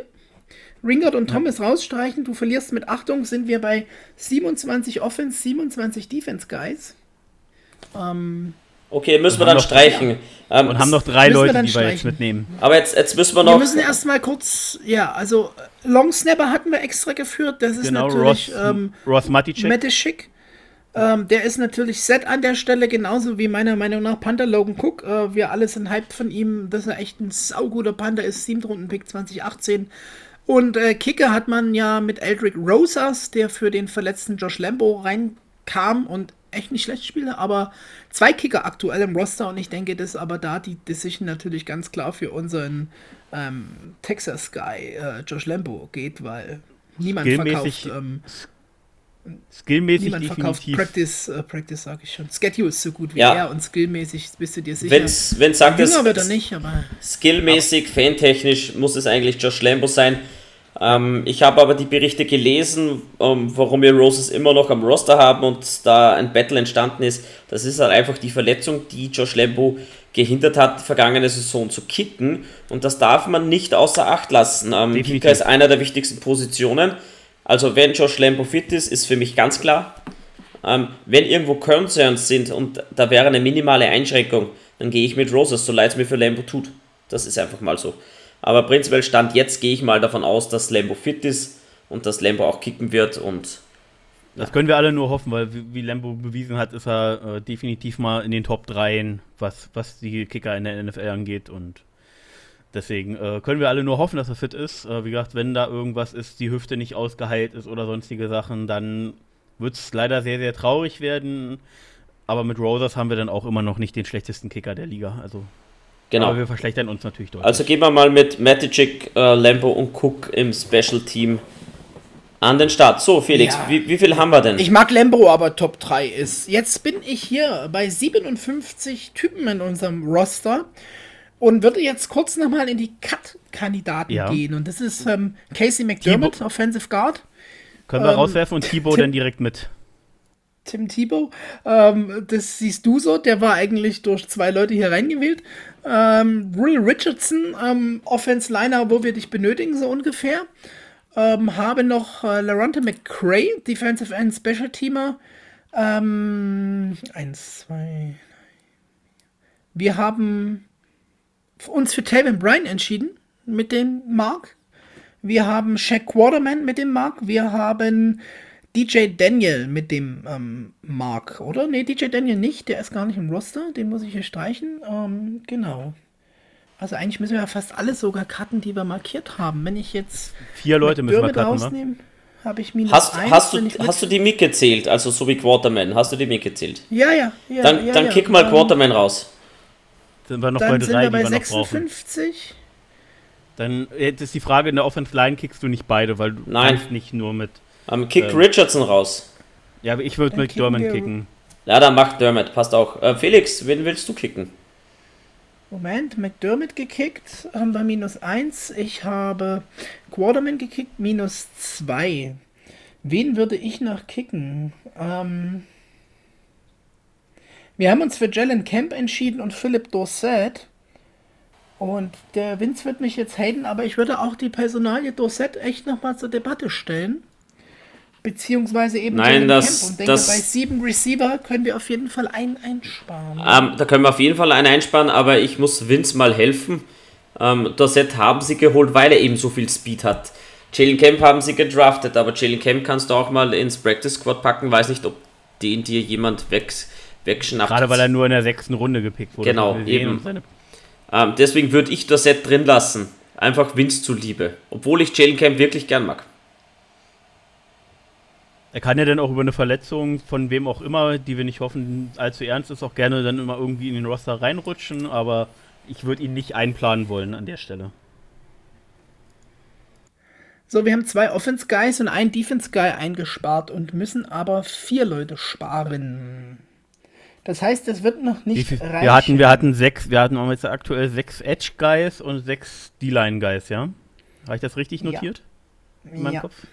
Ringard und Thomas ja. rausstreichen. Du verlierst mit Achtung, sind wir bei 27 Offense, 27 Defense Guys. Ähm, okay, müssen wir dann streichen. Ja. Ähm, und haben noch drei Leute, wir die wir jetzt mitnehmen. Aber jetzt, jetzt müssen wir noch. Wir müssen erstmal kurz, ja, also Long Snapper hatten wir extra geführt. Das ist genau, natürlich Ross, ähm, Ross Maticek. Ähm, der ist natürlich set an der Stelle, genauso wie meiner Meinung nach Panther Logan Cook. Äh, wir alle sind hyped von ihm, dass er echt ein sauguter Panther ist. 7. Runden-Pick 2018. Und äh, Kicker hat man ja mit Eldrick Rosas, der für den verletzten Josh Lambo reinkam und echt nicht schlecht spielte, aber zwei Kicker aktuell im Roster und ich denke, dass aber da die Decision natürlich ganz klar für unseren ähm, Texas Guy äh, Josh Lambo geht, weil niemand verkauft. Ähm, skillmäßig niemand verkauft definitiv. Practice, äh, Practice sage ich schon. Schedule ist so gut wie ja. er und skillmäßig bist du dir sicher. Wenn's, wenn sagt Jünger wird er nicht, aber. Skillmäßig, fantechnisch muss es eigentlich Josh Lambo sein. Ähm, ich habe aber die Berichte gelesen, ähm, warum wir Roses immer noch am Roster haben und da ein Battle entstanden ist. Das ist halt einfach die Verletzung, die Josh Lambo gehindert hat, vergangene Saison zu kicken. Und das darf man nicht außer Acht lassen. Ähm, Kicker ist einer der wichtigsten Positionen. Also wenn Josh Lambo fit ist, ist für mich ganz klar. Ähm, wenn irgendwo Concerns sind und da wäre eine minimale Einschränkung, dann gehe ich mit Roses, so leid es mir für Lambo tut. Das ist einfach mal so. Aber prinzipiell Stand jetzt gehe ich mal davon aus, dass Lambo fit ist und dass Lambo auch kicken wird und das können wir alle nur hoffen, weil wie Lambo bewiesen hat, ist er äh, definitiv mal in den Top 3, was, was die Kicker in der NFL angeht. Und deswegen äh, können wir alle nur hoffen, dass er fit ist. Äh, wie gesagt, wenn da irgendwas ist, die Hüfte nicht ausgeheilt ist oder sonstige Sachen, dann wird es leider sehr, sehr traurig werden. Aber mit Rosas haben wir dann auch immer noch nicht den schlechtesten Kicker der Liga. Also Genau. Aber wir verschlechtern uns natürlich deutlich. Also gehen wir mal mit Matic, äh, Lambo und Cook im Special Team an den Start. So, Felix, ja. wie, wie, viel haben wir denn? Ich mag Lambo, aber Top 3 ist. Jetzt bin ich hier bei 57 Typen in unserem Roster und würde jetzt kurz nochmal in die Cut-Kandidaten ja. gehen. Und das ist ähm, Casey McDermott, Thibaut. Offensive Guard. Können wir ähm, rauswerfen und Thibaut dann direkt mit. Tim Thibaut, ähm, das siehst du so, der war eigentlich durch zwei Leute hier reingewählt. Ähm, Will Richardson, ähm, Offense Liner, wo wir dich benötigen, so ungefähr. Ähm, habe noch äh, Laronte McCray, Defensive End Special Teamer. Ähm, eins, zwei. Wir haben uns für Taven Bryan entschieden mit dem Mark. Wir haben Shaq Quarterman mit dem Mark. Wir haben DJ Daniel mit dem ähm, Mark, oder? Ne, DJ Daniel nicht, der ist gar nicht im Roster, den muss ich hier streichen. Ähm, genau. Also eigentlich müssen wir ja fast alle sogar Karten, die wir markiert haben. Wenn ich jetzt vier Leute müssen wir Karten, rausnehme, habe ich minus hast, eins, hast, du, hast du die mitgezählt? Also so wie Quarterman, hast du die mitgezählt? Ja, ja. ja dann ja, dann ja. kick mal Quarterman raus. Sind wir noch dann bei drei, sind wir bei 56. Dann jetzt ist die Frage, in der Offense Line kickst du nicht beide, weil du Nein. kannst nicht nur mit ähm, kickt ähm, Richardson raus. Ja, aber ich würde mit Dermot kicken. Ja, dann macht Dermot, passt auch. Äh, Felix, wen willst du kicken? Moment, McDermott gekickt, haben wir minus 1. Ich habe Quarterman gekickt, minus 2. Wen würde ich noch kicken? Ähm, wir haben uns für Jalen Camp entschieden und Philip Dorset. Und der Vince wird mich jetzt haten, aber ich würde auch die Personalie Dorset echt nochmal zur Debatte stellen beziehungsweise eben Nein, das, Camp und denke, das, bei sieben Receiver können wir auf jeden Fall einen einsparen. Ähm, da können wir auf jeden Fall einen einsparen, aber ich muss Vince mal helfen. Ähm, Dorset haben sie geholt, weil er eben so viel Speed hat. Jalen Camp haben sie gedraftet, aber Jalen Camp kannst du auch mal ins Practice Squad packen. Weiß nicht, ob den dir jemand weg, wegschnappt. Gerade weil er nur in der sechsten Runde gepickt wurde. Genau, eben. Ähm, deswegen würde ich Dorset drin lassen. Einfach Vince zuliebe. Obwohl ich Jalen Camp wirklich gern mag. Er kann ja dann auch über eine Verletzung von wem auch immer, die wir nicht hoffen, allzu ernst ist, auch gerne dann immer irgendwie in den Roster reinrutschen, aber ich würde ihn nicht einplanen wollen an der Stelle. So, wir haben zwei Offense Guys und einen Defense Guy eingespart und müssen aber vier Leute sparen. Das heißt, es wird noch nicht reichen. Wir hatten, wir hatten sechs, wir hatten jetzt aktuell sechs Edge Guys und sechs D-Line Guys, ja? Habe ich das richtig notiert? Ja. In meinem ja. Kopf?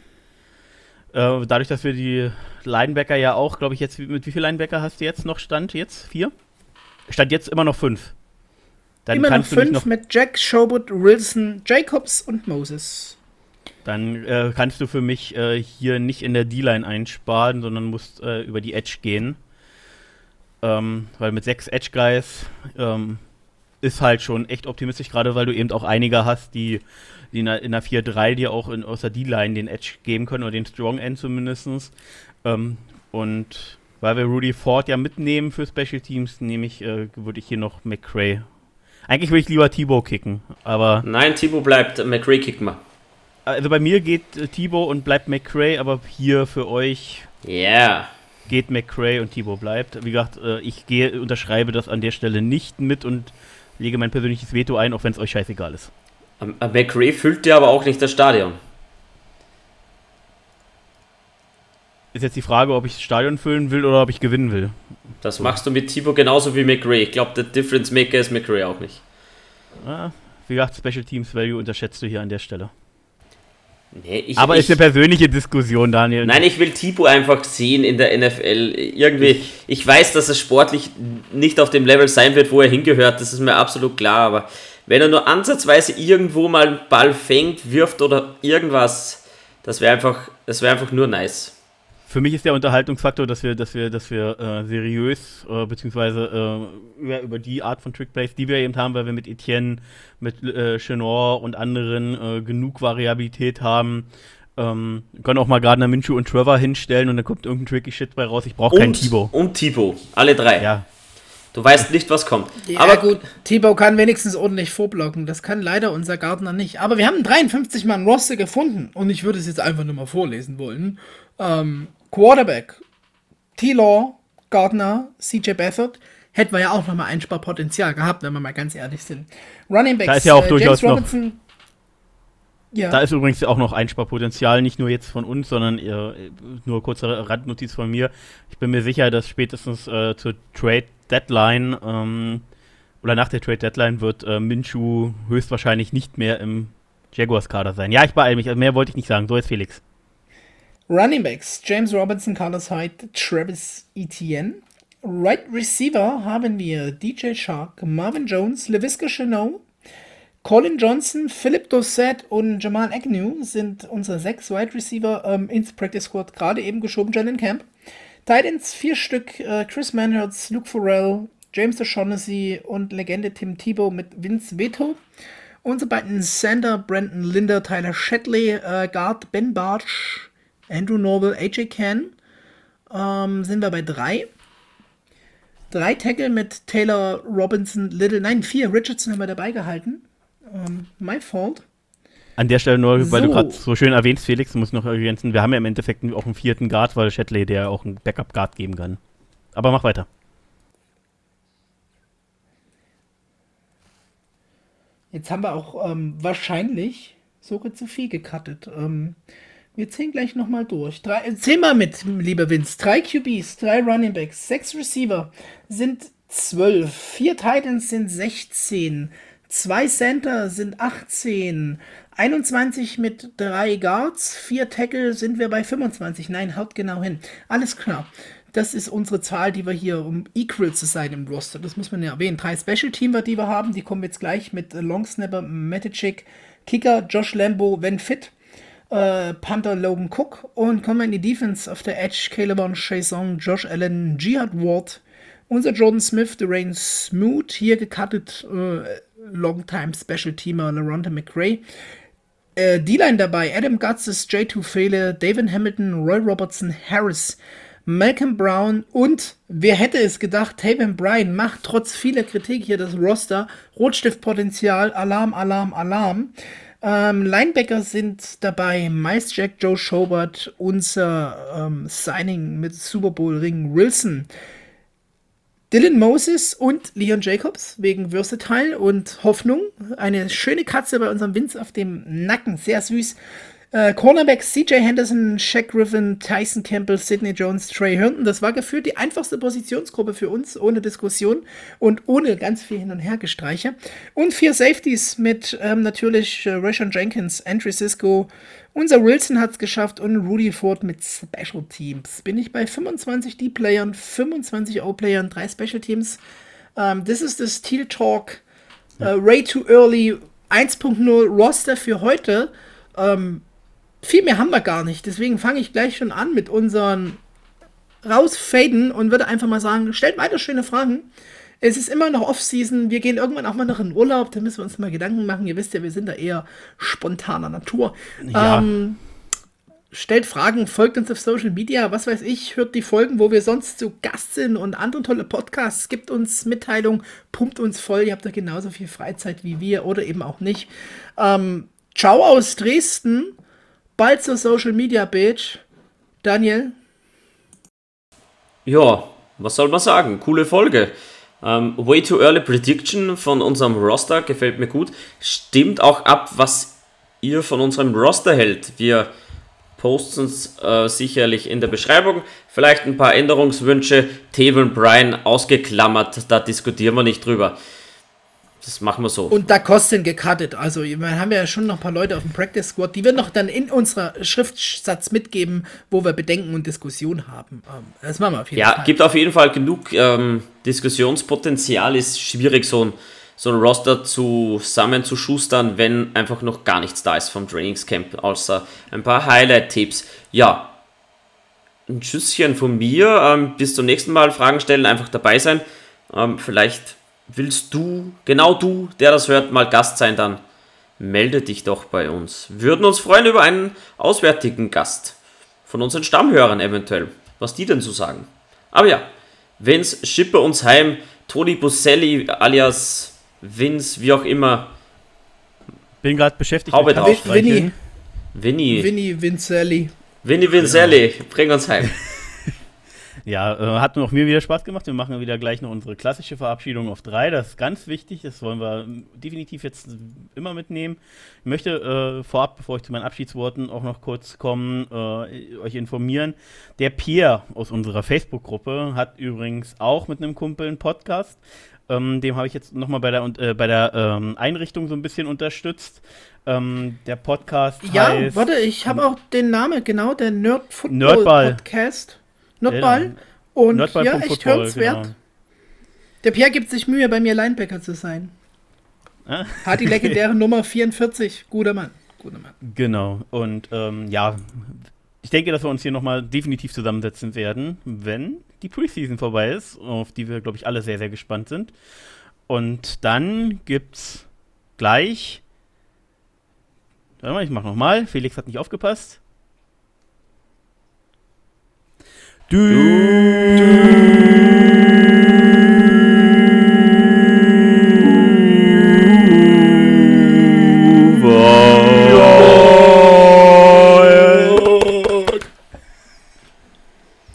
Äh, dadurch, dass wir die Linebacker ja auch, glaube ich, jetzt, mit wie viel Linebacker hast du jetzt noch Stand? Jetzt? Vier? Stand jetzt immer noch fünf. Dann immer noch fünf noch mit Jack, Schobert, Wilson, Jacobs und Moses. Dann äh, kannst du für mich äh, hier nicht in der D-Line einsparen, sondern musst äh, über die Edge gehen. Ähm, weil mit sechs Edge Guys ähm, ist halt schon echt optimistisch, gerade weil du eben auch einige hast, die, die in der, der 4-3 dir auch in, aus der D-Line den Edge geben können oder den Strong End zumindest. Ähm, und weil wir Rudy Ford ja mitnehmen für Special Teams, nehme ich, äh, würde ich hier noch McCray. Eigentlich würde ich lieber Thibaut kicken, aber. Nein, Thibaut bleibt, McCray kicken wir. Also bei mir geht äh, Thibaut und bleibt McCray, aber hier für euch. Yeah geht McCray und Thibaut bleibt. Wie gesagt, äh, ich gehe, unterschreibe das an der Stelle nicht mit und lege mein persönliches Veto ein, auch wenn es euch scheißegal ist. McRae füllt dir aber auch nicht das Stadion. Ist jetzt die Frage, ob ich das Stadion füllen will oder ob ich gewinnen will. Das machst du mit Thibaut genauso wie McRae. Ich glaube, der Difference Maker ist McRae auch nicht. Ah, wie gesagt, Special Teams Value unterschätzt du hier an der Stelle. Nee, ich, Aber ich, ist eine persönliche Diskussion, Daniel. Nein, ich will Thibaut einfach sehen in der NFL. Irgendwie, ich weiß, dass er sportlich nicht auf dem Level sein wird, wo er hingehört, das ist mir absolut klar, aber wenn er nur ansatzweise irgendwo mal einen Ball fängt, wirft oder irgendwas, das wäre einfach, das wäre einfach nur nice für mich ist der Unterhaltungsfaktor, dass wir, dass wir, dass wir äh, seriös äh, beziehungsweise äh, über, über die Art von Trickplays, die wir eben haben, weil wir mit Etienne, mit äh, Chenor und anderen äh, genug Variabilität haben, ähm, können auch mal Gardner Minshew und Trevor hinstellen und dann kommt irgendein tricky Shit bei raus. Ich brauche keinen Thibaut. Und Thibaut, alle drei. Ja. Du weißt nicht, was kommt. Ja, aber gut, Thibaut kann wenigstens ordentlich vorblocken. Das kann leider unser Gardner nicht. Aber wir haben 53 Mann Roster gefunden und ich würde es jetzt einfach nur mal vorlesen wollen. Ähm, Quarterback, T-Law, Gardner, CJ Beathard, hätten wir ja auch nochmal Einsparpotenzial gehabt, wenn wir mal ganz ehrlich sind. Running Backs, da ist ja auch äh, durchaus Robinson, noch, ja. Da ist übrigens auch noch Einsparpotenzial, nicht nur jetzt von uns, sondern äh, nur kurze Randnotiz von mir. Ich bin mir sicher, dass spätestens äh, zur Trade Deadline ähm, oder nach der Trade Deadline wird äh, Minshu höchstwahrscheinlich nicht mehr im Jaguars-Kader sein. Ja, ich beeile mich, also mehr wollte ich nicht sagen. So ist Felix. Running Backs, James Robinson, Carlos Hyde, Travis Etienne. Right Receiver haben wir DJ Shark, Marvin Jones, LaVisca Chenot, Colin Johnson, Philip Dossett und Jamal Agnew sind unsere sechs Wide Receiver ähm, ins Practice Squad gerade eben geschoben, Jalen Camp. Titans vier Stück, äh, Chris Manhertz, Luke Farrell, James O'Shaughnessy und Legende Tim Tebow mit Vince Veto. Unsere beiden Sander, Brandon Linder, Tyler Shetley, äh, Guard Ben Barch, Andrew Norville, AJ Can. Ähm, sind wir bei drei. Drei Tackle mit Taylor Robinson, Little. Nein, vier. Richardson haben wir dabei gehalten. Ähm, my fault. An der Stelle nur, weil so. du gerade so schön erwähnst, Felix, muss noch ergänzen, wir haben ja im Endeffekt auch einen vierten Guard, weil Shatley der auch einen Backup-Guard geben kann. Aber mach weiter. Jetzt haben wir auch ähm, wahrscheinlich sogar zu viel gecuttet. Ähm, wir zählen gleich nochmal durch. Drei, äh, zähl mal mit, lieber Vince. Drei QBs, drei Running Backs, sechs Receiver sind zwölf. Vier Titans sind 16. Zwei Center sind 18. 21 mit drei Guards. Vier Tackle sind wir bei 25. Nein, haut genau hin. Alles klar. Das ist unsere Zahl, die wir hier, um equal zu sein im Roster. Das muss man ja erwähnen. Drei Special Teamer, die wir haben. Die kommen jetzt gleich mit Long Snapper, Maticic, Kicker, Josh Lambo, wenn fit äh, Panther Logan Cook und kommen wir in die Defense auf der Edge. Caleb on Chason, Josh Allen, Jihad Ward, unser Jordan Smith, Durain Smoot, hier gecuttet, äh, Longtime Special Teamer LaRonta McRae. Äh, D-Line dabei, Adam Gutzes, J2 Fele, David Hamilton, Roy Robertson, Harris, Malcolm Brown und wer hätte es gedacht, Taven Bryan macht trotz vieler Kritik hier das Roster. Rotstiftpotenzial, Alarm, Alarm, Alarm. Ähm, Linebacker sind dabei Miles Jack, Joe Schobert, unser ähm, Signing mit Super Bowl Ring Wilson, Dylan Moses und Leon Jacobs wegen Versatile und Hoffnung. Eine schöne Katze bei unserem Vince auf dem Nacken, sehr süß. Äh, Cornerbacks CJ Henderson, Shaq Griffin, Tyson Campbell, Sidney Jones, Trey Herndon. Das war gefühlt die einfachste Positionsgruppe für uns, ohne Diskussion und ohne ganz viel Hin- und Hergestreiche. Und vier Safeties mit ähm, natürlich äh, Rashon Jenkins, Andrew Sisko, unser Wilson hat es geschafft und Rudy Ford mit Special Teams. Bin ich bei 25 D-Playern, 25 O-Playern, drei Special Teams. Ähm, das ist das Steel Talk ja. uh, Way Too Early 1.0 Roster für heute. Ähm, viel mehr haben wir gar nicht. Deswegen fange ich gleich schon an mit unseren rausfaden und würde einfach mal sagen, stellt weiter schöne Fragen. Es ist immer noch Off-Season. Wir gehen irgendwann auch mal noch in Urlaub. Da müssen wir uns mal Gedanken machen. Ihr wisst ja, wir sind da eher spontaner Natur. Ja. Ähm, stellt Fragen, folgt uns auf Social Media, was weiß ich, hört die Folgen, wo wir sonst zu Gast sind und andere tolle Podcasts, gibt uns Mitteilungen, pumpt uns voll, ihr habt da genauso viel Freizeit wie wir oder eben auch nicht. Ähm, ciao aus Dresden bald zur Social Media Page. Daniel? Ja, was soll man sagen? Coole Folge. Um, ähm, way Too Early Prediction von unserem Roster gefällt mir gut. Stimmt auch ab, was ihr von unserem Roster hält. Wir posten es äh, sicherlich in der Beschreibung. Vielleicht ein paar Änderungswünsche. Tevin Bryan ausgeklammert, da diskutieren wir nicht drüber. Das machen wir so. Und da Kosten gecuttet. Also, wir haben ja schon noch ein paar Leute auf dem Practice Squad, die wir noch dann in unserer Schriftsatz mitgeben, wo wir Bedenken und Diskussionen haben. Ähm, das machen wir auf jeden ja, Fall. Ja, gibt auf jeden Fall genug ähm, Diskussionspotenzial. Ist schwierig, so ein, so ein Roster zusammenzuschustern, wenn einfach noch gar nichts da ist vom Trainingscamp, außer ein paar Highlight-Tipps. Ja, ein Schüsschen von mir. Ähm, bis zum nächsten Mal Fragen stellen, einfach dabei sein. Ähm, vielleicht willst du, genau du, der das hört, mal Gast sein, dann melde dich doch bei uns. Würden uns freuen über einen auswärtigen Gast. Von unseren Stammhörern eventuell. Was die denn zu sagen. Aber ja, Vince, schippe uns heim. Toni Busselli alias Vince, wie auch immer. Bin gerade beschäftigt. Haube drauf. Winnie. Winnie. Winnie Vincelli. Winnie Vincelli, bring uns heim. [LAUGHS] Ja, äh, hat noch mir wieder Spaß gemacht. Wir machen wieder gleich noch unsere klassische Verabschiedung auf drei. Das ist ganz wichtig. Das wollen wir definitiv jetzt immer mitnehmen. Ich möchte äh, vorab, bevor ich zu meinen Abschiedsworten auch noch kurz kommen, äh, euch informieren. Der Pierre aus unserer Facebook-Gruppe hat übrigens auch mit einem Kumpel einen Podcast. Ähm, dem habe ich jetzt nochmal bei der, äh, bei der ähm, Einrichtung so ein bisschen unterstützt. Ähm, der Podcast ja, heißt... Ja, warte, ich habe auch den Namen, genau, der Nerd Football Nerdball. Podcast. Notball. Und Notball ja, echt hörenswert. Genau. Der Pierre gibt sich Mühe, bei mir Linebacker zu sein. Ah? Hat die legendäre [LAUGHS] Nummer 44. Guter Mann. Guter Mann. Genau. Und ähm, ja, ich denke, dass wir uns hier nochmal definitiv zusammensetzen werden, wenn die Preseason vorbei ist, auf die wir, glaube ich, alle sehr, sehr gespannt sind. Und dann gibt's gleich. Warte mal, ich mach nochmal. Felix hat nicht aufgepasst. Dude. Dude.